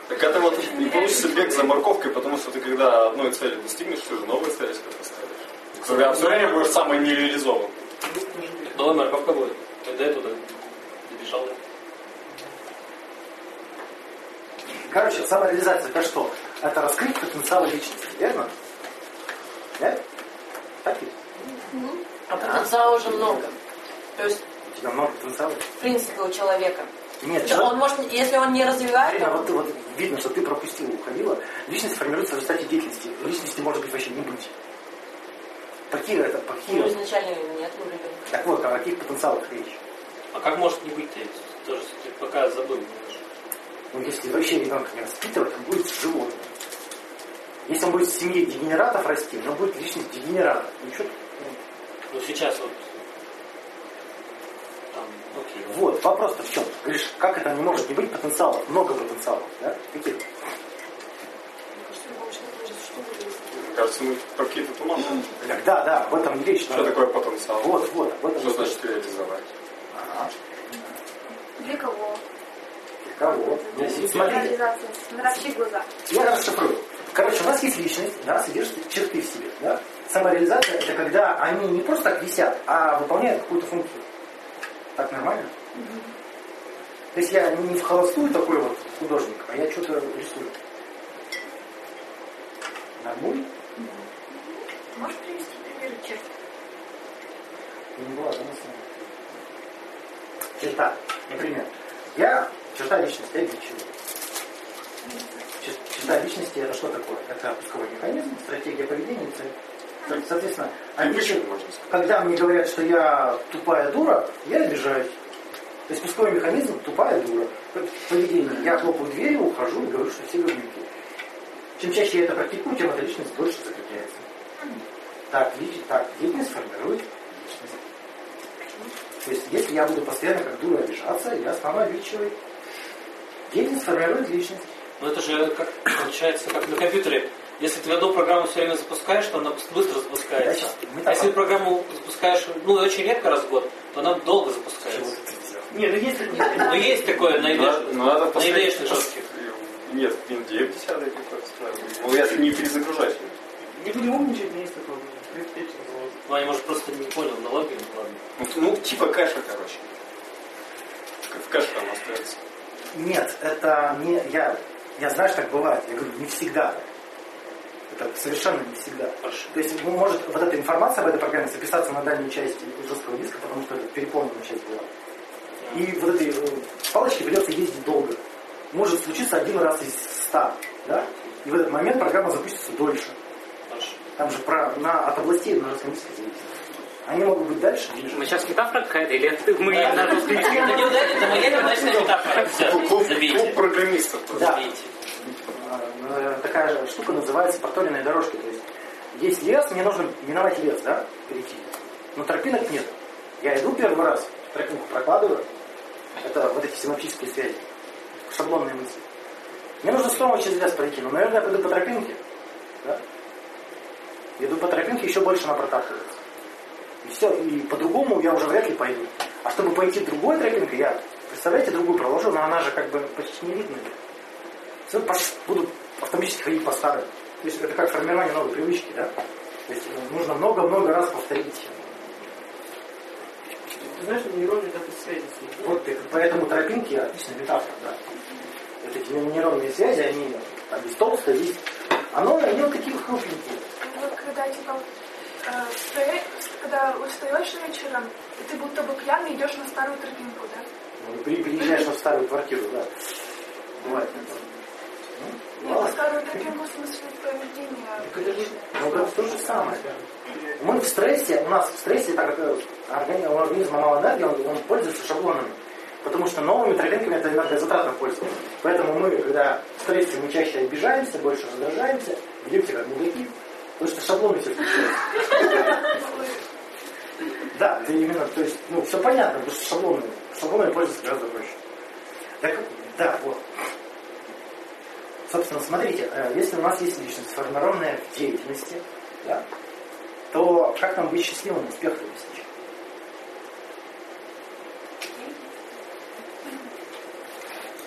Так это вот не получится бег за морковкой, потому что ты когда одной цели достигнешь, ты уже новые цели себе поставишь. Когда все время будешь самый нереализован. Новая морковка будет. Я туда добежал. Короче, самореализация это что? Это раскрыть потенциал личности, верно? Нет? Так ведь? А потенциала уже много. То есть, У тебя много потенциала? в принципе, у человека. Нет, Да, человек- Он может, если он не развивает, Марина, то вот, ты- вот видно, что ты пропустила, уходила. Личность формируется в результате деятельности. Личности может быть вообще не быть. Какие это, ну, какие? изначально нет уровня. Так вот, о каких потенциалах речь? А как может не быть-то? Я Тоже ты пока забыл немножко. Ну, если вообще ребенка не воспитывать, он будет животным. Если он будет в семье дегенератов расти, он будет личность дегенерата. Ничего тут, Ну сейчас вот там, окей. Вот, вопрос-то в чем? Говоришь, как это не может не быть потенциалов? Много потенциалов, да? Каких? Мне кажется, мы про какие-то туманы. Да, да, в этом и речь. Что такое потенциал? Вот, вот, Что значит реализовать? Для кого? Для кого? Смотрите. Наращи глаза. я расшифрую. Короче, у нас есть личность, да, содержит черты в себе, да? Самореализация это когда они не просто так висят, а выполняют какую-то функцию. Так нормально? То есть я не в холостую такой вот художник, а я что-то рисую. Нормуль? Можешь привести примеры черт? Не была замыслена. Черта. Например, я черта личности, я личу. Черта личности это что такое? Это пусковой механизм, стратегия поведения, цель. Соответственно, еще- когда мне говорят, что я тупая дура, я обижаюсь. То есть пусковой механизм тупая дура. Поведение. Я хлопаю дверью, ухожу и говорю, что все говнюки. Чем чаще я это практикую, тем эта личность дольше закрепляется. Так, лич- так, деятельность формирует. То есть, если я буду постоянно как дура обижаться, я стану обидчивой. Деятельность формирует личность. Ну это же как получается, как на компьютере. Если ты одну программу все время запускаешь, то она быстро запускается. А если программу запускаешь, ну, очень редко раз в год, то она долго запускается. Не, ну есть Ну есть такое на Ну, идеешных жестких. Нет, в Винде 10 какой-то. Ну, если не перезагружать. Не будем умничать, но есть такое. Предпечь называется. Ваня, может, просто не понял аналогию, ну ладно. Ну, типа кэша, короче. Как в кэше там остается. Нет, это не... Я, я знаю, что так бывает. Я говорю, не всегда. Это совершенно не всегда. То есть ну, может вот эта информация об этой программе записаться на дальнюю часть жесткого диска, потому что это переполненная часть была. И вот этой э, палочке придется ездить долго. Может случиться один раз из ста. Да? И в этот момент программа запустится дольше. Там же про, на, от областей на жестком диске зависит. Они могут быть дальше. Мы сейчас метафора какая-то, или мы на русском языке? Это не удачная, это моя неудачная метафора. Клуб, программистов. Да. Э, Такая же штука называется проторенные дорожки. То есть есть лес, мне нужно миновать лес, да, перейти. Но тропинок нет. Я иду первый раз, тропинку прокладываю. Это вот эти синоптические связи. Шаблонные мысли. Мне нужно снова через лес пройти. Но, наверное, я пойду по тропинке. Да? Иду по тропинке, еще больше она протаптывается. И все, и по-другому я уже вряд ли пойду. А чтобы пойти другой тропинкой, я, представляете, другую проложу, но она же как бы почти не видна. Пош- буду автоматически ходить по старой. То есть это как формирование новой привычки, да? То есть э, нужно много-много раз повторить. Ты знаешь, нейроны как и связи. Вот и поэтому тропинки отличная метафора, да. Вот эти нейронные связи, они там есть толстые, есть... Оно, они вот такие вот крупненькие. Вот когда типа э, когда устаешь вечером, и ты будто бы пьяный идешь на старую тропинку, да? Ну, при- приезжаешь на старую квартиру, да. Бывает. Ну, Нет, на старую тропинку в смысле поведения. Ну, это то же самое. Мы в стрессе, у нас в стрессе, так как э, органи- у организма мало энергии, он, он пользуется шаблонами. Потому что новыми тропинками это энергозатратно пользоваться. Поэтому мы, когда в стрессе, мы чаще обижаемся, больше раздражаемся, ведем себя как мудаки, потому что шаблоны все включаются. Да, это именно, то есть, ну, все понятно, потому что шаблоны, шаблонами пользоваться гораздо проще. Так, да, вот. Собственно, смотрите, э, если у нас есть личность, сформированная в деятельности, да, то как нам быть счастливым, успех достичь?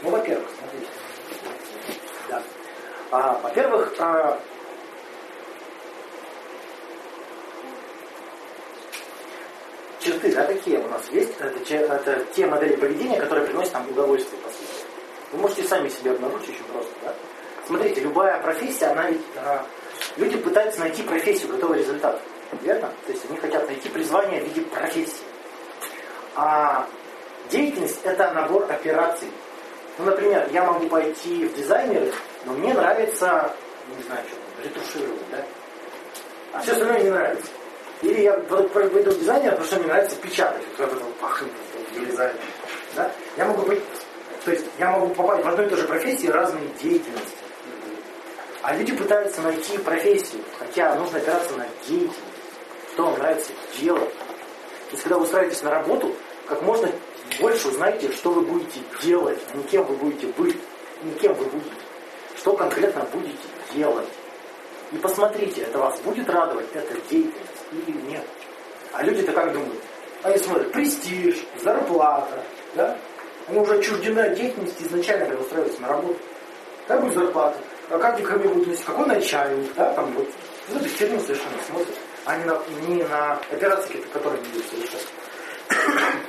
Ну, во-первых, смотрите. Да. А, во-первых, а, такие у нас есть. Это, это те модели поведения, которые приносят нам удовольствие, по сути. Вы можете сами себе обнаружить очень просто, да? Смотрите, любая профессия, она ведь... а, люди пытаются найти профессию, готовый результат. Верно? То есть они хотят найти призвание в виде профессии. А деятельность – это набор операций. Ну, например, я могу пойти в дизайнеры, но мне нравится, не знаю, что, ретушировать, да? А все остальное не нравится. Или я пойду в дизайнера, потому что мне нравится печатать, вот это пахнет, это дизайн. Да? Я могу быть, то есть я могу попасть в одной и той же профессии разные деятельности. А люди пытаются найти профессию, хотя нужно опираться на деятельность, что вам нравится делать. То есть, когда вы устраиваетесь на работу, как можно больше узнайте, что вы будете делать, а не кем вы будете быть, не кем вы будете. Что конкретно будете делать. И посмотрите, это вас будет радовать, эта деятельность или нет. А люди-то как думают? Они смотрят, престиж, зарплата, да? Они уже отчуждены от деятельности изначально, когда устраиваются на работу. Как будет зарплата? А как ко мне будут нести? Какой начальник? Да, там вот. Ну, это херню совершенно смотрят. А не на, не на операции, которые они будут совершать.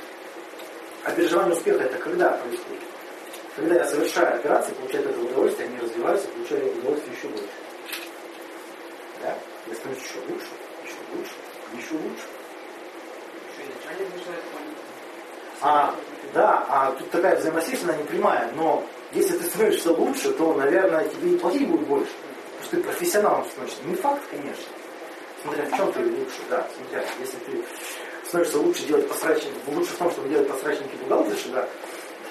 А переживание успеха это когда происходит? Когда я совершаю операции, получаю этого удовольствие, они развиваются, получаю удовольствие еще больше. Да? Я становлюсь еще лучше, лучше, еще лучше. А, да, а тут такая взаимосвязь, она не прямая, но если ты становишься лучше, то, наверное, тебе и платить будет больше. Потому что ты профессионалом становишься. Не факт, конечно. Смотря в чем ты лучше, да, смотря, если ты становишься лучше делать пострачники, лучше в том, чтобы делать пострачники бухгалтерши, да,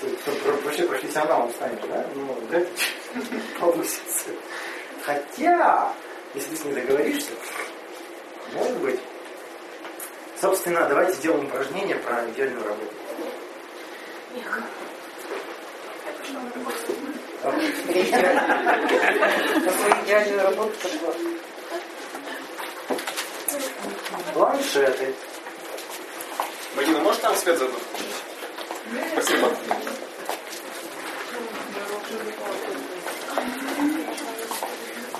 ты про- вообще профессионалом станешь, да, ну, ли повысится. Хотя, если ты с ней договоришься, может быть. Собственно, давайте сделаем упражнение про идеальную работу. Идеальную работу пошла. Планшеты. Марина, можешь там свет задуть? Спасибо.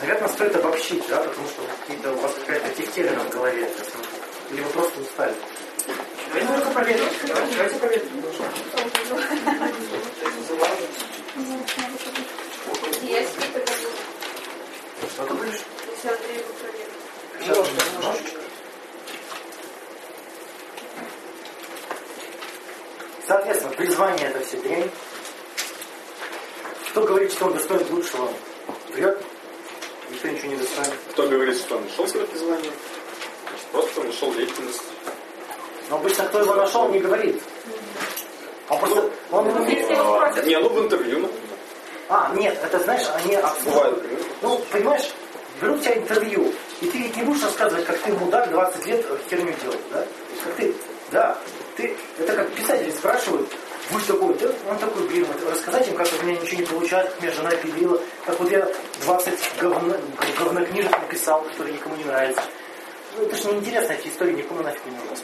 Наверное, стоит обобщить, да, потому что какие-то у вас какая-то тефтерина в голове. Ну, или вы просто устали. Давайте только проверим. Давайте проверим. Есть. Что ты будешь? Сейчас немножечко. Соответственно, призвание это все дрянь. Кто говорит, что он достоин лучшего, врет. Никто ничего не достоин. Кто говорит, что он нашел свое призвание? Просто нашел деятельность. Но обычно кто его нашел, не говорит. Он просто... Он, Не, ну в интервью, например. А, нет, это знаешь, они обслуживают. Ну, понимаешь, берут тебя интервью, и ты ведь не будешь рассказывать, как ты мудак 20 лет херню делал, да? Как ты, да, ты, это как писатели спрашивают, вы такой, да? Он такой, блин, вот рассказать им, как у меня ничего не получается, как меня жена пилила, как вот я 20 говно, говнокнижек написал, которые никому не нравятся. Ну, это же неинтересно, эти истории никому нафиг не нужны.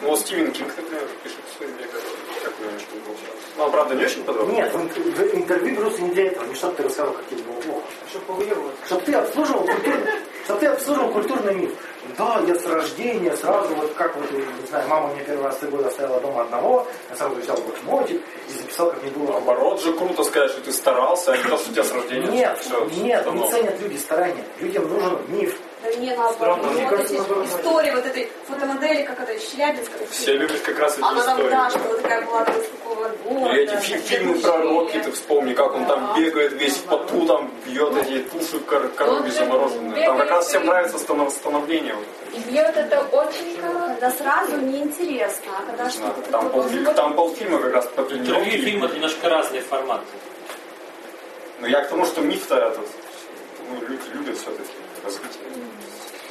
Ну, вот Стивен Кинг, например, пишет свои биографии, как у него ничего не получалось. Ну, он, правда, не очень подробно. Нет, в, ин- в интервью берутся не для этого, не чтобы ты рассказывал, как тебе было плохо. Чтобы повыебывать. Чтобы ты обслуживал культурный, чтобы ты обслуживал культурный миф. Да, я с рождения сразу, вот как вот, не знаю, мама мне первый раз три года оставила дома одного, я сразу взял блокнотик и записал, как мне было. Наоборот же круто сказать, что ты старался, а не то, что у тебя с рождения Нет, всё нет, не ценят люди старания. Людям нужен миф. Да не наоборот. Странно, Ну, мне вот кажется, наоборот. истории вот этой фотомодели, как это, Челябинская. Все любят как раз эти Она там, истории. да, что вот такая была там из такого города. Или эти фи- фильмы про Рокки, ты вспомни, как он там бегает весь в поту, там бьет эти туши кор- коровьи замороженные. Там как раз всем нравится станов- становление. вот. И бьет это очень Когда сразу неинтересно, а когда что-то Там, полфи- там полфильма как раз по Интервью и фильм это немножко разные форматы. Но я к тому, что миф-то этот, ну, люди любят все-таки развитие.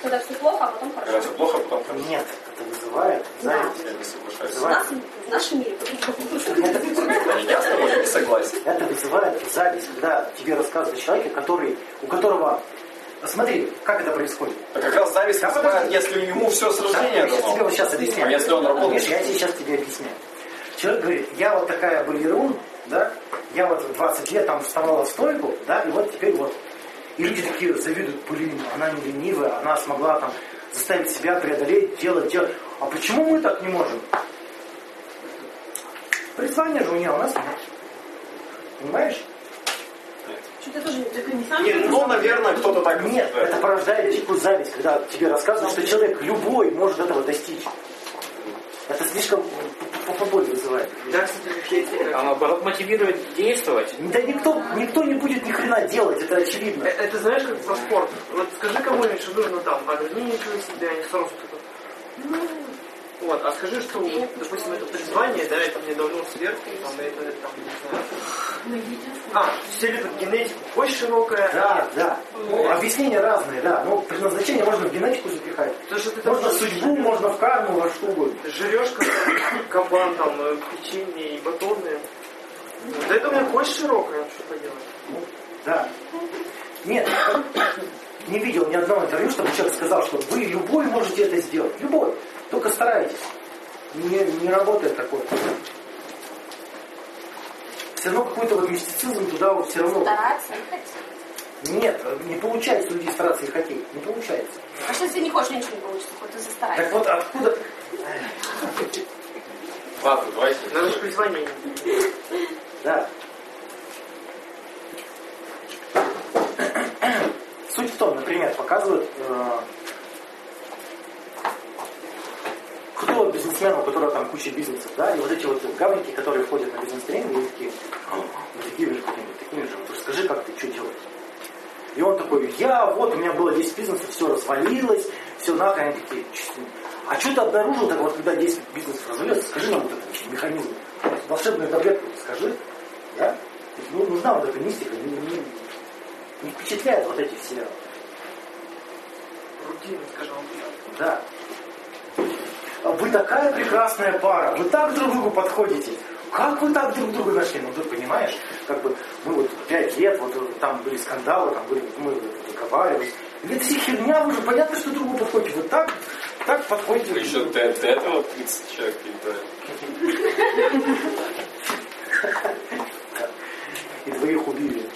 Когда все плохо, а потом Когда хорошо. все плохо, потом хорошо. Нет, это вызывает зависть. Я не соглашаюсь. У нас, в нашем мире. Я с тобой не согласен. Это вызывает зависть, когда тебе рассказывают человеке, который, у которого... Смотри, как это происходит. А как раз зависть вызывает, если ему все с рождения Я тебе дано. вот сейчас объясняю. А если он работает? Видишь, я тебе сейчас тебе объясняю. Человек говорит, я вот такая балерун, да, я вот в 20 лет там вставала в стойку, да, и вот теперь вот. И люди такие завидуют, блин, она не ленивая, она смогла там заставить себя преодолеть, делать, делать. А почему мы так не можем? Призвание же у нее, у нас нет. Понимаешь? Что-то тоже не не сам Не, ну, наверное, кто-то так Нет, это порождает дикую зависть, когда тебе рассказывают, что человек любой может этого достичь. Это слишком поболь вызывает. Да, кстати, А наоборот мотивирует действовать. Да никто, никто не будет ни хрена делать, это очевидно. Э, Это знаешь, как про спорт. Вот скажи кому-нибудь, что нужно там ограничивать себя, не сразу такой. Ну, вот, а скажи, что, вот, допустим, это призвание, да, это мне давно сверху, там, это, там, не знаю. А, все любят генетику, очень широкая. Да, да. Ну, объяснения разные, да. Но предназначение можно в генетику запихать. То, что ты Можно в судьбу, можно в карму, во что угодно. жрешь кабан, там, э, печенье и батоны. Вот это у меня очень широкая, что поделать. Да. Нет, не видел ни одного интервью, чтобы человек сказал, что вы любой можете это сделать. Любой. Только старайтесь. Не, не работает такое. Все равно какой-то вот мистицизм туда вот все равно. Стараться не хотеть. Нет, не получается у людей стараться и хотеть. Не получается. А что если не хочешь, ничего не получится, хоть ты застарайся. Так вот откуда... Ладно, давайте. Надо же призвание. Да. Суть в том, например, показывают э, крутого бизнесмена, у которого там куча бизнесов, да, и вот эти вот гаврики, которые входят на бизнес-тренинг, они такие, «О, мы такими же хотим, такими же, вот расскажи, как ты, что делаешь. И он такой, я, вот, у меня было 10 бизнесов, все развалилось, все нахрен, они такие, «Чё, а что ты обнаружил, так вот, когда 10 бизнесов развалилось, скажи нам вот этот механизм, волшебную таблетку скажи, да? Ну, нужна вот эта мистика, не, не, не впечатляет вот эти все, Рутина, скажем. да. А Вы такая прекрасная пара, вы так друг другу подходите. Как вы так друг друга нашли? Ну, ты понимаешь, как бы мы вот пять лет, вот там были скандалы, там были, мы договаривались. И это все херня, вы же понятно, что друг другу подходите. Вы так, так подходите. Еще до, до этого 30 человек передали. И двоих убили.